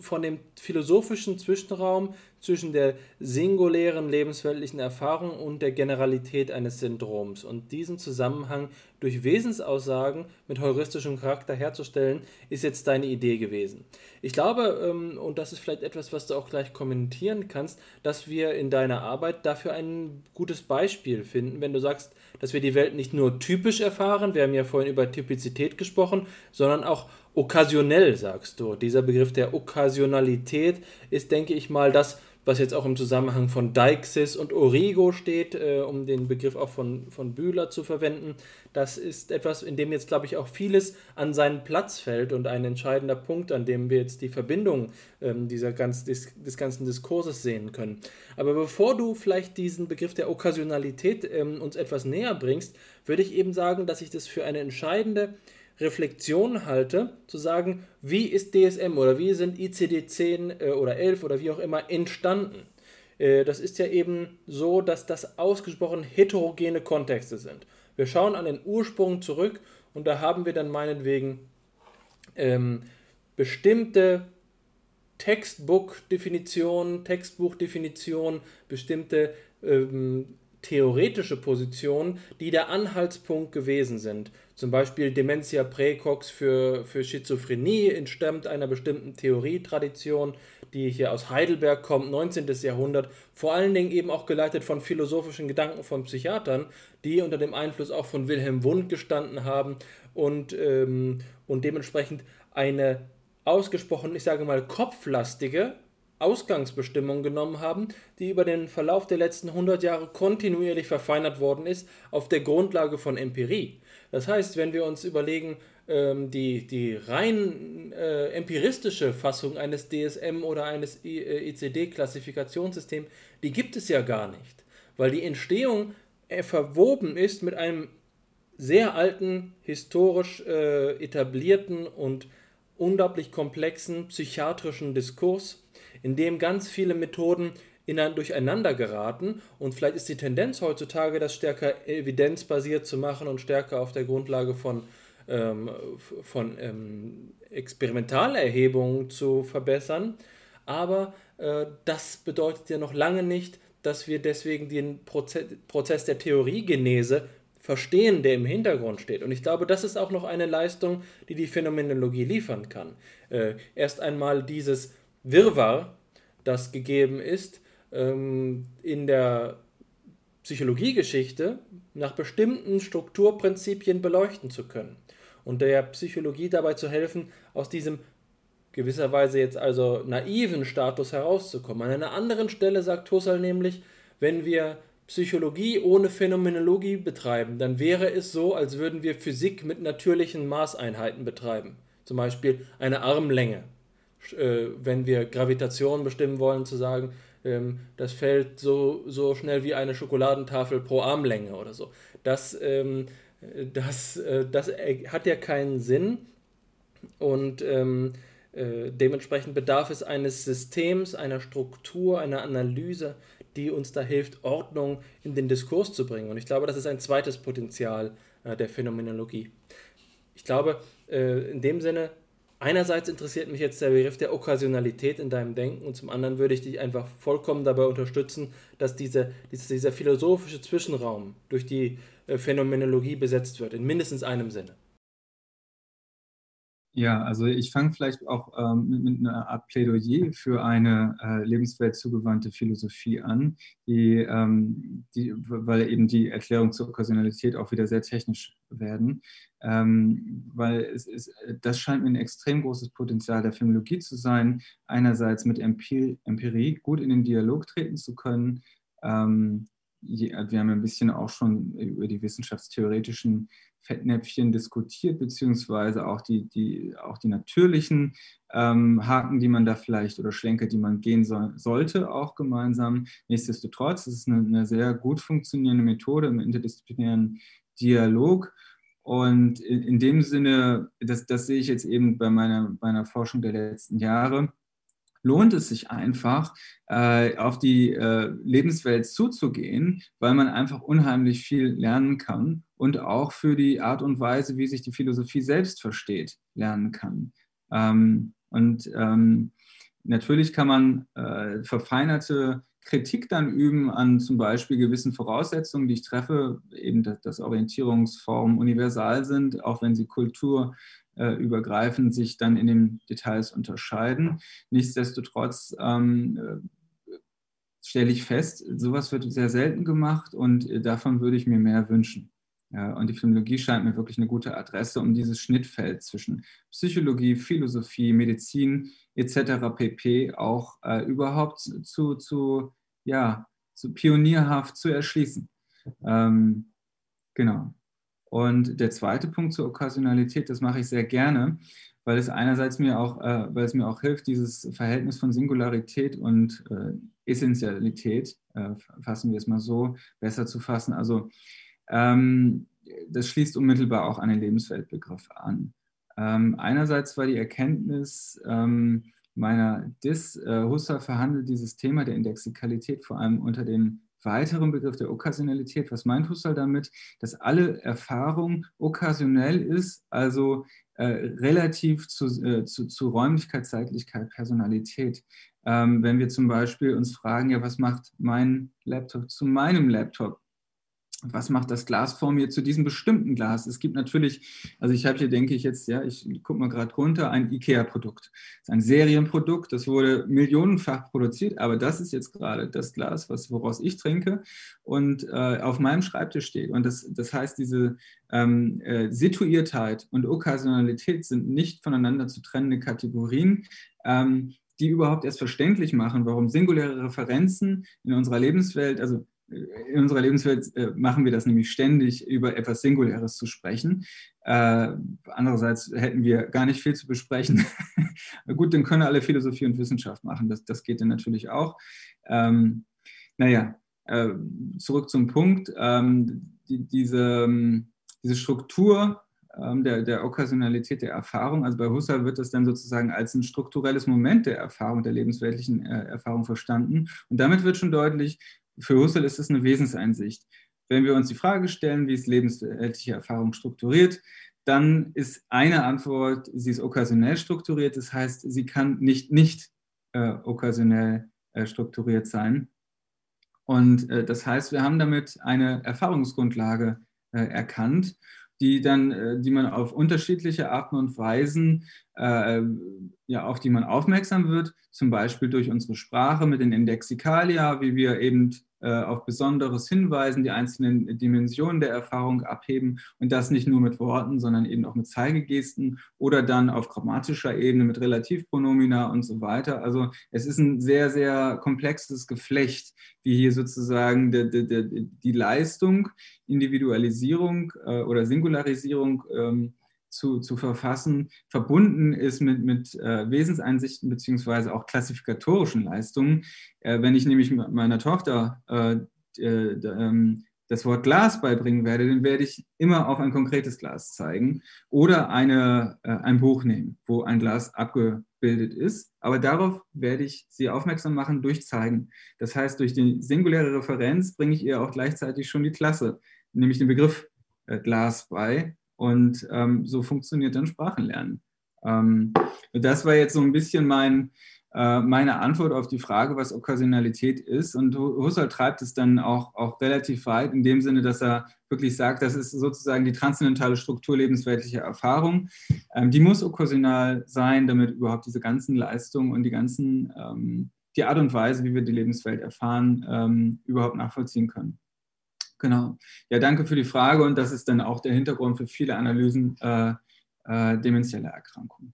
von dem philosophischen Zwischenraum zwischen der singulären lebensweltlichen Erfahrung und der Generalität eines Syndroms. Und diesen Zusammenhang durch Wesensaussagen mit heuristischem Charakter herzustellen, ist jetzt deine Idee gewesen. Ich glaube, ähm, und das ist vielleicht etwas, was du auch gleich kommentieren kannst, dass wir in deiner Arbeit dafür ein gutes Beispiel finden, wenn du sagst, dass wir die Welt nicht nur typisch erfahren, wir haben ja vorhin über Typizität gesprochen, sondern auch okkasionell, sagst du. Dieser Begriff der Okkasionalität ist, denke ich mal, das, was jetzt auch im Zusammenhang von Deixis und Origo steht, äh, um den Begriff auch von, von Bühler zu verwenden. Das ist etwas, in dem jetzt, glaube ich, auch vieles an seinen Platz fällt und ein entscheidender Punkt, an dem wir jetzt die Verbindung ähm, dieser ganz, des, des ganzen Diskurses sehen können. Aber bevor du vielleicht diesen Begriff der Okkasionalität ähm, uns etwas näher bringst, würde ich eben sagen, dass ich das für eine entscheidende Reflexion halte, zu sagen, wie ist DSM oder wie sind ICD-10 äh, oder 11 oder wie auch immer entstanden. Äh, das ist ja eben so, dass das ausgesprochen heterogene Kontexte sind. Wir schauen an den Ursprung zurück und da haben wir dann meinetwegen ähm, bestimmte Textbook-Definitionen, Textbuchdefinitionen, bestimmte ähm, theoretische Positionen, die der Anhaltspunkt gewesen sind. Zum Beispiel Dementia praecox für, für Schizophrenie entstammt einer bestimmten Theorietradition, die hier aus Heidelberg kommt, 19. Jahrhundert, vor allen Dingen eben auch geleitet von philosophischen Gedanken von Psychiatern, die unter dem Einfluss auch von Wilhelm Wundt gestanden haben und, ähm, und dementsprechend eine ausgesprochen, ich sage mal, kopflastige Ausgangsbestimmung genommen haben, die über den Verlauf der letzten 100 Jahre kontinuierlich verfeinert worden ist auf der Grundlage von Empirie. Das heißt, wenn wir uns überlegen, ähm, die, die rein äh, empiristische Fassung eines DSM oder eines ICD-Klassifikationssystems, äh, die gibt es ja gar nicht, weil die Entstehung äh, verwoben ist mit einem sehr alten, historisch äh, etablierten und unglaublich komplexen psychiatrischen Diskurs in dem ganz viele Methoden durcheinander geraten und vielleicht ist die Tendenz heutzutage, das stärker evidenzbasiert zu machen und stärker auf der Grundlage von, ähm, von ähm, Experimentalerhebungen zu verbessern. Aber äh, das bedeutet ja noch lange nicht, dass wir deswegen den Proze Prozess der Theoriegenese verstehen, der im Hintergrund steht. Und ich glaube, das ist auch noch eine Leistung, die die Phänomenologie liefern kann. Äh, erst einmal dieses Wirrwarr, das gegeben ist, ähm, in der Psychologiegeschichte nach bestimmten Strukturprinzipien beleuchten zu können und der Psychologie dabei zu helfen, aus diesem gewisserweise jetzt also naiven Status herauszukommen. An einer anderen Stelle sagt Husserl nämlich, wenn wir Psychologie ohne Phänomenologie betreiben, dann wäre es so, als würden wir Physik mit natürlichen Maßeinheiten betreiben. Zum Beispiel eine Armlänge äh, wenn wir Gravitation bestimmen wollen, zu sagen, ähm, das fällt so, so schnell wie eine Schokoladentafel pro Armlänge oder so. Das, ähm, das, äh, das hat ja keinen Sinn und ähm, äh, dementsprechend bedarf es eines Systems, einer Struktur, einer Analyse, die uns da hilft, Ordnung in den Diskurs zu bringen. Und ich glaube, das ist ein zweites Potenzial äh, der Phänomenologie. Ich glaube, äh, in dem Sinne einerseits interessiert mich jetzt der Begriff der Okkasionalität in deinem Denken und zum anderen würde ich dich einfach vollkommen dabei unterstützen, dass diese, dieser philosophische Zwischenraum durch die äh, Phänomenologie besetzt wird, in mindestens einem Sinne. Ja, also ich fange vielleicht auch ähm, mit, mit, einer Art Plädoyer für eine äh, lebenswelt zugewandte Philosophie an, die, ähm, die, weil eben die Erklärung zur Okkasionalität auch wieder sehr technisch werden, ähm, weil ist, das scheint mir ein extrem großes Potenzial der Phänomenologie zu sein, einerseits mit Empir Empirie gut in den Dialog treten zu können. Ähm, wir haben ein bisschen auch schon über die wissenschaftstheoretischen Fettnäpfchen diskutiert, beziehungsweise auch die, die, auch die natürlichen ähm, Haken, die man da vielleicht oder Schlenker, die man gehen so, sollte, auch gemeinsam. Nichtsdestotrotz ist es eine, eine sehr gut funktionierende Methode im interdisziplinären Dialog. Und in, in dem Sinne, das, das sehe ich jetzt eben bei meiner, meiner Forschung der letzten Jahre, lohnt es sich einfach, äh, auf die äh, Lebenswelt zuzugehen, weil man einfach unheimlich viel lernen kann und auch für die Art und Weise, wie sich die Philosophie selbst versteht, lernen kann. Ähm, und ähm, natürlich kann man äh, verfeinerte Kritik dann üben an zum Beispiel gewissen Voraussetzungen, die ich treffe, eben dass, Orientierungsformen universal sind, auch wenn sie Kultur äh, übergreifend sich dann in den Details unterscheiden. Nichtsdestotrotz ähm, äh, stelle ich fest, sowas wird sehr selten gemacht und äh, davon würde ich mir mehr wünschen. Ja, und die Philologie scheint mir wirklich eine gute Adresse, um dieses Schnittfeld zwischen Psychologie, Philosophie, Medizin etc. pp. auch äh, überhaupt zu, zu, ja, zu pionierhaft zu erschließen. Ähm, genau. Und der zweite Punkt zur Okkasionalität, das mache ich sehr gerne, weil es einerseits mir auch, äh, weil es mir auch hilft, dieses Verhältnis von Singularität und äh, Essentialität, äh, fassen wir es mal so, besser zu fassen. Also ähm, das schließt unmittelbar auch an den Lebensweltbegriff an. Ähm, einerseits war die Erkenntnis ähm, meiner DIS, äh, Husserl verhandelt dieses Thema der Indexikalität vor allem unter den weiteren Begriff der Okkasionalität. Was meint Husserl damit? Dass alle Erfahrung okkasionell ist, also äh, relativ zu, äh, zu, zu, Räumlichkeit, Zeitlichkeit, Personalität. Ähm, wenn wir zum Beispiel uns fragen, ja, was macht mein Laptop zu meinem Laptop? Was macht das Glas vor mir zu diesem bestimmten Glas? Es gibt natürlich, also ich habe hier, denke ich jetzt, ja, ich gucke mal gerade runter, ein IKEA-Produkt. Das ist ein Serienprodukt, das wurde millionenfach produziert, aber das ist jetzt gerade das Glas, was, woraus ich trinke und äh, auf meinem Schreibtisch steht. Und das, das heißt, diese ähm, äh, Situiertheit und Okkasionalität sind nicht voneinander zu trennende Kategorien. Ähm, die überhaupt erst verständlich machen, warum singuläre Referenzen in unserer Lebenswelt, also in unserer Lebenswelt äh, machen wir das nämlich ständig, über etwas Singuläres zu sprechen. Äh, andererseits hätten wir gar nicht viel zu besprechen. *laughs* Gut, dann können alle Philosophie und Wissenschaft machen. Das, das geht dann natürlich auch. Ähm, naja, äh, zurück zum Punkt. Ähm, die, diese, diese Struktur ähm, der, der Okkasionalität der Erfahrung, also bei Husserl wird das dann sozusagen als ein strukturelles Moment der Erfahrung, der lebensweltlichen äh, Erfahrung verstanden. Und damit wird schon deutlich, für Husserl ist es eine Wesenseinsicht. Wenn wir uns die Frage stellen, wie ist lebensweltliche Erfahrung strukturiert, dann ist eine Antwort, sie ist okkasionell strukturiert. Das heißt, sie kann nicht nicht äh, okkasionell äh, strukturiert sein. Und äh, das heißt, wir haben damit eine Erfahrungsgrundlage äh, erkannt, die dann, äh, die man auf unterschiedliche Arten und Weisen, äh, ja, auf die man aufmerksam wird, zum Beispiel durch unsere Sprache mit den Indexikalia, wie wir eben auf Besonderes hinweisen, die einzelnen Dimensionen der Erfahrung abheben und das nicht nur mit Worten, sondern eben auch mit Zeigegesten oder dann auf grammatischer Ebene mit Relativpronomina und so weiter. Also es ist ein sehr, sehr komplexes Geflecht, wie hier sozusagen die, die, die Leistung, Individualisierung äh, oder Singularisierung ähm, zu, zu verfassen, verbunden ist mit, mit äh, Wesenseinsichten beziehungsweise auch klassifikatorischen Leistungen. Äh, wenn ich nämlich meiner Tochter äh, ähm, das Wort Glas beibringen werde, dann werde ich immer auf ein konkretes Glas zeigen oder eine, äh, ein Buch nehmen, wo ein Glas abgebildet ist. Aber darauf werde ich sie aufmerksam machen durch Zeigen. Das heißt, durch die singuläre Referenz bringe ich ihr auch gleichzeitig schon die Klasse, nämlich den Begriff äh, Glas bei und ähm, so funktioniert dann Sprachenlernen. Ähm, das war jetzt so ein bisschen mein, äh, meine Antwort auf die Frage, was Okkasionalität ist. Und Husserl treibt es dann auch, auch relativ weit, in dem Sinne, dass er wirklich sagt, das ist sozusagen die transzendentale Struktur lebensweltlicher Erfahrung. Ähm, die muss okkasional sein, damit überhaupt diese ganzen Leistungen und die ganzen, ähm, die Art und Weise, wie wir die Lebenswelt erfahren, ähm, überhaupt nachvollziehen können. Genau. Ja, danke für die Frage und das ist dann auch der Hintergrund für viele Analysen äh, äh, demenzieller Erkrankungen.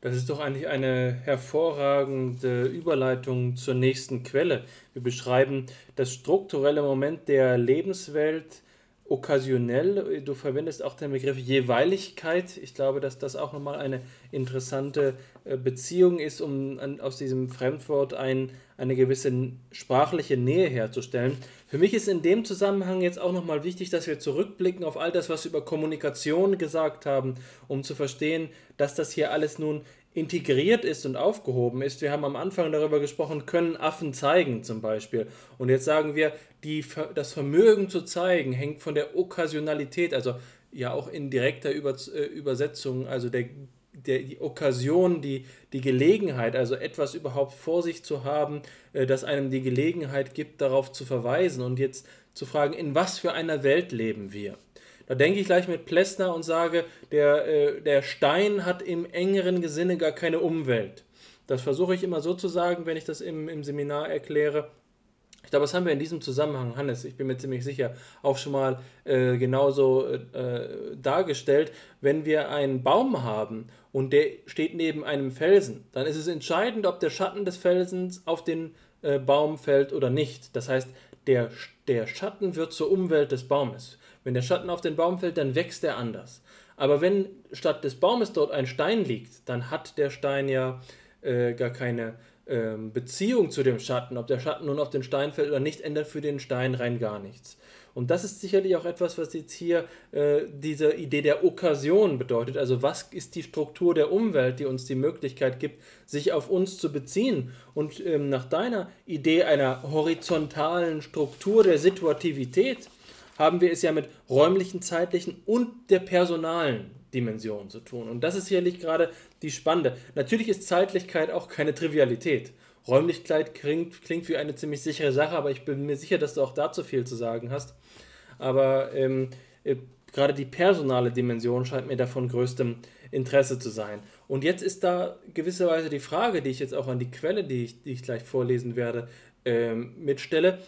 Das ist doch eigentlich eine hervorragende Überleitung zur nächsten Quelle. Wir beschreiben das strukturelle Moment der Lebenswelt okkasionell. Du verwendest auch den Begriff Jeweiligkeit. Ich glaube, dass das auch nochmal eine interessante äh, Beziehung ist, um aus diesem Fremdwort ein, eine gewisse sprachliche Nähe herzustellen. Für mich ist in dem Zusammenhang jetzt auch nochmal wichtig, dass wir zurückblicken auf all das, was wir über Kommunikation gesagt haben, um zu verstehen, dass das hier alles nun integriert ist und aufgehoben ist. Wir haben am Anfang darüber gesprochen, können Affen zeigen zum Beispiel. Und jetzt sagen wir, die, das Vermögen zu zeigen hängt von der Okkasionalität, also ja auch in direkter äh, Übersetzung, also der, der, die Okkasion, die, die Gelegenheit, also etwas überhaupt vor sich zu haben, äh, das einem die Gelegenheit gibt, darauf zu verweisen und jetzt zu fragen, in was für einer Welt leben wir? Da denke ich gleich mit Plessner und sage, der, äh, der Stein hat im engeren Sinne gar keine Umwelt. Das versuche ich immer so zu sagen, wenn ich das im, im Seminar erkläre. Ich glaube, das haben wir in diesem Zusammenhang, Hannes, ich bin mir ziemlich sicher, auch schon mal äh, genauso äh, dargestellt. Wenn wir einen Baum haben und der steht neben einem Felsen, dann ist es entscheidend, ob der Schatten des Felsens auf den äh, Baum fällt oder nicht. Das heißt, der, der Schatten wird zur Umwelt des Baumes. Wenn der Schatten auf den Baum fällt, dann wächst er anders. Aber wenn statt des Baumes dort ein Stein liegt, dann hat der Stein ja äh, gar keine äh, Beziehung zu dem Schatten. Ob der Schatten nun auf den Stein fällt oder nicht, ändert für den Stein rein gar nichts. Und das ist sicherlich auch etwas, was jetzt hier äh, diese Idee der Okkasion bedeutet. Also was ist die Struktur der Umwelt, die uns die Möglichkeit gibt, sich auf uns zu beziehen? Und ähm, nach deiner Idee einer horizontalen Struktur der Situativität, haben wir es ja mit räumlichen, zeitlichen und der personalen Dimension zu tun. Und das ist sicherlich gerade die spannende. Natürlich ist Zeitlichkeit auch keine Trivialität. Räumlichkeit klingt, klingt wie eine ziemlich sichere Sache, aber ich bin mir sicher, dass du auch dazu viel zu sagen hast. Aber ähm, äh, gerade die personale Dimension scheint mir davon größtem Interesse zu sein. Und jetzt ist da gewisserweise die Frage, die ich jetzt auch an die Quelle, die ich, die ich gleich vorlesen werde, ähm, mitstelle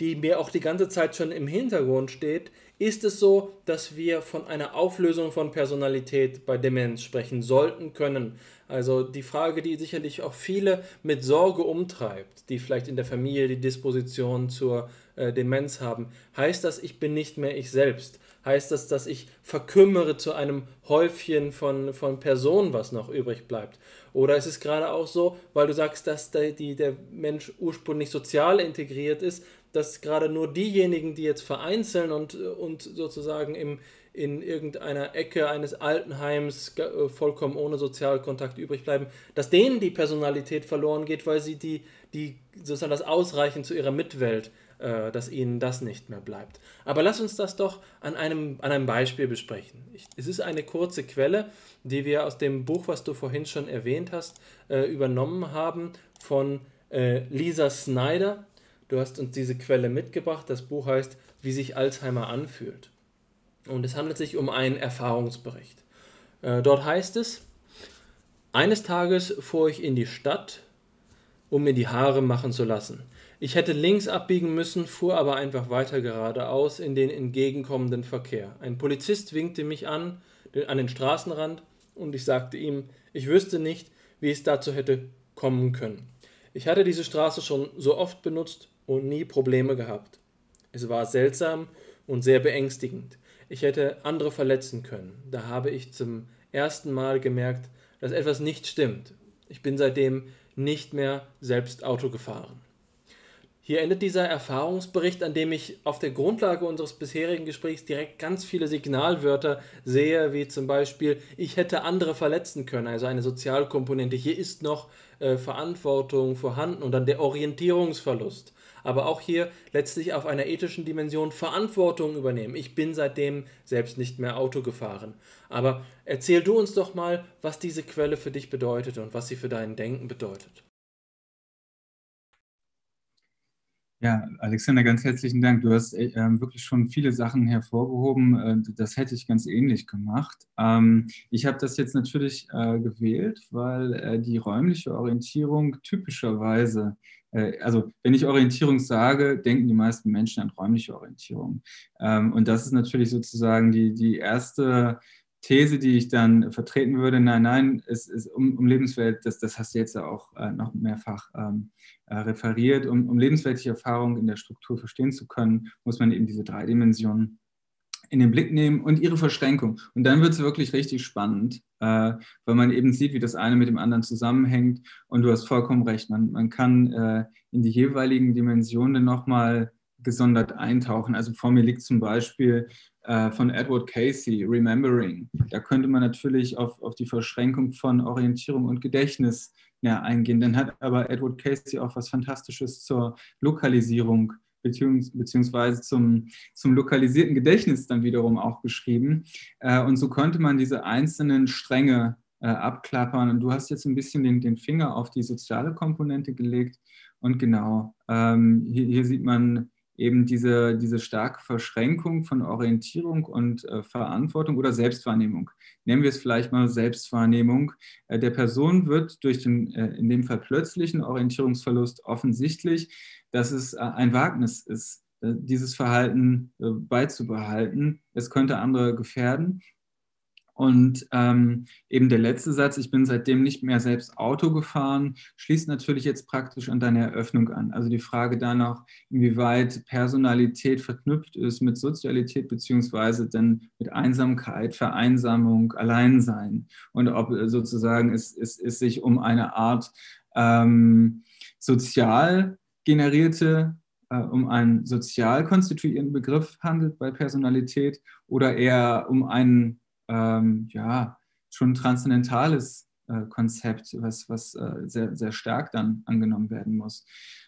die mir auch die ganze Zeit schon im Hintergrund steht, ist es so, dass wir von einer Auflösung von Personalität bei Demenz sprechen sollten können. Also die Frage, die sicherlich auch viele mit Sorge umtreibt, die vielleicht in der Familie die Disposition zur äh, Demenz haben. Heißt das, ich bin nicht mehr ich selbst? Heißt das, dass ich verkümmere zu einem Häufchen von, von Personen, was noch übrig bleibt? Oder ist es gerade auch so, weil du sagst, dass der, die, der Mensch ursprünglich sozial integriert ist, dass gerade nur diejenigen, die jetzt vereinzeln und, und sozusagen im, in irgendeiner Ecke eines Altenheims äh, vollkommen ohne Sozialkontakt übrig bleiben, dass denen die Personalität verloren geht, weil sie die, die sozusagen das Ausreichen zu ihrer Mitwelt, äh, dass ihnen das nicht mehr bleibt. Aber lass uns das doch an einem, an einem Beispiel besprechen. Ich, es ist eine kurze Quelle, die wir aus dem Buch, was du vorhin schon erwähnt hast, äh, übernommen haben von äh, Lisa Snyder Du hast uns diese Quelle mitgebracht. Das Buch heißt Wie sich Alzheimer anfühlt. Und es handelt sich um einen Erfahrungsbericht. Äh, dort heißt es, eines Tages fuhr ich in die Stadt, um mir die Haare machen zu lassen. Ich hätte links abbiegen müssen, fuhr aber einfach weiter geradeaus in den entgegenkommenden Verkehr. Ein Polizist winkte mich an, an den Straßenrand, und ich sagte ihm, ich wüsste nicht, wie es dazu hätte kommen können. Ich hatte diese Straße schon so oft benutzt und nie Probleme gehabt. Es war seltsam und sehr beängstigend. Ich hätte andere verletzen können. Da habe ich zum ersten Mal gemerkt, dass etwas nicht stimmt. Ich bin seitdem nicht mehr selbst Auto gefahren. Hier endet dieser Erfahrungsbericht, an dem ich auf der Grundlage unseres bisherigen Gesprächs direkt ganz viele Signalwörter sehe, wie zum Beispiel, ich hätte andere verletzen können, also eine Sozialkomponente. Hier ist noch äh, Verantwortung vorhanden und dann der Orientierungsverlust aber auch hier letztlich auf einer ethischen Dimension Verantwortung übernehmen. Ich bin seitdem selbst nicht mehr Auto gefahren. Aber erzähl du uns doch mal, was diese Quelle für dich bedeutet und was sie für dein Denken bedeutet. Ja, Alexander, ganz herzlichen Dank. Du hast äh, wirklich schon viele Sachen hervorgehoben. Äh, das hätte ich ganz ähnlich gemacht. Ähm, ich habe das jetzt natürlich äh, gewählt, weil äh, die räumliche Orientierung typischerweise äh, also wenn ich Orientierung sage, denken die meisten Menschen an räumliche Orientierung. Ähm, und das ist natürlich sozusagen die, die erste These, die ich dann vertreten würde. Nein, nein, es ist um, um Lebenswelt, das, das hast du jetzt auch äh, noch mehrfach ähm, äh, referiert. Um, um lebensweltliche Erfahrung in der Struktur verstehen zu können, muss man eben diese drei Dimensionen in den Blick nehmen und ihre Verschränkung. Und dann wird es wirklich richtig spannend, äh, weil man eben sieht, wie das eine mit dem anderen zusammenhängt. Und du hast vollkommen recht, man, man kann äh, in die jeweiligen Dimensionen nochmal gesondert eintauchen. Also vor mir liegt zum Beispiel äh, von Edward Casey, Remembering. Da könnte man natürlich auf, auf die Verschränkung von Orientierung und Gedächtnis näher eingehen. Dann hat aber Edward Casey auch was Fantastisches zur Lokalisierung beziehungsweise zum, zum lokalisierten Gedächtnis dann wiederum auch geschrieben. Äh, und so konnte man diese einzelnen Stränge äh, abklappern. Und du hast jetzt ein bisschen den, den Finger auf die soziale Komponente gelegt. Und genau, ähm, hier, hier sieht man eben diese, diese starke Verschränkung von Orientierung und äh, Verantwortung oder Selbstwahrnehmung. Nennen wir es vielleicht mal Selbstwahrnehmung. Äh, der Person wird durch den äh, in dem Fall plötzlichen Orientierungsverlust offensichtlich, dass es äh, ein Wagnis ist, äh, dieses Verhalten äh, beizubehalten. Es könnte andere gefährden. Und ähm, eben der letzte Satz, ich bin seitdem nicht mehr selbst Auto gefahren, schließt natürlich jetzt praktisch an deine Eröffnung an. Also die Frage danach, inwieweit Personalität verknüpft ist mit Sozialität beziehungsweise dann mit Einsamkeit, Vereinsamung, Alleinsein und ob äh, sozusagen es, es, es sich um eine Art ähm, sozial generierte äh, um einen sozial konstituierenden Begriff handelt bei Personalität oder eher um einen ähm, ja, schon transzendentales äh, Konzept, was, was äh, sehr, sehr stark dann angenommen werden muss.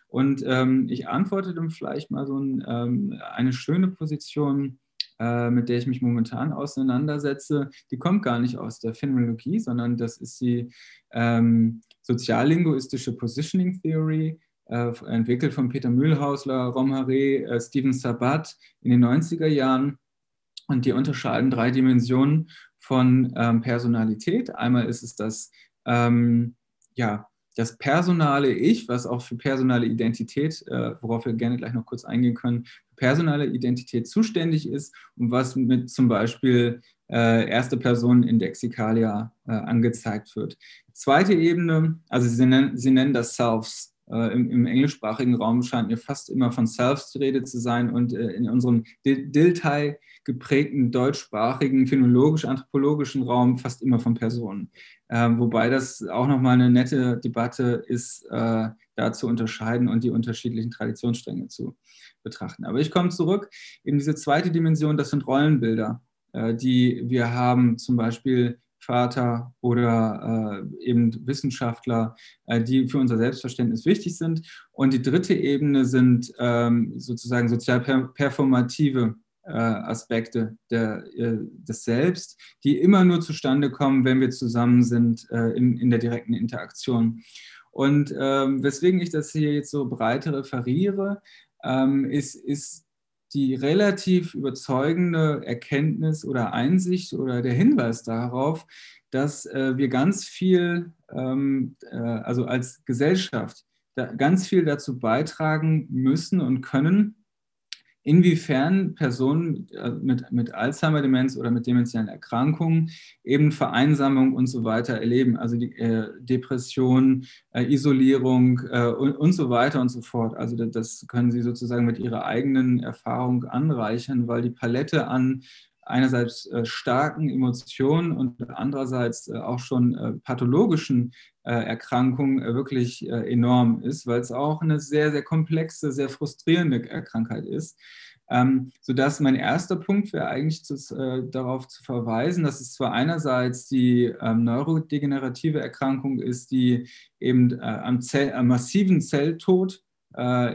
Und ähm, ich antworte dann vielleicht mal so ein, ähm, eine schöne Position, äh, mit der ich mich momentan auseinandersetze, die kommt gar nicht aus der Phänomenologie, sondern das ist die ähm, soziallinguistische Positioning Theory, äh, entwickelt von Peter Mühlhausler, Rom Haré, äh, Steven Sabat in den 90er Jahren. Und die unterscheiden drei Dimensionen von ähm, Personalität. Einmal ist es das, ähm, ja, das personale Ich, was auch für personale Identität, äh, worauf wir gerne gleich noch kurz eingehen können, für personale Identität zuständig ist und was mit zum Beispiel äh, erste Person in Dexikalia äh, angezeigt wird. Zweite Ebene, also Sie nennen, Sie nennen das Selves. Äh, im, im, englischsprachigen Raum scheint mir fast immer von Selves die Rede zu sein und äh, in unserem Diltai geprägten deutschsprachigen phänologisch-anthropologischen Raum fast immer von Personen. Ähm, wobei das auch nochmal eine nette Debatte ist, äh, da zu unterscheiden und die unterschiedlichen Traditionsstränge zu betrachten. Aber ich komme zurück in diese zweite Dimension, das sind Rollenbilder, äh, die wir haben, zum Beispiel Vater oder äh, eben Wissenschaftler, äh, die für unser Selbstverständnis wichtig sind. Und die dritte Ebene sind ähm, sozusagen sozial performative äh, Aspekte der, äh, des Selbst, die immer nur zustande kommen, wenn wir zusammen sind äh, in, in der direkten Interaktion. Und ähm, weswegen ich das hier jetzt so breit referiere, ähm, ist, ist die relativ überzeugende Erkenntnis oder Einsicht oder der Hinweis darauf, dass äh, wir ganz viel, ähm, äh, also als Gesellschaft, ganz viel dazu beitragen müssen und können, inwiefern Personen äh, mit, mit Alzheimer-Demenz oder mit demenziellen Erkrankungen eben Vereinsamung und so weiter erleben, also die äh, Depression, äh, Isolierung äh, und, und, so weiter und so fort. Also das können Sie sozusagen mit Ihrer eigenen Erfahrung anreichern, weil die Palette an einerseits äh, starken Emotionen und andererseits äh, auch schon äh, pathologischen äh, Erkrankungen äh, wirklich äh, enorm ist, weil es auch eine sehr, sehr komplexe, sehr frustrierende Krankheit ist. Ähm, sodass mein erster Punkt wäre eigentlich zu, darauf zu verweisen, dass es zwar einerseits die ähm, neurodegenerative Erkrankung ist, die eben am, Zell, am massiven Zelltod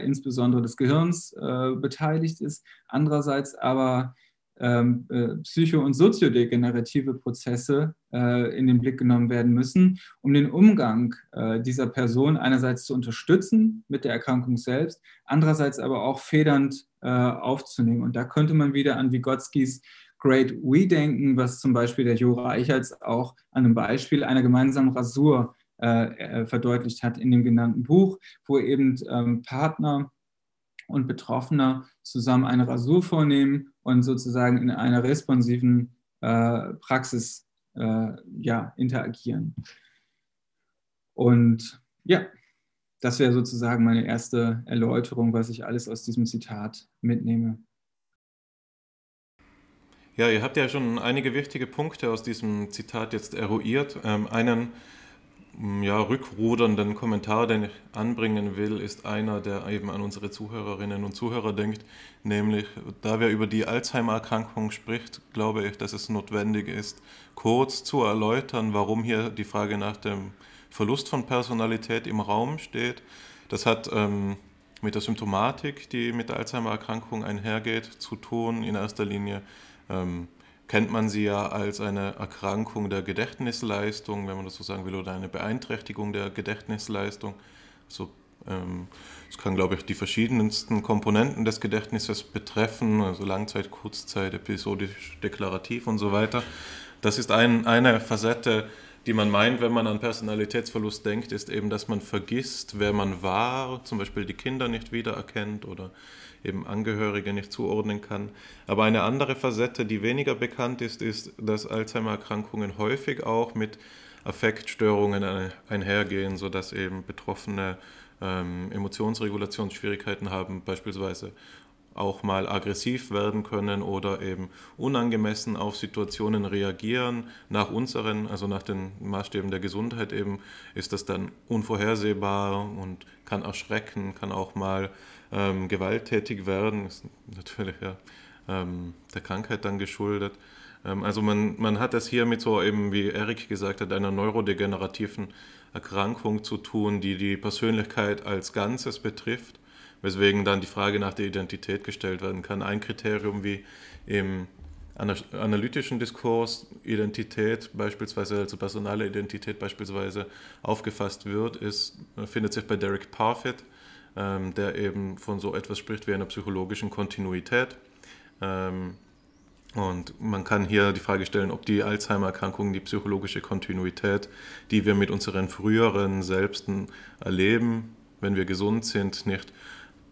insbesondere des Gehirns beteiligt ist, andererseits aber ähm, äh, psycho- und soziodegenerative Prozesse äh, in den Blick genommen werden müssen, um den Umgang äh, dieser Person einerseits zu unterstützen mit der Erkrankung selbst, andererseits aber auch federnd äh, aufzunehmen. Und da könnte man wieder an Vygotskis Great We denken, was zum Beispiel der Jo Reichertz auch an einem Beispiel einer gemeinsamen Rasur äh, verdeutlicht hat in dem genannten Buch, wo eben ähm, Partner und Betroffener zusammen eine Rasur vornehmen und sozusagen in einer responsiven äh, Praxis äh, ja, interagieren. Und ja, das wäre sozusagen meine erste Erläuterung, was ich alles aus diesem Zitat mitnehme. Ja, ihr habt ja schon einige wichtige Punkte aus diesem Zitat jetzt eruiert. Ähm, einen ja, rückrudernden Kommentar, den ich anbringen will, ist einer, der eben an unsere Zuhörerinnen und Zuhörer denkt, nämlich, da wir über die Alzheimer-Erkrankung spricht, glaube ich, dass es notwendig ist, kurz zu erläutern, warum hier die Frage nach dem Verlust von Personalität im Raum steht. Das hat ähm, mit der Symptomatik, die mit der Alzheimer-Erkrankung einhergeht, zu tun. In erster Linie ähm, kennt man sie ja als eine Erkrankung der Gedächtnisleistung, wenn man das so sagen will, oder eine Beeinträchtigung der Gedächtnisleistung. So, ähm, es kann, glaube ich, die verschiedensten Komponenten des Gedächtnisses betreffen, also Langzeit, Kurzzeit, episodisch, deklarativ und so weiter. Das ist ein, eine Facette die man meint, wenn man an Personalitätsverlust denkt, ist eben, dass man vergisst, wer man war, zum Beispiel die Kinder nicht wiedererkennt oder eben Angehörige nicht zuordnen kann. Aber eine andere Facette, die weniger bekannt ist, ist, dass Alzheimer-Erkrankungen häufig auch mit Affektstörungen einhergehen, sodass eben Betroffene ähm, Emotionsregulationsschwierigkeiten haben, beispielsweise auch mal aggressiv werden können oder eben unangemessen auf Situationen reagieren. Nach unseren, also nach den Maßstäben der Gesundheit eben, ist das dann unvorhersehbar und kann erschrecken, kann auch mal ähm, gewalttätig werden. Ist natürlich ja, ähm, der Krankheit dann geschuldet. Ähm, also man, man hat es hier mit so eben, wie Erik gesagt hat, einer neurodegenerativen Erkrankung zu tun, die die Persönlichkeit als Ganzes betrifft weswegen dann die Frage nach der Identität gestellt werden kann. Ein Kriterium wie im analytischen Diskurs Identität beispielsweise, also personale Identität beispielsweise aufgefasst wird, ist, findet sich bei Derek Parfit, ähm, der eben von so etwas spricht wie einer psychologischen Kontinuität. Ähm, und man kann hier die Frage stellen, ob die Alzheimer-Erkrankung die psychologische Kontinuität, die wir mit unseren früheren Selbsten erleben, wenn wir gesund sind, nicht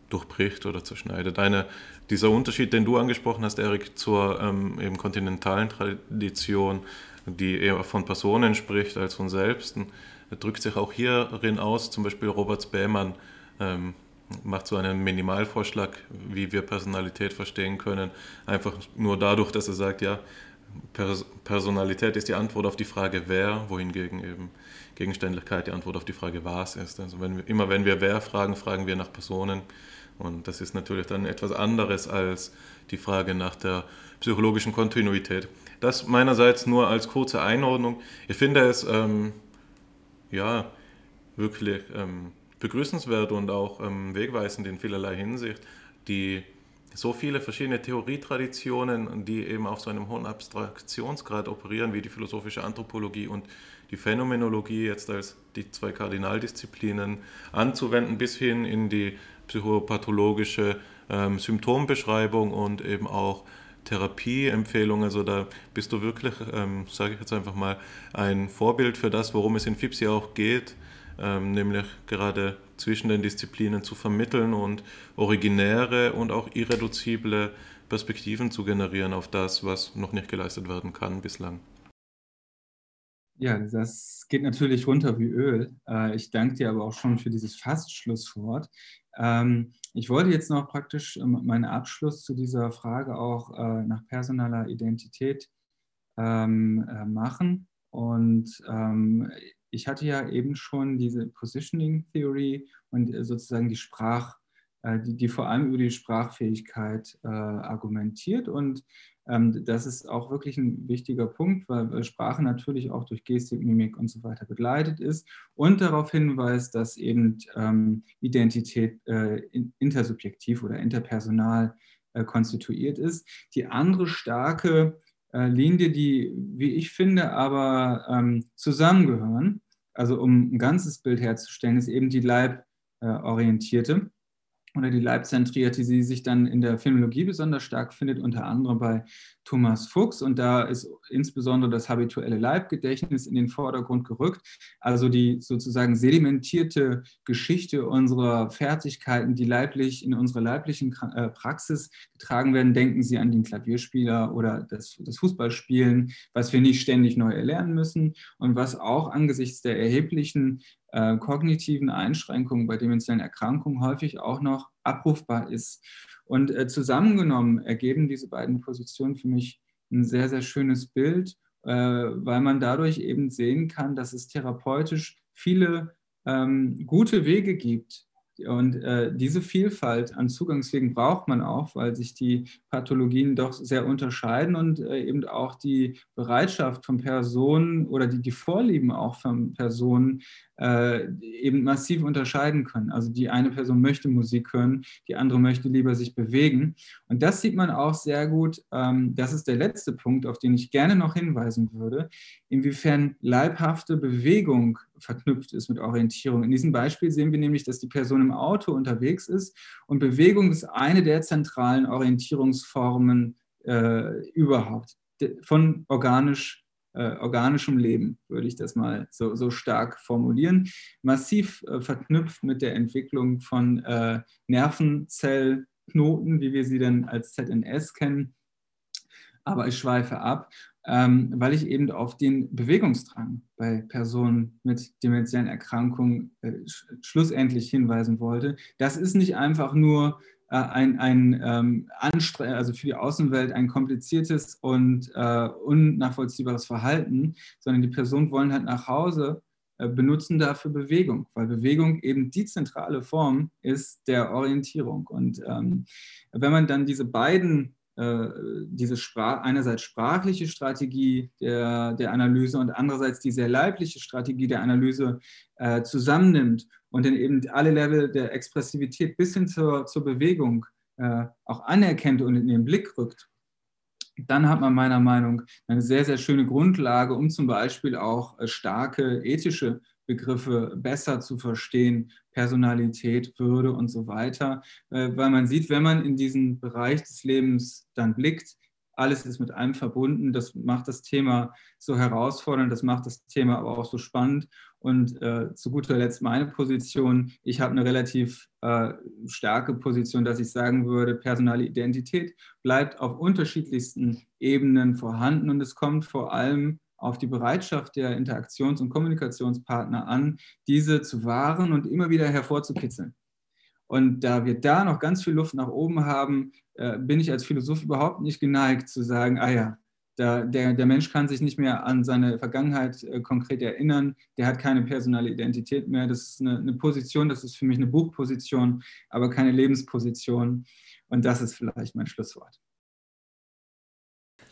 durchbricht oder zerschneidet. Eine, dieser Unterschied, den du angesprochen hast, Erik, zur ähm, eben kontinentalen Tradition, die eher von Personen spricht als von Selbsten, drückt sich auch hierin aus. Zum Beispiel Robert Spähmann ähm, macht so einen Minimalvorschlag, wie wir Personalität verstehen können. Einfach nur dadurch, dass er sagt, ja, Pers Personalität ist die Antwort auf die Frage wer, wohingegen eben Gegenständlichkeit die Antwort auf die Frage was ist. Also wenn wir, immer wenn wir wer fragen, fragen wir nach Personen. Und das ist natürlich dann etwas anderes als die Frage nach der psychologischen Kontinuität. Das meinerseits nur als kurze Einordnung. Ich finde es ähm, ja wirklich ähm, begrüßenswert und auch ähm, wegweisend in vielerlei Hinsicht, die so viele verschiedene Theorietraditionen, die eben auf so einem hohen Abstraktionsgrad operieren, wie die philosophische Anthropologie und die Phänomenologie jetzt als die zwei Kardinaldisziplinen anzuwenden, bis hin in die psychopathologische ähm, Symptombeschreibung und eben auch Therapieempfehlungen. Also da bist du wirklich, ähm, sage ich jetzt einfach mal, ein Vorbild für das, worum es in FIPSI auch geht, ähm, nämlich gerade zwischen den Disziplinen zu vermitteln und originäre und auch irreduzible Perspektiven zu generieren auf das, was noch nicht geleistet werden kann bislang. Ja, das geht natürlich runter wie Öl. Äh, ich danke dir aber auch schon für dieses Fastschlusswort. Ähm, ich wollte jetzt noch praktisch ähm, meinen Abschluss zu dieser Frage auch äh, nach personaler Identität ähm, äh, machen. Und ich hatte ja eben schon diese Positioning Theory und äh, sozusagen die Sprach, die, die vor allem über die Sprachfähigkeit argumentiert. Und ähm, das ist auch wirklich ein wichtiger Punkt, weil Sprache natürlich auch durch Gestik, Mimik und so weiter begleitet ist und darauf hinweist, dass eben ähm, Identität äh, intersubjektiv oder interpersonal äh, konstituiert ist. Die andere starke äh, Linie, die, wie ich finde, aber ähm, zusammengehören, also um ein ganzes Bild herzustellen, ist eben die leiborientierte oder die Leibzentrierte, die sich dann in der Phänologie besonders stark findet, unter anderem bei Thomas Fuchs. Und da ist insbesondere das habituelle Leibgedächtnis in den Vordergrund gerückt. Also die sozusagen sedimentierte Geschichte unserer Fertigkeiten, die leiblich in unserer leiblichen äh, Praxis getragen werden. Denken Sie an den Klavierspieler oder das, das Fußballspielen, was wir nicht ständig neu erlernen müssen und was auch angesichts der erheblichen äh, kognitiven Einschränkungen bei demenziellen Erkrankungen häufig auch noch abrufbar ist. Und äh, zusammengenommen ergeben diese beiden Positionen für mich ein sehr, sehr schönes Bild, äh, weil man dadurch eben sehen kann, dass es therapeutisch viele ähm, gute Wege gibt, und äh, diese Vielfalt an Zugangswegen braucht man auch, weil sich die Pathologien doch sehr unterscheiden und äh, eben auch die Bereitschaft von Personen oder die, die Vorlieben auch von Personen äh, eben massiv unterscheiden können. Also die eine Person möchte Musik hören, die andere möchte lieber sich bewegen. Und das sieht man auch sehr gut. Ähm, das ist der letzte Punkt, auf den ich gerne noch hinweisen würde, inwiefern leibhafte Bewegung verknüpft ist mit Orientierung. In diesem Beispiel sehen wir nämlich, dass die Person im Auto unterwegs ist und Bewegung ist eine der zentralen Orientierungsformen äh, überhaupt von organisch äh, organischem Leben, würde ich das mal so, so stark formulieren. Massiv äh, verknüpft mit der Entwicklung von äh, Nervenzellknoten, wie wir sie dann als ZNS kennen. Aber ich schweife ab, ähm, weil ich eben auf den Bewegungsdrang bei Personen mit dementiellen Erkrankungen äh, sch schlussendlich hinweisen wollte. Das ist nicht einfach nur äh, ein, ein ähm, also für die Außenwelt ein kompliziertes und äh, unnachvollziehbares Verhalten, sondern die Personen wollen halt nach Hause äh, benutzen dafür Bewegung, weil Bewegung eben die zentrale Form ist der Orientierung. Und ähm, wenn man dann diese beiden diese Sprach, einerseits sprachliche Strategie der, der Analyse und andererseits die sehr leibliche Strategie der Analyse äh, zusammennimmt und dann eben alle Level der Expressivität bis hin zur, zur Bewegung äh, auch anerkennt und in den Blick rückt, dann hat man meiner Meinung nach eine sehr, sehr schöne Grundlage, um zum Beispiel auch äh, starke ethische Begriffe besser zu verstehen, Personalität, Würde und so weiter, äh, weil man sieht, wenn man in diesen Bereich des Lebens dann blickt, alles ist mit allem verbunden. Das macht das Thema so herausfordernd, das macht das Thema aber auch so spannend. Und äh, zu guter Letzt meine Position. Ich habe eine relativ äh, starke Position, dass ich sagen würde, personale Identität bleibt auf unterschiedlichsten Ebenen vorhanden und es kommt vor allem auf die Bereitschaft der Interaktions- und Kommunikationspartner an, diese zu wahren und immer wieder hervorzukitzeln. Und da wir da noch ganz viel Luft nach oben haben, äh, bin ich als Philosoph überhaupt nicht geneigt zu sagen, ah ja, der, der Mensch kann sich nicht mehr an seine Vergangenheit äh, konkret erinnern, der hat keine personale Identität mehr. Das ist eine, eine, Position, das ist für mich eine Buchposition, aber keine Lebensposition. Und das ist vielleicht mein Schlusswort.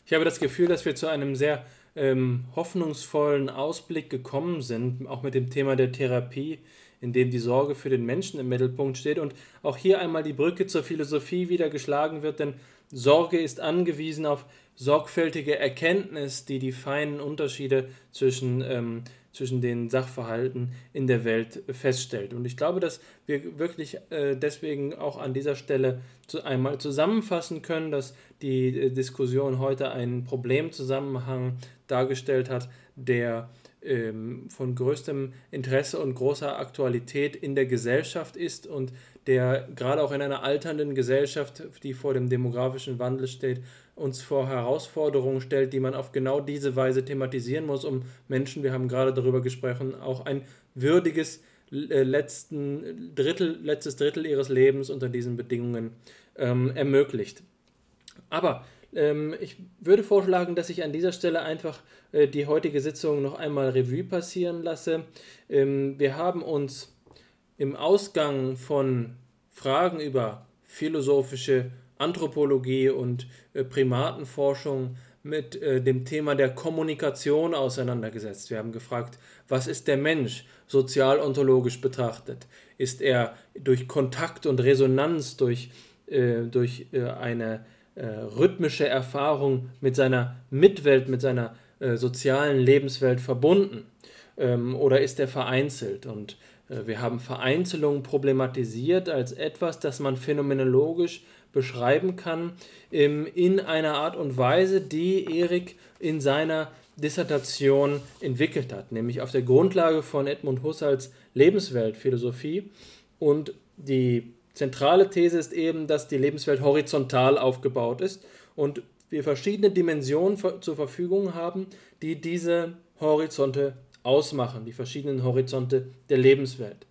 Ich habe das Gefühl, dass wir zu einem sehr ähm, hoffnungsvollen Ausblick gekommen sind, auch mit dem Thema der Therapie, in dem die Sorge für den Menschen im Mittelpunkt steht und auch hier einmal die Brücke zur Philosophie wieder geschlagen wird, denn Sorge ist angewiesen auf sorgfältige Erkenntnis, die die feinen Unterschiede zwischen, ähm, zwischen den Sachverhalten in der Welt feststellt. Und ich glaube, dass wir wirklich äh, deswegen auch an dieser Stelle zu einmal zusammenfassen können, dass die äh, Diskussion heute einen Problemzusammenhang dargestellt hat, der ähm, von größtem Interesse und großer Aktualität in der Gesellschaft ist und der gerade auch in einer alternden Gesellschaft, die vor dem demografischen Wandel steht, uns vor Herausforderungen stellt, die man auf genau diese Weise thematisieren muss, um Menschen, wir haben gerade darüber gesprochen, auch ein würdiges äh, letzten Drittel, letztes Drittel ihres Lebens unter diesen Bedingungen ähm, ermöglicht. Aber ähm, ich würde vorschlagen, dass ich an dieser Stelle einfach äh, die heutige Sitzung noch einmal Revue passieren lasse. Ähm, wir haben uns im Ausgang von Fragen über philosophische Anthropologie und äh, Primatenforschung mit äh, dem Thema der Kommunikation auseinandergesetzt. Wir haben gefragt, was ist der Mensch sozialontologisch betrachtet? Ist er durch Kontakt und Resonanz, durch, äh, durch äh, eine äh, rhythmische Erfahrung mit seiner Mitwelt, mit seiner äh, sozialen Lebenswelt verbunden? Ähm, oder ist er vereinzelt? Und wir haben Vereinzelung problematisiert als etwas, das man phänomenologisch beschreiben kann, in einer Art und Weise, die Erik in seiner Dissertation entwickelt hat, nämlich auf der Grundlage von Edmund Husserls Lebensweltphilosophie. Und die zentrale These ist eben, dass die Lebenswelt horizontal aufgebaut ist und wir verschiedene Dimensionen zur Verfügung haben, die diese Horizonte ausmachen, die verschiedenen Horizonte der Lebenswelt.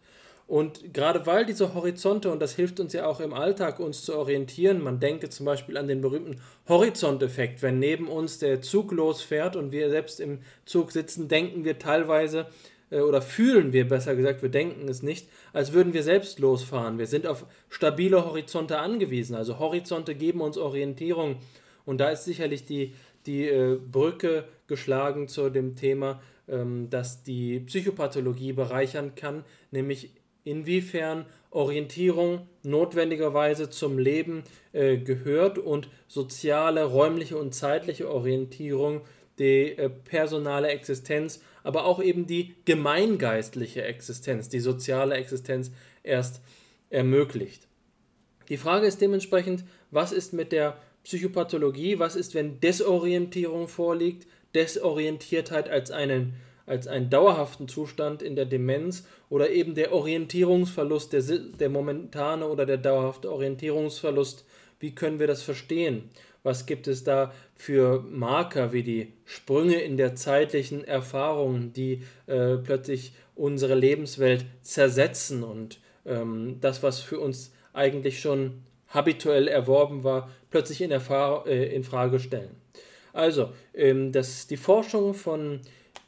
Und gerade weil diese Horizonte, und das hilft uns ja auch im Alltag, uns zu orientieren, man denke zum Beispiel an den berühmten Horizonteffekt, wenn neben uns der Zug losfährt und wir selbst im Zug sitzen, denken wir teilweise oder fühlen wir besser gesagt, wir denken es nicht, als würden wir selbst losfahren. Wir sind auf stabile Horizonte angewiesen. Also Horizonte geben uns Orientierung. Und da ist sicherlich die, die äh, Brücke geschlagen zu dem Thema, ähm, das die Psychopathologie bereichern kann, nämlich inwiefern Orientierung notwendigerweise zum Leben äh, gehört und soziale, räumliche und zeitliche Orientierung die äh, personale Existenz, aber auch eben die gemeingeistliche Existenz, die soziale Existenz erst ermöglicht. Die Frage ist dementsprechend, was ist mit der Psychopathologie, was ist, wenn Desorientierung vorliegt, Desorientiertheit als einen als einen dauerhaften Zustand in der Demenz oder eben der Orientierungsverlust, der, der momentane oder der dauerhafte Orientierungsverlust. Wie können wir das verstehen? Was gibt es da für Marker wie die Sprünge in der zeitlichen Erfahrung, die äh, plötzlich unsere Lebenswelt zersetzen und ähm, das, was für uns eigentlich schon habituell erworben war, plötzlich in, Erfahr äh, in Frage stellen. Also, ähm, das, die Forschung von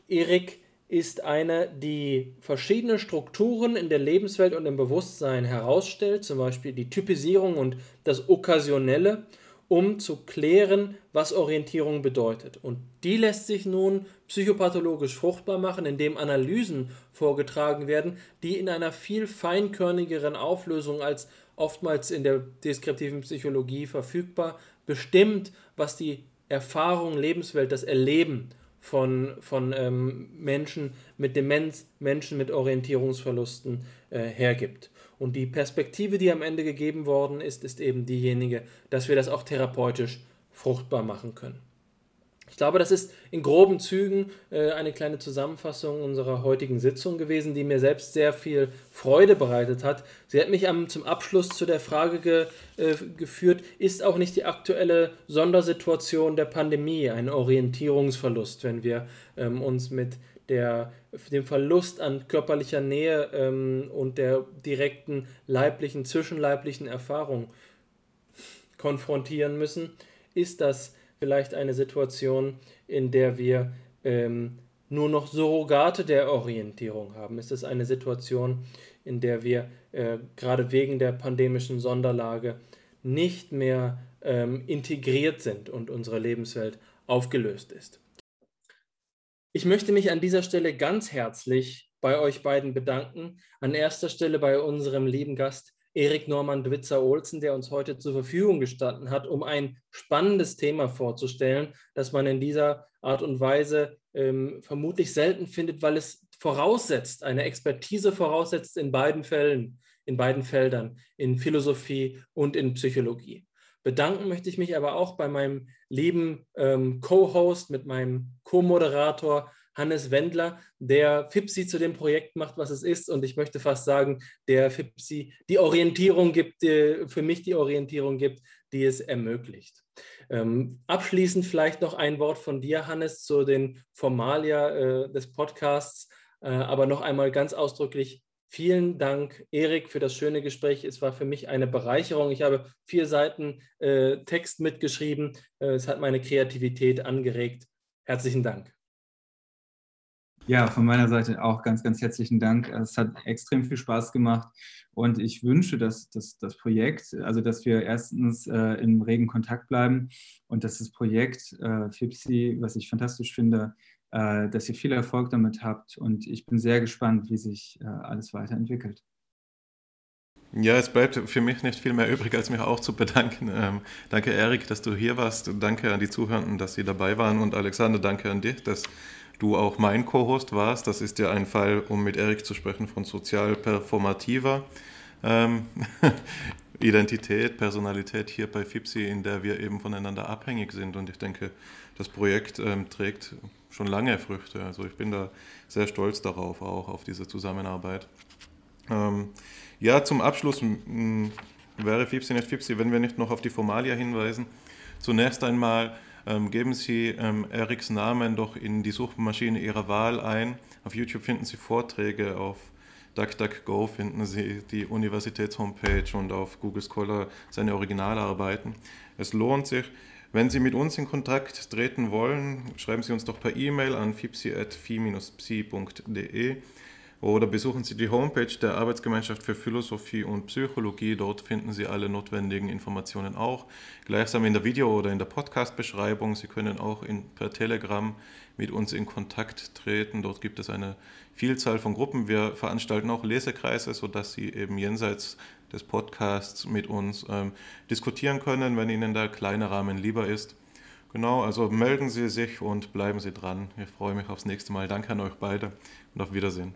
Erik ist eine, die verschiedene Strukturen in der Lebenswelt und im Bewusstsein herausstellt, zum Beispiel die Typisierung und das Okkasionelle, um zu klären, was Orientierung bedeutet. Und die lässt sich nun psychopathologisch fruchtbar machen, indem Analysen vorgetragen werden, die in einer viel feinkörnigeren Auflösung als oftmals in der deskriptiven Psychologie verfügbar bestimmt, was die Erfahrung, Lebenswelt, das Erleben von, von ähm, Menschen mit Demenz, Menschen mit Orientierungsverlusten äh, hergibt. Und die Perspektive, die am Ende gegeben worden ist, ist eben diejenige, dass wir das auch therapeutisch fruchtbar machen können. Ich glaube, das ist in groben Zügen äh, eine kleine Zusammenfassung unserer heutigen Sitzung gewesen, die mir selbst sehr viel Freude bereitet hat. Sie hat mich zum Abschluss zu der Frage ge, äh, geführt, ist auch nicht die aktuelle Sondersituation der Pandemie ein Orientierungsverlust, wenn wir ähm, uns mit der, dem Verlust an körperlicher Nähe ähm, und der direkten leiblichen, zwischenleiblichen Erfahrung konfrontieren müssen, ist das vielleicht eine Situation, in der wir ähm, nur noch Surrogate der Orientierung haben? Ist es eine Situation, in der wir äh, gerade wegen der pandemischen Sonderlage nicht mehr ähm, integriert sind und unsere Lebenswelt aufgelöst ist? Ich möchte mich an dieser Stelle ganz herzlich bei euch beiden bedanken. An erster Stelle bei unserem lieben Gast Erik Norman Dwitzer Olsen, der uns heute zur Verfügung gestanden hat, um ein spannendes Thema vorzustellen, das man in dieser Art und Weise ähm, vermutlich selten findet, weil es voraussetzt, eine Expertise voraussetzt in beiden Fällen, in beiden Feldern, in Philosophie und in Psychologie. Bedanken möchte ich mich aber auch bei meinem lieben ähm, Co-Host, mit meinem Co-Moderator Hannes Wendler, der FIPSI zu dem Projekt macht, was es ist. Und ich möchte fast sagen, der FIPSI die Orientierung gibt, die, für mich die Orientierung gibt, die es ermöglicht. Ähm, abschließend vielleicht noch ein Wort von dir, Hannes, zu den Formalia äh, des Podcasts. Äh, aber noch einmal ganz ausdrücklich Vielen Dank, Erik, für das schöne Gespräch. Es war für mich eine Bereicherung. Ich habe vier Seiten äh, Text mitgeschrieben. Äh, es hat meine Kreativität angeregt. Herzlichen Dank. Ja, von meiner Seite auch ganz, ganz herzlichen Dank. Es hat extrem viel Spaß gemacht und ich wünsche, dass, dass das Projekt, also dass wir erstens äh, im regen Kontakt bleiben und dass das Projekt äh, FIPSI, was ich fantastisch finde, dass ihr viel Erfolg damit habt und ich bin sehr gespannt, wie sich äh, alles weiterentwickelt. Ja, es bleibt für mich nicht viel mehr übrig, als mich auch zu bedanken. Ähm, danke, Erik, dass du hier warst. Danke an die Zuhörenden, dass sie dabei waren. Und Alexander, danke an dich, dass du auch mein Co-Host warst. Das ist ja ein Fall, um mit Erik zu sprechen, von sozial performativer ähm, *laughs* Identität, Personalität hier bei FIPSI, in der wir eben voneinander abhängig sind. Und ich denke, das Projekt ähm, trägt schon lange Früchte. Also ich bin da sehr stolz darauf, auch auf diese Zusammenarbeit. Ähm, ja, zum Abschluss wäre FIPSI nicht FIPSI, wenn wir nicht noch auf die Formalia hinweisen. Zunächst einmal ähm, geben Sie ähm, Eriks Namen doch in die Suchmaschine Ihrer Wahl ein. Auf YouTube finden Sie Vorträge auf DuckDuckGo finden Sie die Universitätshomepage und auf Google Scholar seine Originalarbeiten. Es lohnt sich. Wenn Sie mit uns in Kontakt treten wollen, schreiben Sie uns doch per E-Mail an fipsi.phi-psi.de oder besuchen Sie die Homepage der Arbeitsgemeinschaft für Philosophie und Psychologie. Dort finden Sie alle notwendigen Informationen auch. Gleichsam in der Video- oder in der Podcast-Beschreibung. Sie können auch in, per Telegram mit uns in Kontakt treten. Dort gibt es eine Vielzahl von Gruppen. Wir veranstalten auch Lesekreise, sodass Sie eben jenseits des Podcasts mit uns ähm, diskutieren können, wenn Ihnen der kleine Rahmen lieber ist. Genau, also melden Sie sich und bleiben Sie dran. Ich freue mich aufs nächste Mal. Danke an euch beide und auf Wiedersehen.